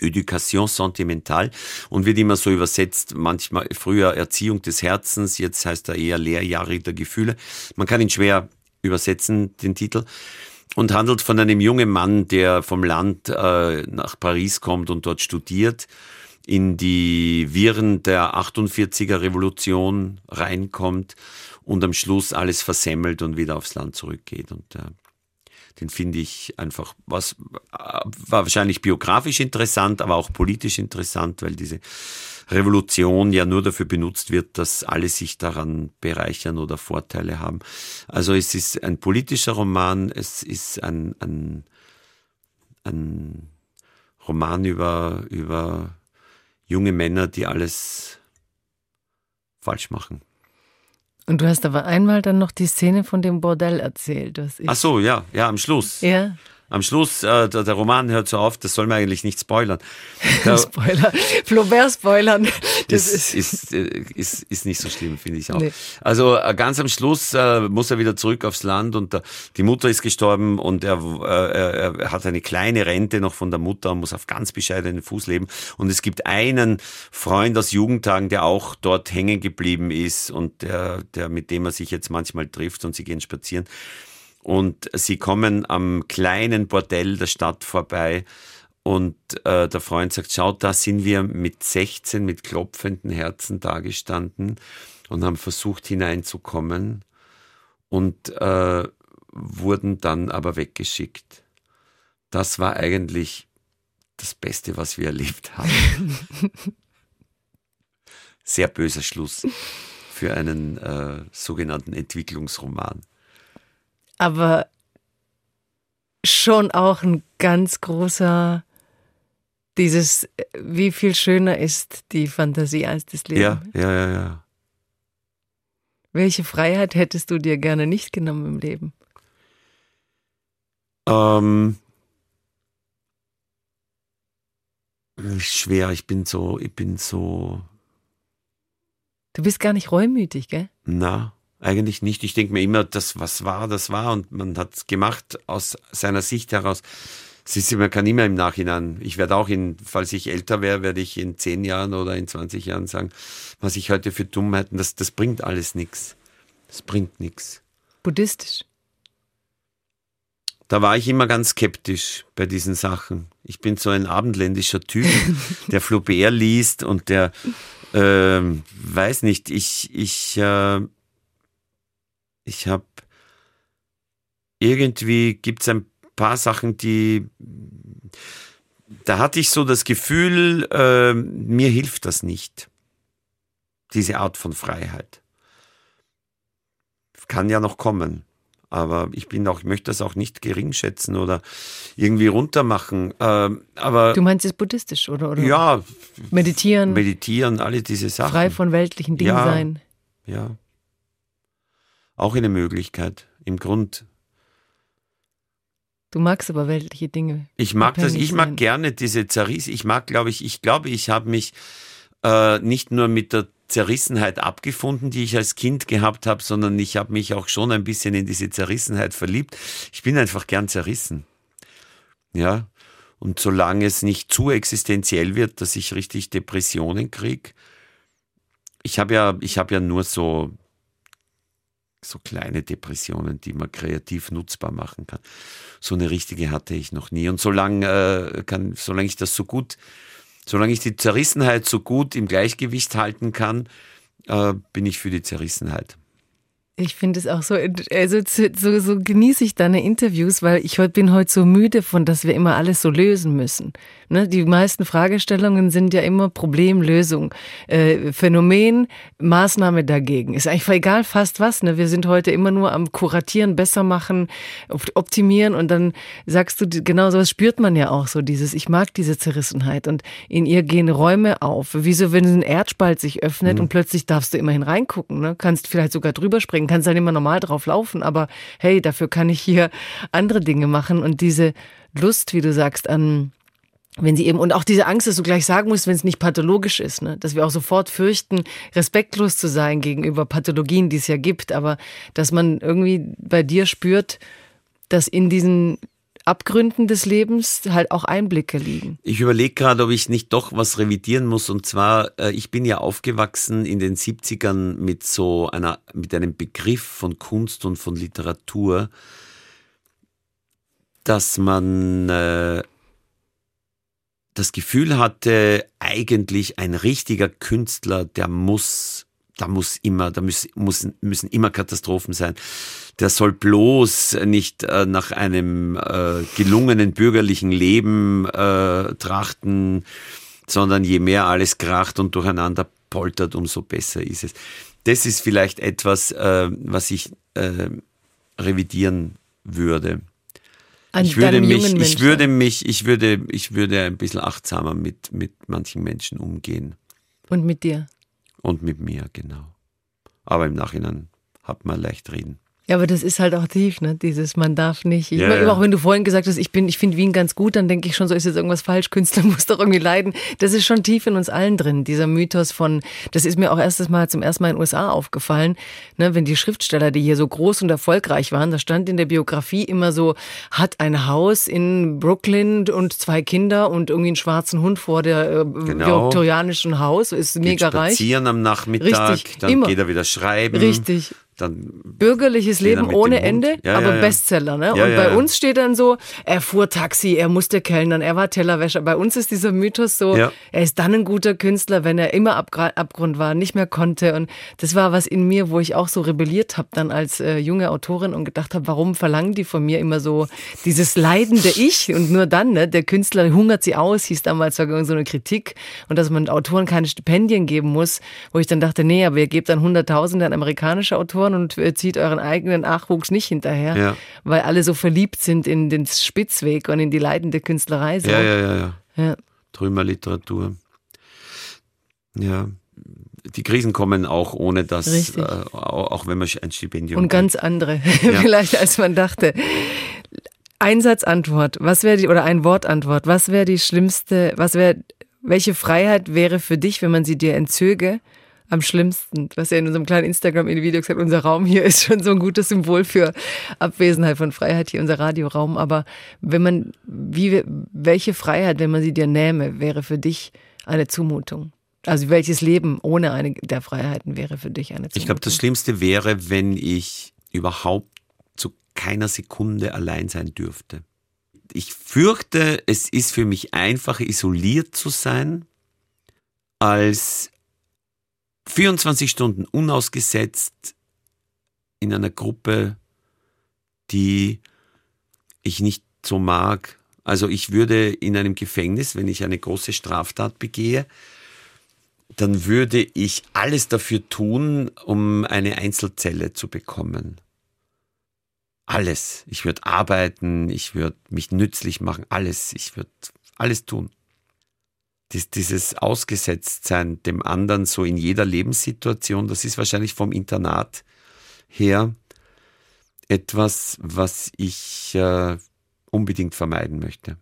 Education sentimentale und wird immer so übersetzt, manchmal früher Erziehung des Herzens, jetzt heißt er eher Lehrjahre der Gefühle. Man kann ihn schwer übersetzen, den Titel und handelt von einem jungen Mann, der vom Land äh, nach Paris kommt und dort studiert, in die Viren der 48er Revolution reinkommt und am Schluss alles versemmelt und wieder aufs Land zurückgeht. Und äh, den finde ich einfach, was äh, war wahrscheinlich biografisch interessant, aber auch politisch interessant, weil diese Revolution ja nur dafür benutzt wird, dass alle sich daran bereichern oder Vorteile haben. Also es ist ein politischer Roman, es ist ein, ein, ein Roman über, über junge Männer, die alles falsch machen.
Und du hast aber einmal dann noch die Szene von dem Bordell erzählt. Was
ich Ach so, ja, ja, am Schluss.
Ja
am Schluss, äh, der, der, Roman hört so auf, das soll man eigentlich nicht spoilern.
Da, Spoiler, Flaubert spoilern.
Das ist, ist, äh, ist, ist nicht so schlimm, finde ich auch. Nee. Also äh, ganz am Schluss äh, muss er wieder zurück aufs Land und äh, die Mutter ist gestorben und er, äh, er hat eine kleine Rente noch von der Mutter und muss auf ganz bescheidenen Fuß leben. Und es gibt einen Freund aus Jugendtagen, der auch dort hängen geblieben ist und der, der mit dem er sich jetzt manchmal trifft und sie gehen spazieren. Und sie kommen am kleinen Bordell der Stadt vorbei Und äh, der Freund sagt, schau, da sind wir mit 16 mit klopfenden Herzen dagestanden und haben versucht hineinzukommen und äh, wurden dann aber weggeschickt. Das war eigentlich das Beste, was wir erlebt haben. Sehr böser Schluss für einen äh, sogenannten Entwicklungsroman.
Aber schon auch ein ganz großer, dieses, wie viel schöner ist die Fantasie als das Leben.
Ja, ja, ja, ja.
Welche Freiheit hättest du dir gerne nicht genommen im Leben?
Ähm, schwer, ich bin so, ich bin so.
Du bist gar nicht reumütig, gell?
Na, eigentlich nicht. Ich denke mir immer, das, was war, das war und man hat es gemacht aus seiner Sicht heraus. Siehst man kann immer im Nachhinein. Ich werde auch in, falls ich älter wäre, werde ich in zehn Jahren oder in 20 Jahren sagen, was ich heute für Dummheiten, das, das bringt alles nichts. Das bringt nichts.
Buddhistisch.
Da war ich immer ganz skeptisch bei diesen Sachen. Ich bin so ein abendländischer Typ, der Flaubert liest und der, äh, weiß nicht, ich, ich, äh, ich habe irgendwie gibt es ein paar Sachen, die da hatte ich so das Gefühl, äh, mir hilft das nicht. Diese Art von Freiheit. Kann ja noch kommen. Aber ich bin auch, ich möchte das auch nicht geringschätzen oder irgendwie runtermachen. Ähm, aber
du meinst es buddhistisch, oder? oder?
Ja.
Meditieren.
Meditieren, alle diese Sachen.
Frei von weltlichen Dingen
ja,
sein.
Ja. Auch eine Möglichkeit. Im Grund.
Du magst aber weltliche Dinge.
Ich mag das, ich mag gerne diese Zerriss. Ich mag, glaube ich, ich glaube, ich habe mich äh, nicht nur mit der Zerrissenheit abgefunden, die ich als Kind gehabt habe, sondern ich habe mich auch schon ein bisschen in diese Zerrissenheit verliebt. Ich bin einfach gern zerrissen. Ja. Und solange es nicht zu existenziell wird, dass ich richtig Depressionen kriege, ich habe ja, ich habe ja nur so, so kleine Depressionen, die man kreativ nutzbar machen kann. So eine richtige hatte ich noch nie. Und solange, äh, kann, solange ich das so gut solange ich die Zerrissenheit so gut im Gleichgewicht halten kann, äh, bin ich für die Zerrissenheit.
Ich finde es auch so, also so, so genieße ich deine Interviews, weil ich bin heute so müde von, dass wir immer alles so lösen müssen. Ne? Die meisten Fragestellungen sind ja immer Problemlösung, äh, Phänomen, Maßnahme dagegen. Ist eigentlich egal fast was. Ne? Wir sind heute immer nur am Kuratieren, besser machen, optimieren und dann sagst du, genau sowas spürt man ja auch so, dieses, ich mag diese Zerrissenheit und in ihr gehen Räume auf. Wieso, wenn ein Erdspalt sich öffnet mhm. und plötzlich darfst du immerhin reingucken, ne? kannst vielleicht sogar drüber springen kannst dann immer normal drauf laufen, aber hey, dafür kann ich hier andere Dinge machen und diese Lust, wie du sagst, an wenn sie eben und auch diese Angst, dass du gleich sagen musst, wenn es nicht pathologisch ist, ne? dass wir auch sofort fürchten, respektlos zu sein gegenüber Pathologien, die es ja gibt, aber dass man irgendwie bei dir spürt, dass in diesen Abgründen des Lebens halt auch Einblicke liegen.
Ich überlege gerade, ob ich nicht doch was revidieren muss. Und zwar, äh, ich bin ja aufgewachsen in den 70ern mit so einer, mit einem Begriff von Kunst und von Literatur, dass man äh, das Gefühl hatte, eigentlich ein richtiger Künstler, der muss da muss immer, da müssen, müssen, müssen immer Katastrophen sein. Der soll bloß nicht äh, nach einem äh, gelungenen bürgerlichen Leben äh, trachten, sondern je mehr alles kracht und durcheinander poltert, umso besser ist es. Das ist vielleicht etwas, äh, was ich äh, revidieren würde. An ich würde mich, ich würde mich, ich würde, ich würde ein bisschen achtsamer mit, mit manchen Menschen umgehen.
Und mit dir?
Und mit mir, genau. Aber im Nachhinein hat man leicht reden.
Ja, aber das ist halt auch tief, ne? Dieses, man darf nicht. Ich ja, meine, ja. Auch wenn du vorhin gesagt hast, ich bin, ich finde Wien ganz gut, dann denke ich schon, so ist jetzt irgendwas falsch. Künstler muss doch irgendwie leiden. Das ist schon tief in uns allen drin. Dieser Mythos von, das ist mir auch erstes Mal zum ersten Mal in den USA aufgefallen, ne? Wenn die Schriftsteller, die hier so groß und erfolgreich waren, da stand in der Biografie immer so, hat ein Haus in Brooklyn und zwei Kinder und irgendwie einen schwarzen Hund vor der äh, genau. viktorianischen Haus, ist mega
geht
reich.
Spazieren am Nachmittag, Richtig, dann immer. geht er wieder schreiben.
Richtig
dann.
Bürgerliches Leben ohne Ende, ja, aber ja, Bestseller, ne? Und bei uns steht dann so, er fuhr Taxi, er musste kellnern, er war Tellerwäscher. Bei uns ist dieser Mythos so, er ist dann ein guter Künstler, wenn er immer Abgrund war, nicht mehr konnte. Und das war was in mir, wo ich auch so rebelliert habe dann als äh, junge Autorin und gedacht habe, warum verlangen die von mir immer so dieses leidende Ich und nur dann, ne? Der Künstler hungert sie aus, hieß damals sogar so eine Kritik und dass man Autoren keine Stipendien geben muss, wo ich dann dachte, nee, aber ihr gebt dann Hunderttausende an amerikanische Autoren und zieht euren eigenen Nachwuchs nicht hinterher, ja. weil alle so verliebt sind in den Spitzweg und in die leidende Künstlerei. So.
Ja, ja, ja, ja. ja. Trümmerliteratur. Ja, die Krisen kommen auch ohne das, äh, auch wenn man ein Stipendium.
Und ganz andere, ja. vielleicht als man dachte. Einsatzantwort, was wäre die, oder ein Wortantwort, was wäre die schlimmste, was wäre, welche Freiheit wäre für dich, wenn man sie dir entzöge, am schlimmsten? Was ja in unserem kleinen Instagram-Video gesagt, unser Raum hier ist schon so ein gutes Symbol für Abwesenheit von Freiheit hier, unser Radioraum. Aber wenn man, wie, welche Freiheit, wenn man sie dir nähme, wäre für dich eine Zumutung? Also welches Leben ohne eine der Freiheiten wäre für dich eine Zumutung?
Ich glaube, das Schlimmste wäre, wenn ich überhaupt zu keiner Sekunde allein sein dürfte. Ich fürchte, es ist für mich einfacher, isoliert zu sein, als 24 Stunden unausgesetzt in einer Gruppe, die ich nicht so mag. Also ich würde in einem Gefängnis, wenn ich eine große Straftat begehe, dann würde ich alles dafür tun, um eine Einzelzelle zu bekommen. Alles. Ich würde arbeiten, ich würde mich nützlich machen, alles. Ich würde alles tun. Dies, dieses Ausgesetztsein dem anderen so in jeder Lebenssituation, das ist wahrscheinlich vom Internat her etwas, was ich äh, unbedingt vermeiden möchte.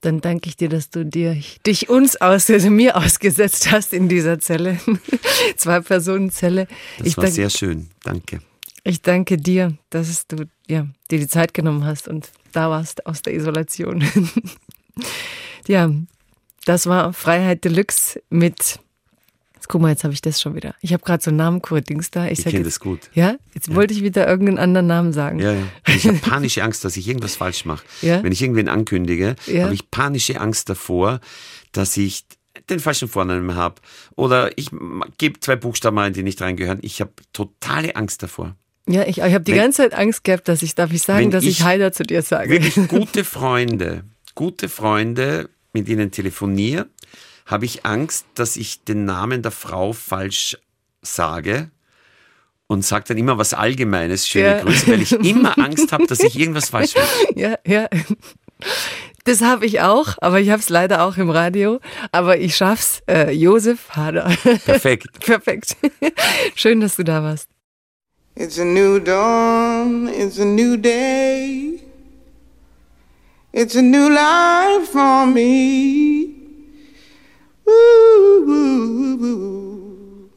Dann danke ich dir, dass du dir, dich uns aus, also mir ausgesetzt hast in dieser Zelle. Zwei-Personen-Zelle.
Das ich war danke, sehr schön. Danke.
Ich danke dir, dass du ja, dir die Zeit genommen hast und da warst aus der Isolation. ja, das war Freiheit Deluxe mit guck mal, jetzt habe ich das schon wieder. Ich habe gerade so einen Namencodings da.
Ich, ich kenne das gut.
Ja? Jetzt ja. wollte ich wieder irgendeinen anderen Namen sagen.
Ja, ja. Ich habe panische Angst, dass ich irgendwas falsch mache. Ja? Wenn ich irgendwen ankündige, habe ich panische Angst davor, dass ich den falschen Vornamen habe. Oder ich gebe zwei Buchstaben ein, die nicht reingehören. Ich habe totale Angst davor.
Ja, ich, ich habe die wenn, ganze Zeit Angst gehabt, dass ich, darf ich sagen, dass ich, ich Heider zu dir sage.
Wirklich gute Freunde, gute Freunde, mit ihnen telefoniere habe ich Angst, dass ich den Namen der Frau falsch sage und sage dann immer was Allgemeines, schöne ja. Grüße, weil ich immer Angst habe, dass ich irgendwas falsch mache.
Ja, ja. Das habe ich auch, aber ich habe es leider auch im Radio. Aber ich schaff's. Äh, Josef Hader.
Perfekt.
Perfekt. Schön, dass du da warst.
It's a new dawn, it's a new day. It's a new life for me.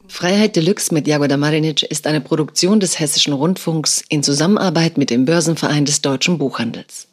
Freiheit Deluxe mit Jagoda Marinic ist eine Produktion des Hessischen Rundfunks in Zusammenarbeit mit dem Börsenverein des deutschen Buchhandels.